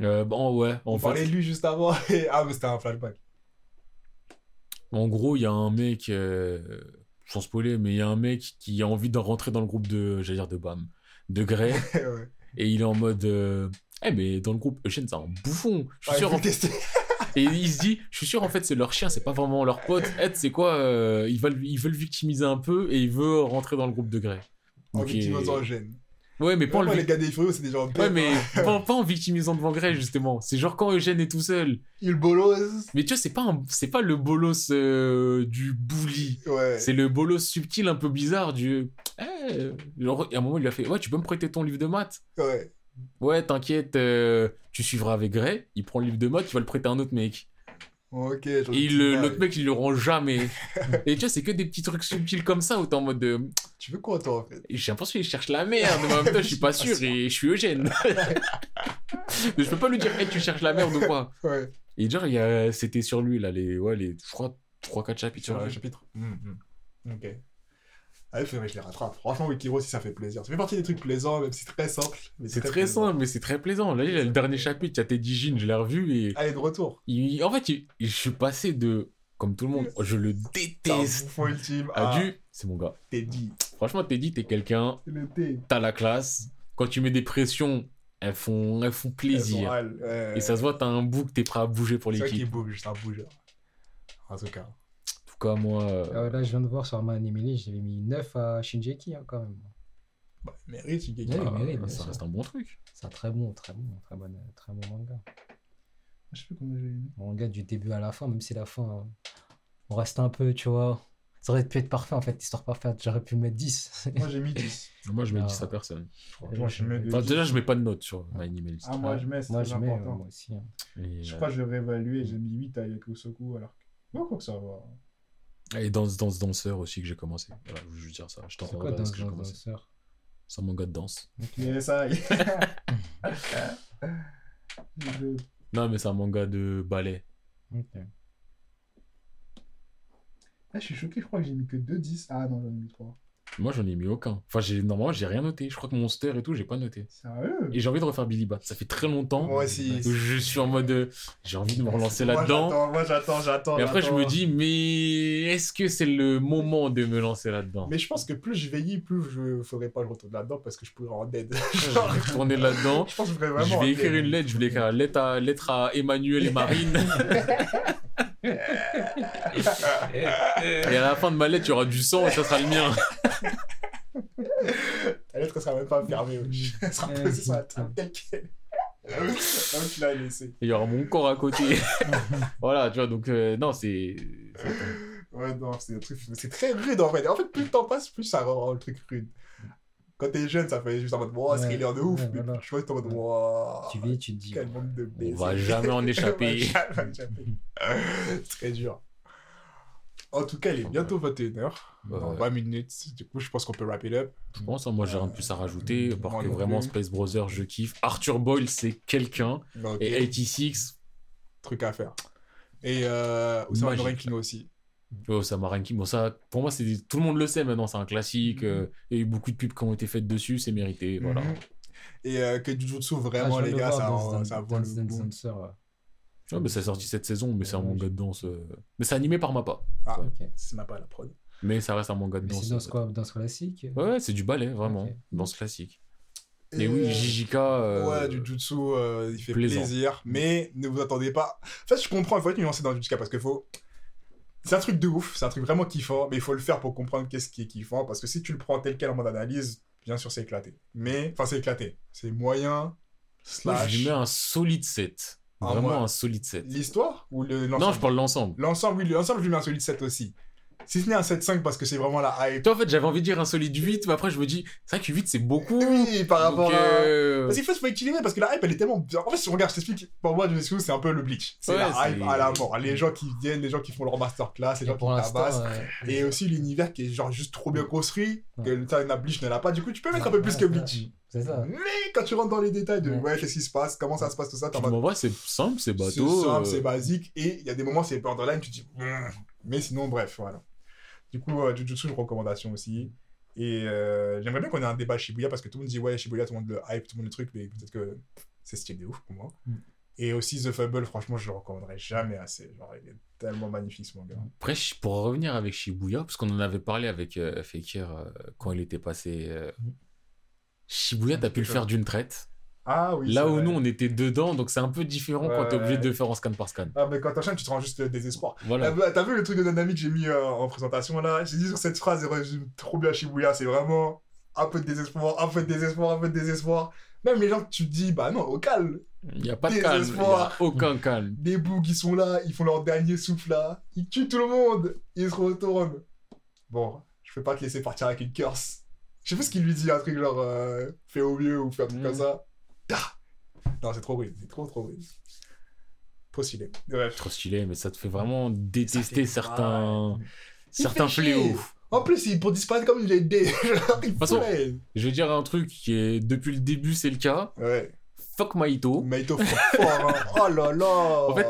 Euh, bon, ouais. En, On parlait de lui juste avant. [LAUGHS] et- ah, mais c'était un flashback. en gros, il y a un mec. euh, Sans spoiler, mais il y a un mec qui a envie de rentrer dans le groupe de. J'allais dire de BAM. De Grey. [LAUGHS] ouais. Et il est en mode. euh, Eh, mais dans le groupe, Eugène, c'est un bouffon. Je suis sûr. en tester. [LAUGHS] Et il se dit, je suis sûr en fait c'est leur chien, c'est pas vraiment leur pote. Ed, c'est quoi euh, ils, veulent, ils veulent victimiser un peu et il veut rentrer dans le groupe de Grey. En victimisant Eugène. Ouais, mais pas en, le les gars des Furieux, c'est des gens ouais, mais pas, [LAUGHS] pas en victimisant devant Grey justement. C'est genre quand Eugène est tout seul. Il bolos. Mais tu vois, c'est pas, un- c'est pas le bolos euh, du bully. Ouais. C'est le bolos subtil un peu bizarre du. Eh, genre, à un moment, il lui a fait Ouais, tu peux me prêter ton livre de maths Ouais. Ouais, t'inquiète, euh, tu suivras avec Grey. Il prend le livre de maths, tu vas le prêter à un autre mec. Ok. Et l'autre mec, il le rend jamais. [LAUGHS] et tu vois, c'est que des petits trucs subtils comme ça où t'es en mode de. Tu veux quoi, toi, en fait? J'ai l'impression qu'il cherche la merde, mais en même temps, je suis pas [LAUGHS] sûr et je suis Eugène. [LAUGHS] Mais je peux pas lui dire, hey, tu cherches la merde ou quoi? Ouais. Et genre, il y a... c'était sur lui, là, les, ouais, les, je crois, 3-4 chapitres Sur chapitre. Hum, hum. Ok. Ah, il faudrait que je les rattrape. Franchement, Wikiro, si ça fait plaisir. Ça fait partie des trucs plaisants, même si c'est très simple. C'est très simple, mais c'est très plaisant. Là, il y a le dernier chapitre, il y a Teddy Jean, je l'ai revu et. Allez, de retour. il- En fait, il- je suis passé de. Comme tout le monde, je le C'est déteste. ultime. À Ah, du. C'est mon gars. t'es dit. Franchement, Teddy, t'es quelqu'un, C'est t'as la classe. Quand tu mets des pressions, elles font, elles font plaisir. Elles sont râles, ouais. Et ça se voit, t'as un bouc, t'es prêt à bouger pour C'est vrai qu'il l'équipe. bouge, juste un bougeur. En tout cas. Cas, moi. euh, Ah ouais, là, je viens de voir sur ma Animeli, j'avais mis 9 à Shinjeki hein, quand même. Bah, il mérite, il Ouais, gagne. il mérite, bah, ça reste un bon truc. C'est un très bon, très bon, très bon, très bon manga. Je sais plus comment j'ai aimé. Manga du début à la fin, même si la fin, euh, on reste un peu, tu vois. Ça aurait pu être parfait en fait, histoire parfaite. J'aurais pu mettre 10. Moi, j'ai mis 10. [LAUGHS] Moi, je mets Ah. 10 à personne. Moi, je mets Enfin, déjà, je mets pas de note sur My Animalist. Ah, moi, je mets, c'est je mets, euh, important. moi aussi. hein. Et, Je euh, crois que je vais réévaluer, j'ai mis 8 avec Osoku, alors que. Quoi que ça va. Et Danse Danse Danseur aussi que j'ai commencé. Voilà, je veux juste dire ça. Je t'en C'est quoi reparlerai dans ce que j'ai commencé. C'est un manga de danse. Ok, ça [LAUGHS] Non, mais c'est un manga de ballet. Ok. Ah, je suis choqué, je crois que j'ai mis que 2 10. Ah non, j'en ai mis 3. Moi, j'en ai mis aucun. Enfin, j'ai normalement, j'ai rien noté. Je crois que Monster et tout, j'ai pas noté. Sérieux? Et j'ai envie de refaire Billy Bat. Ça fait très longtemps. Moi aussi. où Je suis en mode. euh, J'ai envie de me relancer là-dedans. Moi, j'attends, j'attends. Et après, je me dis, mais est-ce que c'est le moment de me lancer là-dedans? Mais je pense que plus je vieillis, plus je ferai pas le retour là-dedans parce que je pourrais en dead. Je [LAUGHS] vais retourner là-dedans. je pense que je ferais vraiment. Je en vais écrire une lettre. Je vais écrire une lettre à, lettre à Emmanuel et Marine. [LAUGHS] [LAUGHS] et à la fin de ma lettre, il y aura du sang et ça sera le mien. [LAUGHS] La lettre sera même pas fermée. Elle sera posée sur la table [LAUGHS] telle qu'elle. Tu l'as laissé. Et il y aura mon corps à côté. [LAUGHS] voilà, tu vois, donc euh, non, c'est. c'est- Ouais, non, c'est un truc. C'est très rude en fait. En fait, plus le temps passe, plus ça rend le truc rude. Quand t'es jeune, ça fait juste en mode, wow, Ouais, thriller de ouf. ouais, mais voilà. tu vois, t'es en mode, wow. Tu vis, tu te dis. Quel monde de On va jamais en échapper. On va jamais en échapper. C'est très dur. En tout cas, il est bientôt 21h. Dans Ouais. 20 minutes. Du coup, je pense qu'on peut wrap it up. Je pense, hein, moi j'ai rien de plus à rajouter. Parce que vraiment, plus. Space Brothers, je kiffe. Arthur Boyle, c'est quelqu'un. Ok. Et 86, Truc à faire. Et euh, Osama. Ranking aussi. oh, ça m'a ranké. Bon, ça, pour moi, c'est tout le monde le sait maintenant, c'est un classique. Mhm. euh, Il y a eu beaucoup de pubs qui ont été faites dessus, c'est mérité. Voilà. Mhm. Et euh, que Jujutsu, Ah, vraiment, les gars, ça, dans- ça dans- vaut le Dancer, ouais. Ouais, mais c'est sorti cette saison, mais c'est un manga de danse. euh, Mais c'est animé par Mappa. Ah, c'est ma pas la prod. Mais ça reste un manga de danse. c'est danse quoi Danse classique Ouais, ouais, c'est du ballet, vraiment. Ok. Danse classique. Et, Et oui, euh, JJK. euh, Ouais, Jujutsu, euh, il fait plaisant. plaisir, mais ne vous attendez pas. En fait, je comprends, il faut être nuancé dans Jujutsu parce qu'il faut. C'est un truc de ouf, c'est un truc vraiment kiffant, mais il faut le faire pour comprendre qu'est-ce qui est kiffant, parce que si tu le prends tel quel en mode analyse, bien sûr, c'est éclaté. Mais, enfin, c'est éclaté. C'est moyen, Moi, slash. je lui mets un solide 7. Ah, Vraiment moi- un solide 7. L'histoire ou le Non, je parle de l'ensemble. L'ensemble, oui, l'ensemble, je lui mets un solide 7 aussi. Si ce n'est un 7-5 parce que c'est vraiment la hype. Toi, en fait, j'avais envie de dire un solide 8, mais après, je me dis, c'est vrai que 8, c'est beaucoup. Oui, par rapport Donc, à. euh, Parce qu'il faut, faut équilibrer parce que la hype elle est tellement bien. En fait, si on regarde, je t'explique. Pour moi, Jujutsu c'est un peu le bleach. C'est Ouais, la hype à la mort. Les gens qui viennent, les gens qui font leur masterclass, les gens qui tabassent. euh, Et aussi l'univers qui est genre juste trop bien construit, Ouais. que le Bleach ne l'a pas. Du coup, tu peux mettre un peu plus que Bleach. C'est ça. Mais quand tu rentres dans les détails de Ouais. ouais, qu'est-ce qui se passe, comment ça se passe, tout ça, t'es en Puis, mode. en vrai, c'est simple, c'est C'est bateau. simple, euh, c'est basique. Et il y a des moments, c'est borderline, tu te dis. Hmm. Mais sinon, bref, voilà. Du coup, euh, Jujutsu, une recommandation aussi. Et euh, j'aimerais bien qu'on ait un débat Shibuya parce que tout le monde dit ouais, Shibuya, tout le monde le hype, tout le monde le truc, mais peut-être que c'est stylé de ouf pour moi. Mm. Et aussi The Fable, franchement, je le recommanderais jamais assez. Genre, il est tellement magnifique ce manga. Après, pour revenir avec Shibuya, parce qu'on en avait parlé avec euh, Fekir euh, quand il était passé. euh, Mm. Shibuya, t'as pu le faire d'une traite. Ah oui. Là où vrai. nous, on était dedans, donc c'est un peu différent quand t'es obligé de le faire en scan par scan. Ah, mais quand t'enchaînes, tu te rends juste le désespoir. Voilà. T'as vu le truc de Nanami que j'ai mis euh, en présentation là? J'ai dit sur cette phrase, elle résume trop bien Shibuya. C'est vraiment un peu de désespoir, un peu de désespoir, un peu de désespoir. Même les gens que tu te dis, bah non, au calme. Il n'y a pas de calme. A aucun calme. Des bouts qui sont là, ils font leur dernier souffle là. Ils tuent tout le monde. Ils se retournent. Bon, je peux pas te laisser partir avec une curse. Je sais pas ce qu'il lui dit, un truc genre euh, fais au mieux ou fais un truc Mm. comme ça. Ah non, c'est trop rude. C'est trop, trop rude. Trop stylé. Bref. Trop stylé, mais ça te fait vraiment détester fait certains, certains fléaux. En plus, il, pour disparaître comme il est dé. Genre, il façon-. Je vais dire un truc qui est depuis le début, c'est le cas. Ouais. Fuck Maito. Maito fort, hein. Oh là là. En fait,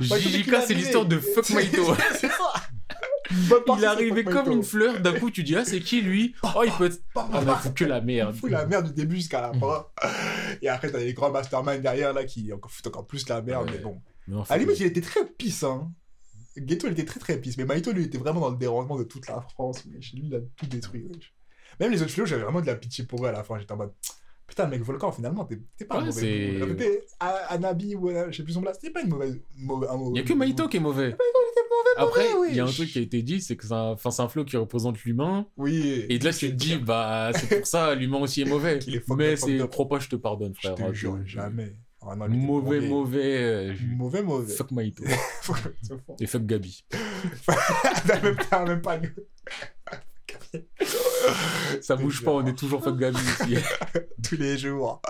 JJK, c'est l'histoire de Fuck Maito. [LAUGHS] c'est ça. Partie, Il est c'est arrivé Fuck comme Maito. une fleur, d'un coup tu dis ah c'est qui lui? Oh il peut être... Bah, Ah il fout que la merde. Il fout la merde du début jusqu'à la fin. Et après, t'as les grands masterminds derrière là qui foutent encore plus la merde. Mais bon. À la limite, il était très pisse. Hein. Ghetto, il était très très pisse. Mais Maito, lui, était vraiment dans le dérangement de toute la France. Mais lui, il a tout détruit. Même les autres fléaux, j'avais vraiment de la pitié pour eux à la fin. J'étais en mode. Putain, mec, Volcan, finalement, t'es t'es pas un Ouais, mauvais. T'étais A- Anabi ou euh, je sais plus son blast. C'était pas une mauvaise. mauvais- un Il mauvais y a que Maito qui est mauvais. Après, il y a un truc qui a été dit, c'est que c'est un, un flow qui représente l'humain. Oui. Et de là, tu te dis, bah, c'est pour ça, l'humain aussi est [LAUGHS] mauvais. Est Mais c'est trop pas, je te pardonne, Je frère. te jure, Je- jamais. Ah non, il était Mauvais, mauvais. mauvais. euh, Mauvais, mauvais. Fuck [LAUGHS] fort. Et fuck Gabi. [LAUGHS] T'as même pas, même pas. Ça bouge pas, on est toujours fuck Gabi ici. tous les jours.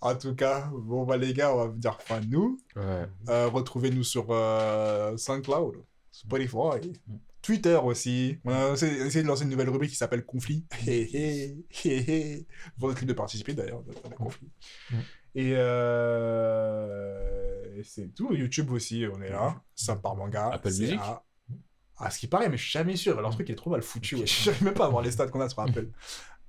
En tout cas, bon, bah, les gars, on va vous dire fin nous. Ouais. Euh, Retrouvez-nous sur euh, SoundCloud, Spotify, Twitter aussi. On a essayé de lancer une nouvelle rubrique qui s'appelle Conflit. Votre libre de participer d'ailleurs. Mm. Et, euh, et c'est tout. YouTube aussi, on est là. Ça part manga. Apple Music. à- À ce qui paraît, mais je suis jamais sûr. Leur truc est trop mal foutu. ouais. Je n'arrive même pas à voir les stats qu'on a sur Apple. [LAUGHS]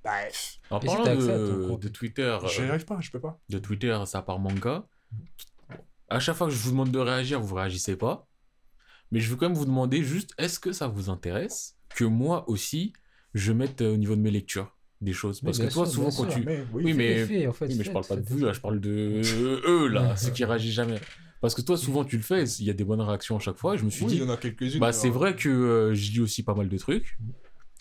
Bref. En si parlant de, Twitter, Je euh, n'y arrive pas, je peux pas. de Twitter, ça part manga. À chaque fois que je vous demande de réagir, vous réagissez pas. Mais je veux quand même vous demander juste, est-ce que ça vous intéresse que moi aussi, je mette euh, au niveau de mes lectures des choses? Parce que toi, sûr, souvent, quand sûr. tu... Mais, oui, Oui, mais... Fais, en fait, Oui, mais je parle pas de vous, là, je parle de eux, là, [LAUGHS] ceux qui réagissent jamais. Parce que toi, souvent, tu le fais, il y a des bonnes réactions à chaque fois. et je me suis Oui, il y en a quelques-unes. bah, euh, c'est vrai que euh, je lis aussi pas mal de trucs.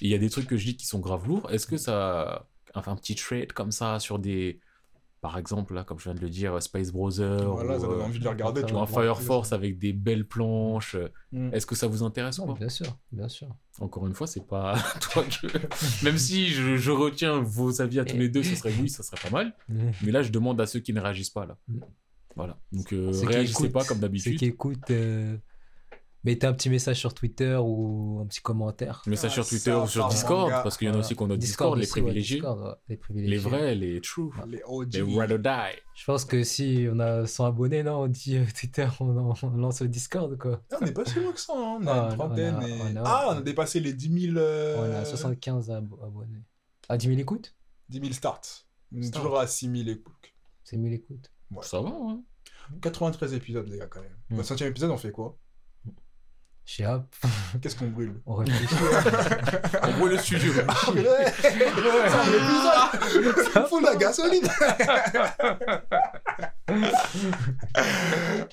Il y a des trucs que je lis qui sont grave lourds. Est-ce que ça. Enfin, un petit trade comme ça sur des. Par exemple, là, comme je viens de le dire, Space Brothers. Voilà, ou, ça donne euh, envie de les regarder. tu vois. un Fire Force avec des belles planches. Mm. Est-ce que ça vous intéresse ou Non, pas bien sûr, bien sûr. Encore une fois, c'est pas [LAUGHS] toi que. Même si je, je retiens vos avis à tous les deux, ce [LAUGHS] serait oui, ça serait pas mal. Mais là, je demande à ceux qui ne réagissent pas, là. Mm. Voilà. Donc, euh, Ceux réagissez pas comme Ceux d'habitude. qui écoutent, euh, mettez un petit message sur Twitter ou un petit commentaire. Message Ah, sur Twitter ça, ou sur Discord, parce qu'il y en a aussi qu'on a Discord, les aussi, ouais, privilégiés. Discord, ouais, les privilégiés. Les vrais, les true. Les OG. Les ride or die. Je pense que si on a 100 abonnés, non, on dit euh, Twitter, [LAUGHS] on, on lance le Discord, quoi. On n'est pas si loin que ça, hein. on a Ah, une trentaine. on a- et- on a- Ah, on a dépassé les 10 000, euh, On a 75 abo- abonnés. Ah, 10 000 écoutes? 10 000 starts. On est Start. toujours à 6 000 écoutes. C'est 1000 écoutes. Ouais. Ça va, hein 93 épisodes, les gars, quand même. Mm. Au centième épisode, on fait quoi? Hop, Qu'est-ce qu'on brûle on réfléchit. [LAUGHS] On voit le studio. Ah, mais ouais Faut la gasoline [LAUGHS]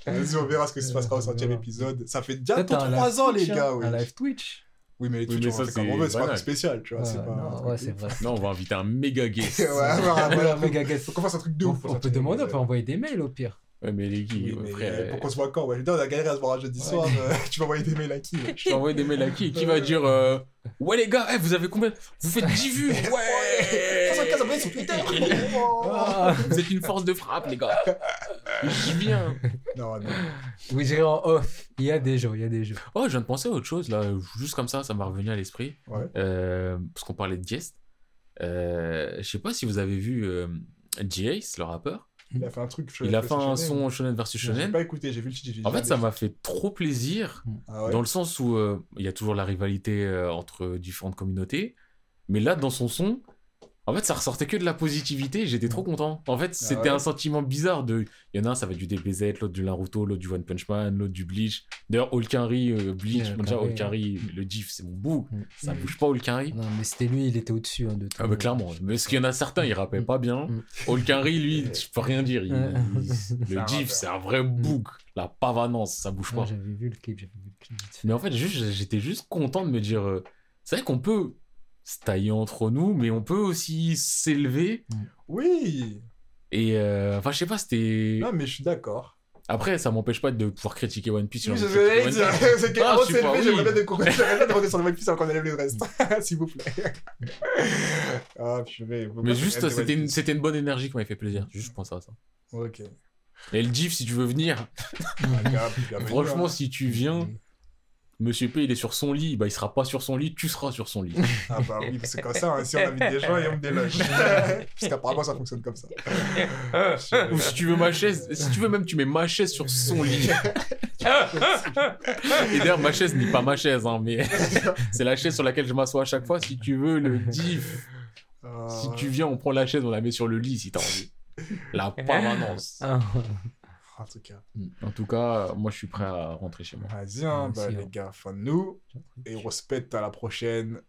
Vas-y, on verra ce que se passera au centième épisode. Ça fait un 3 live ans, les hein, gars. Un live Twitch. oui mais les Oui, Twitch, mais on ça, fait comme c'est on veut, c'est pas un spécial, tu vois. Ouais, c'est pas un non, truc ouais, de c'est ouf. vrai. Non, on va inviter un méga guest. [LAUGHS] Ouais, ouais, ouais, Ouais, ouais, méga guest. Faut qu'on fasse un truc de On, ouf. peut demander, on peut envoyer des mails au pire. Ouais, mais les Oui, frère. pour qu'on se voit quand ouais. Putain, on a galéré à se voir un jeudi Ouais. soir. euh, [LAUGHS] tu vas envoyer des mails à qui ouais. Je vais envoyer des mails à qui? Qui va dire euh, Ouais, les gars, eh, vous avez combien? Vous faites 10 vues? [LAUGHS] Ouais 75 abonnés sur Twitter [LAUGHS] Ah. Vous êtes une force de frappe, les gars. J'y viens. Non, non. Vous direz en off, il y a des gens, il y a des gens. Oh, je viens de penser à autre chose, là. Juste comme ça, ça m'a revenu à l'esprit. Ouais. Euh, parce qu'on parlait de guest. Euh, je sais pas si vous avez vu euh, G-Ace, le rappeur. Il a fait un truc. Il a fait un son Shonen versus J'ai Shonen. pas écouté, j'ai vu le titre. j'ai En fait, ça m'a fait trop plaisir. Ah ouais Dans le sens où euh, il y a toujours la rivalité euh, entre différentes communautés. Mais là, dans son son, en fait, ça ressortait que de la positivité. et J'étais trop content. En fait, c'était Ah ouais. un sentiment bizarre de. Il y en a un, ça va être du DBZ, l'autre du Naruto, l'autre du One Punch Man, l'autre du Bleach. D'ailleurs, Olkari, euh, Bleach, bon, déjà, Olkari, le GIF, c'est mon bouc. Mm. Ça bouge pas, Olkari. Non, mais c'était lui, il était au-dessus hein, de tout. Ah bah clairement, mais parce qu'il y en a certains, ils rappellent pas bien. Mm. Olkari, lui, je peux rien dire. il- il- le rappeur. c'est un vrai bouc. La pavanance, ça bouge pas. j'avais vu le clip, j'avais vu le clip. Mais en fait, j'étais juste content de me dire, euh, c'est vrai qu'on peut se tailler entre nous, mais on peut aussi s'élever. Oui Et euh, enfin, je sais pas, c'était. Non, mais je suis d'accord. Après, ça m'empêche pas de pouvoir critiquer One Piece. Oui, [LAUGHS] c'est de de pas, s'élever, j'aimerais bien demander sur One Piece avant qu'on élève le reste. [LAUGHS] S'il vous plaît. [LAUGHS] Ah, purée. Mais juste, c'était une, c'était une bonne énergie qui m'avait fait plaisir. Juste, je pense à ça. Ok. Et le GIF, si tu veux venir, Ah, franchement, si tu viens, Monsieur P, il est sur son lit, bah, il sera pas sur son lit, tu seras sur son lit. Ah bah oui, c'est comme ça, hein, si on invite des gens et on me déloge. [LAUGHS] Parce qu'apparemment ça fonctionne comme ça. [LAUGHS] Ou si tu veux ma chaise, si tu veux même, tu mets ma chaise sur son lit. [LAUGHS] Et d'ailleurs, ma chaise n'est pas ma chaise, hein, mais c'est la chaise sur laquelle je m'assois à chaque fois. Si tu veux le diff, Euh, si tu viens, on prend la chaise, on la met sur le lit si t'as envie. La permanence. Ah, En tout cas. En tout cas, moi, je suis prêt à rentrer chez moi. Vas-y, hein, bah, Merci, les hein. gars, fin de nous. Et on se pète à la prochaine.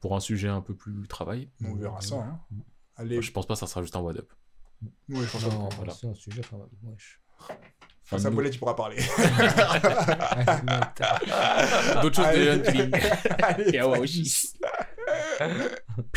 Pour un sujet un peu plus travail. On verra ça. Hein. Allez, Je pense pas que ça sera juste un what up. oui, je pense que non, voilà. c'est un sujet même. Wesh. Enfin, Paulet, tu pourras parler. [LAUGHS] D'autres choses Allez. de. Allez, [LAUGHS]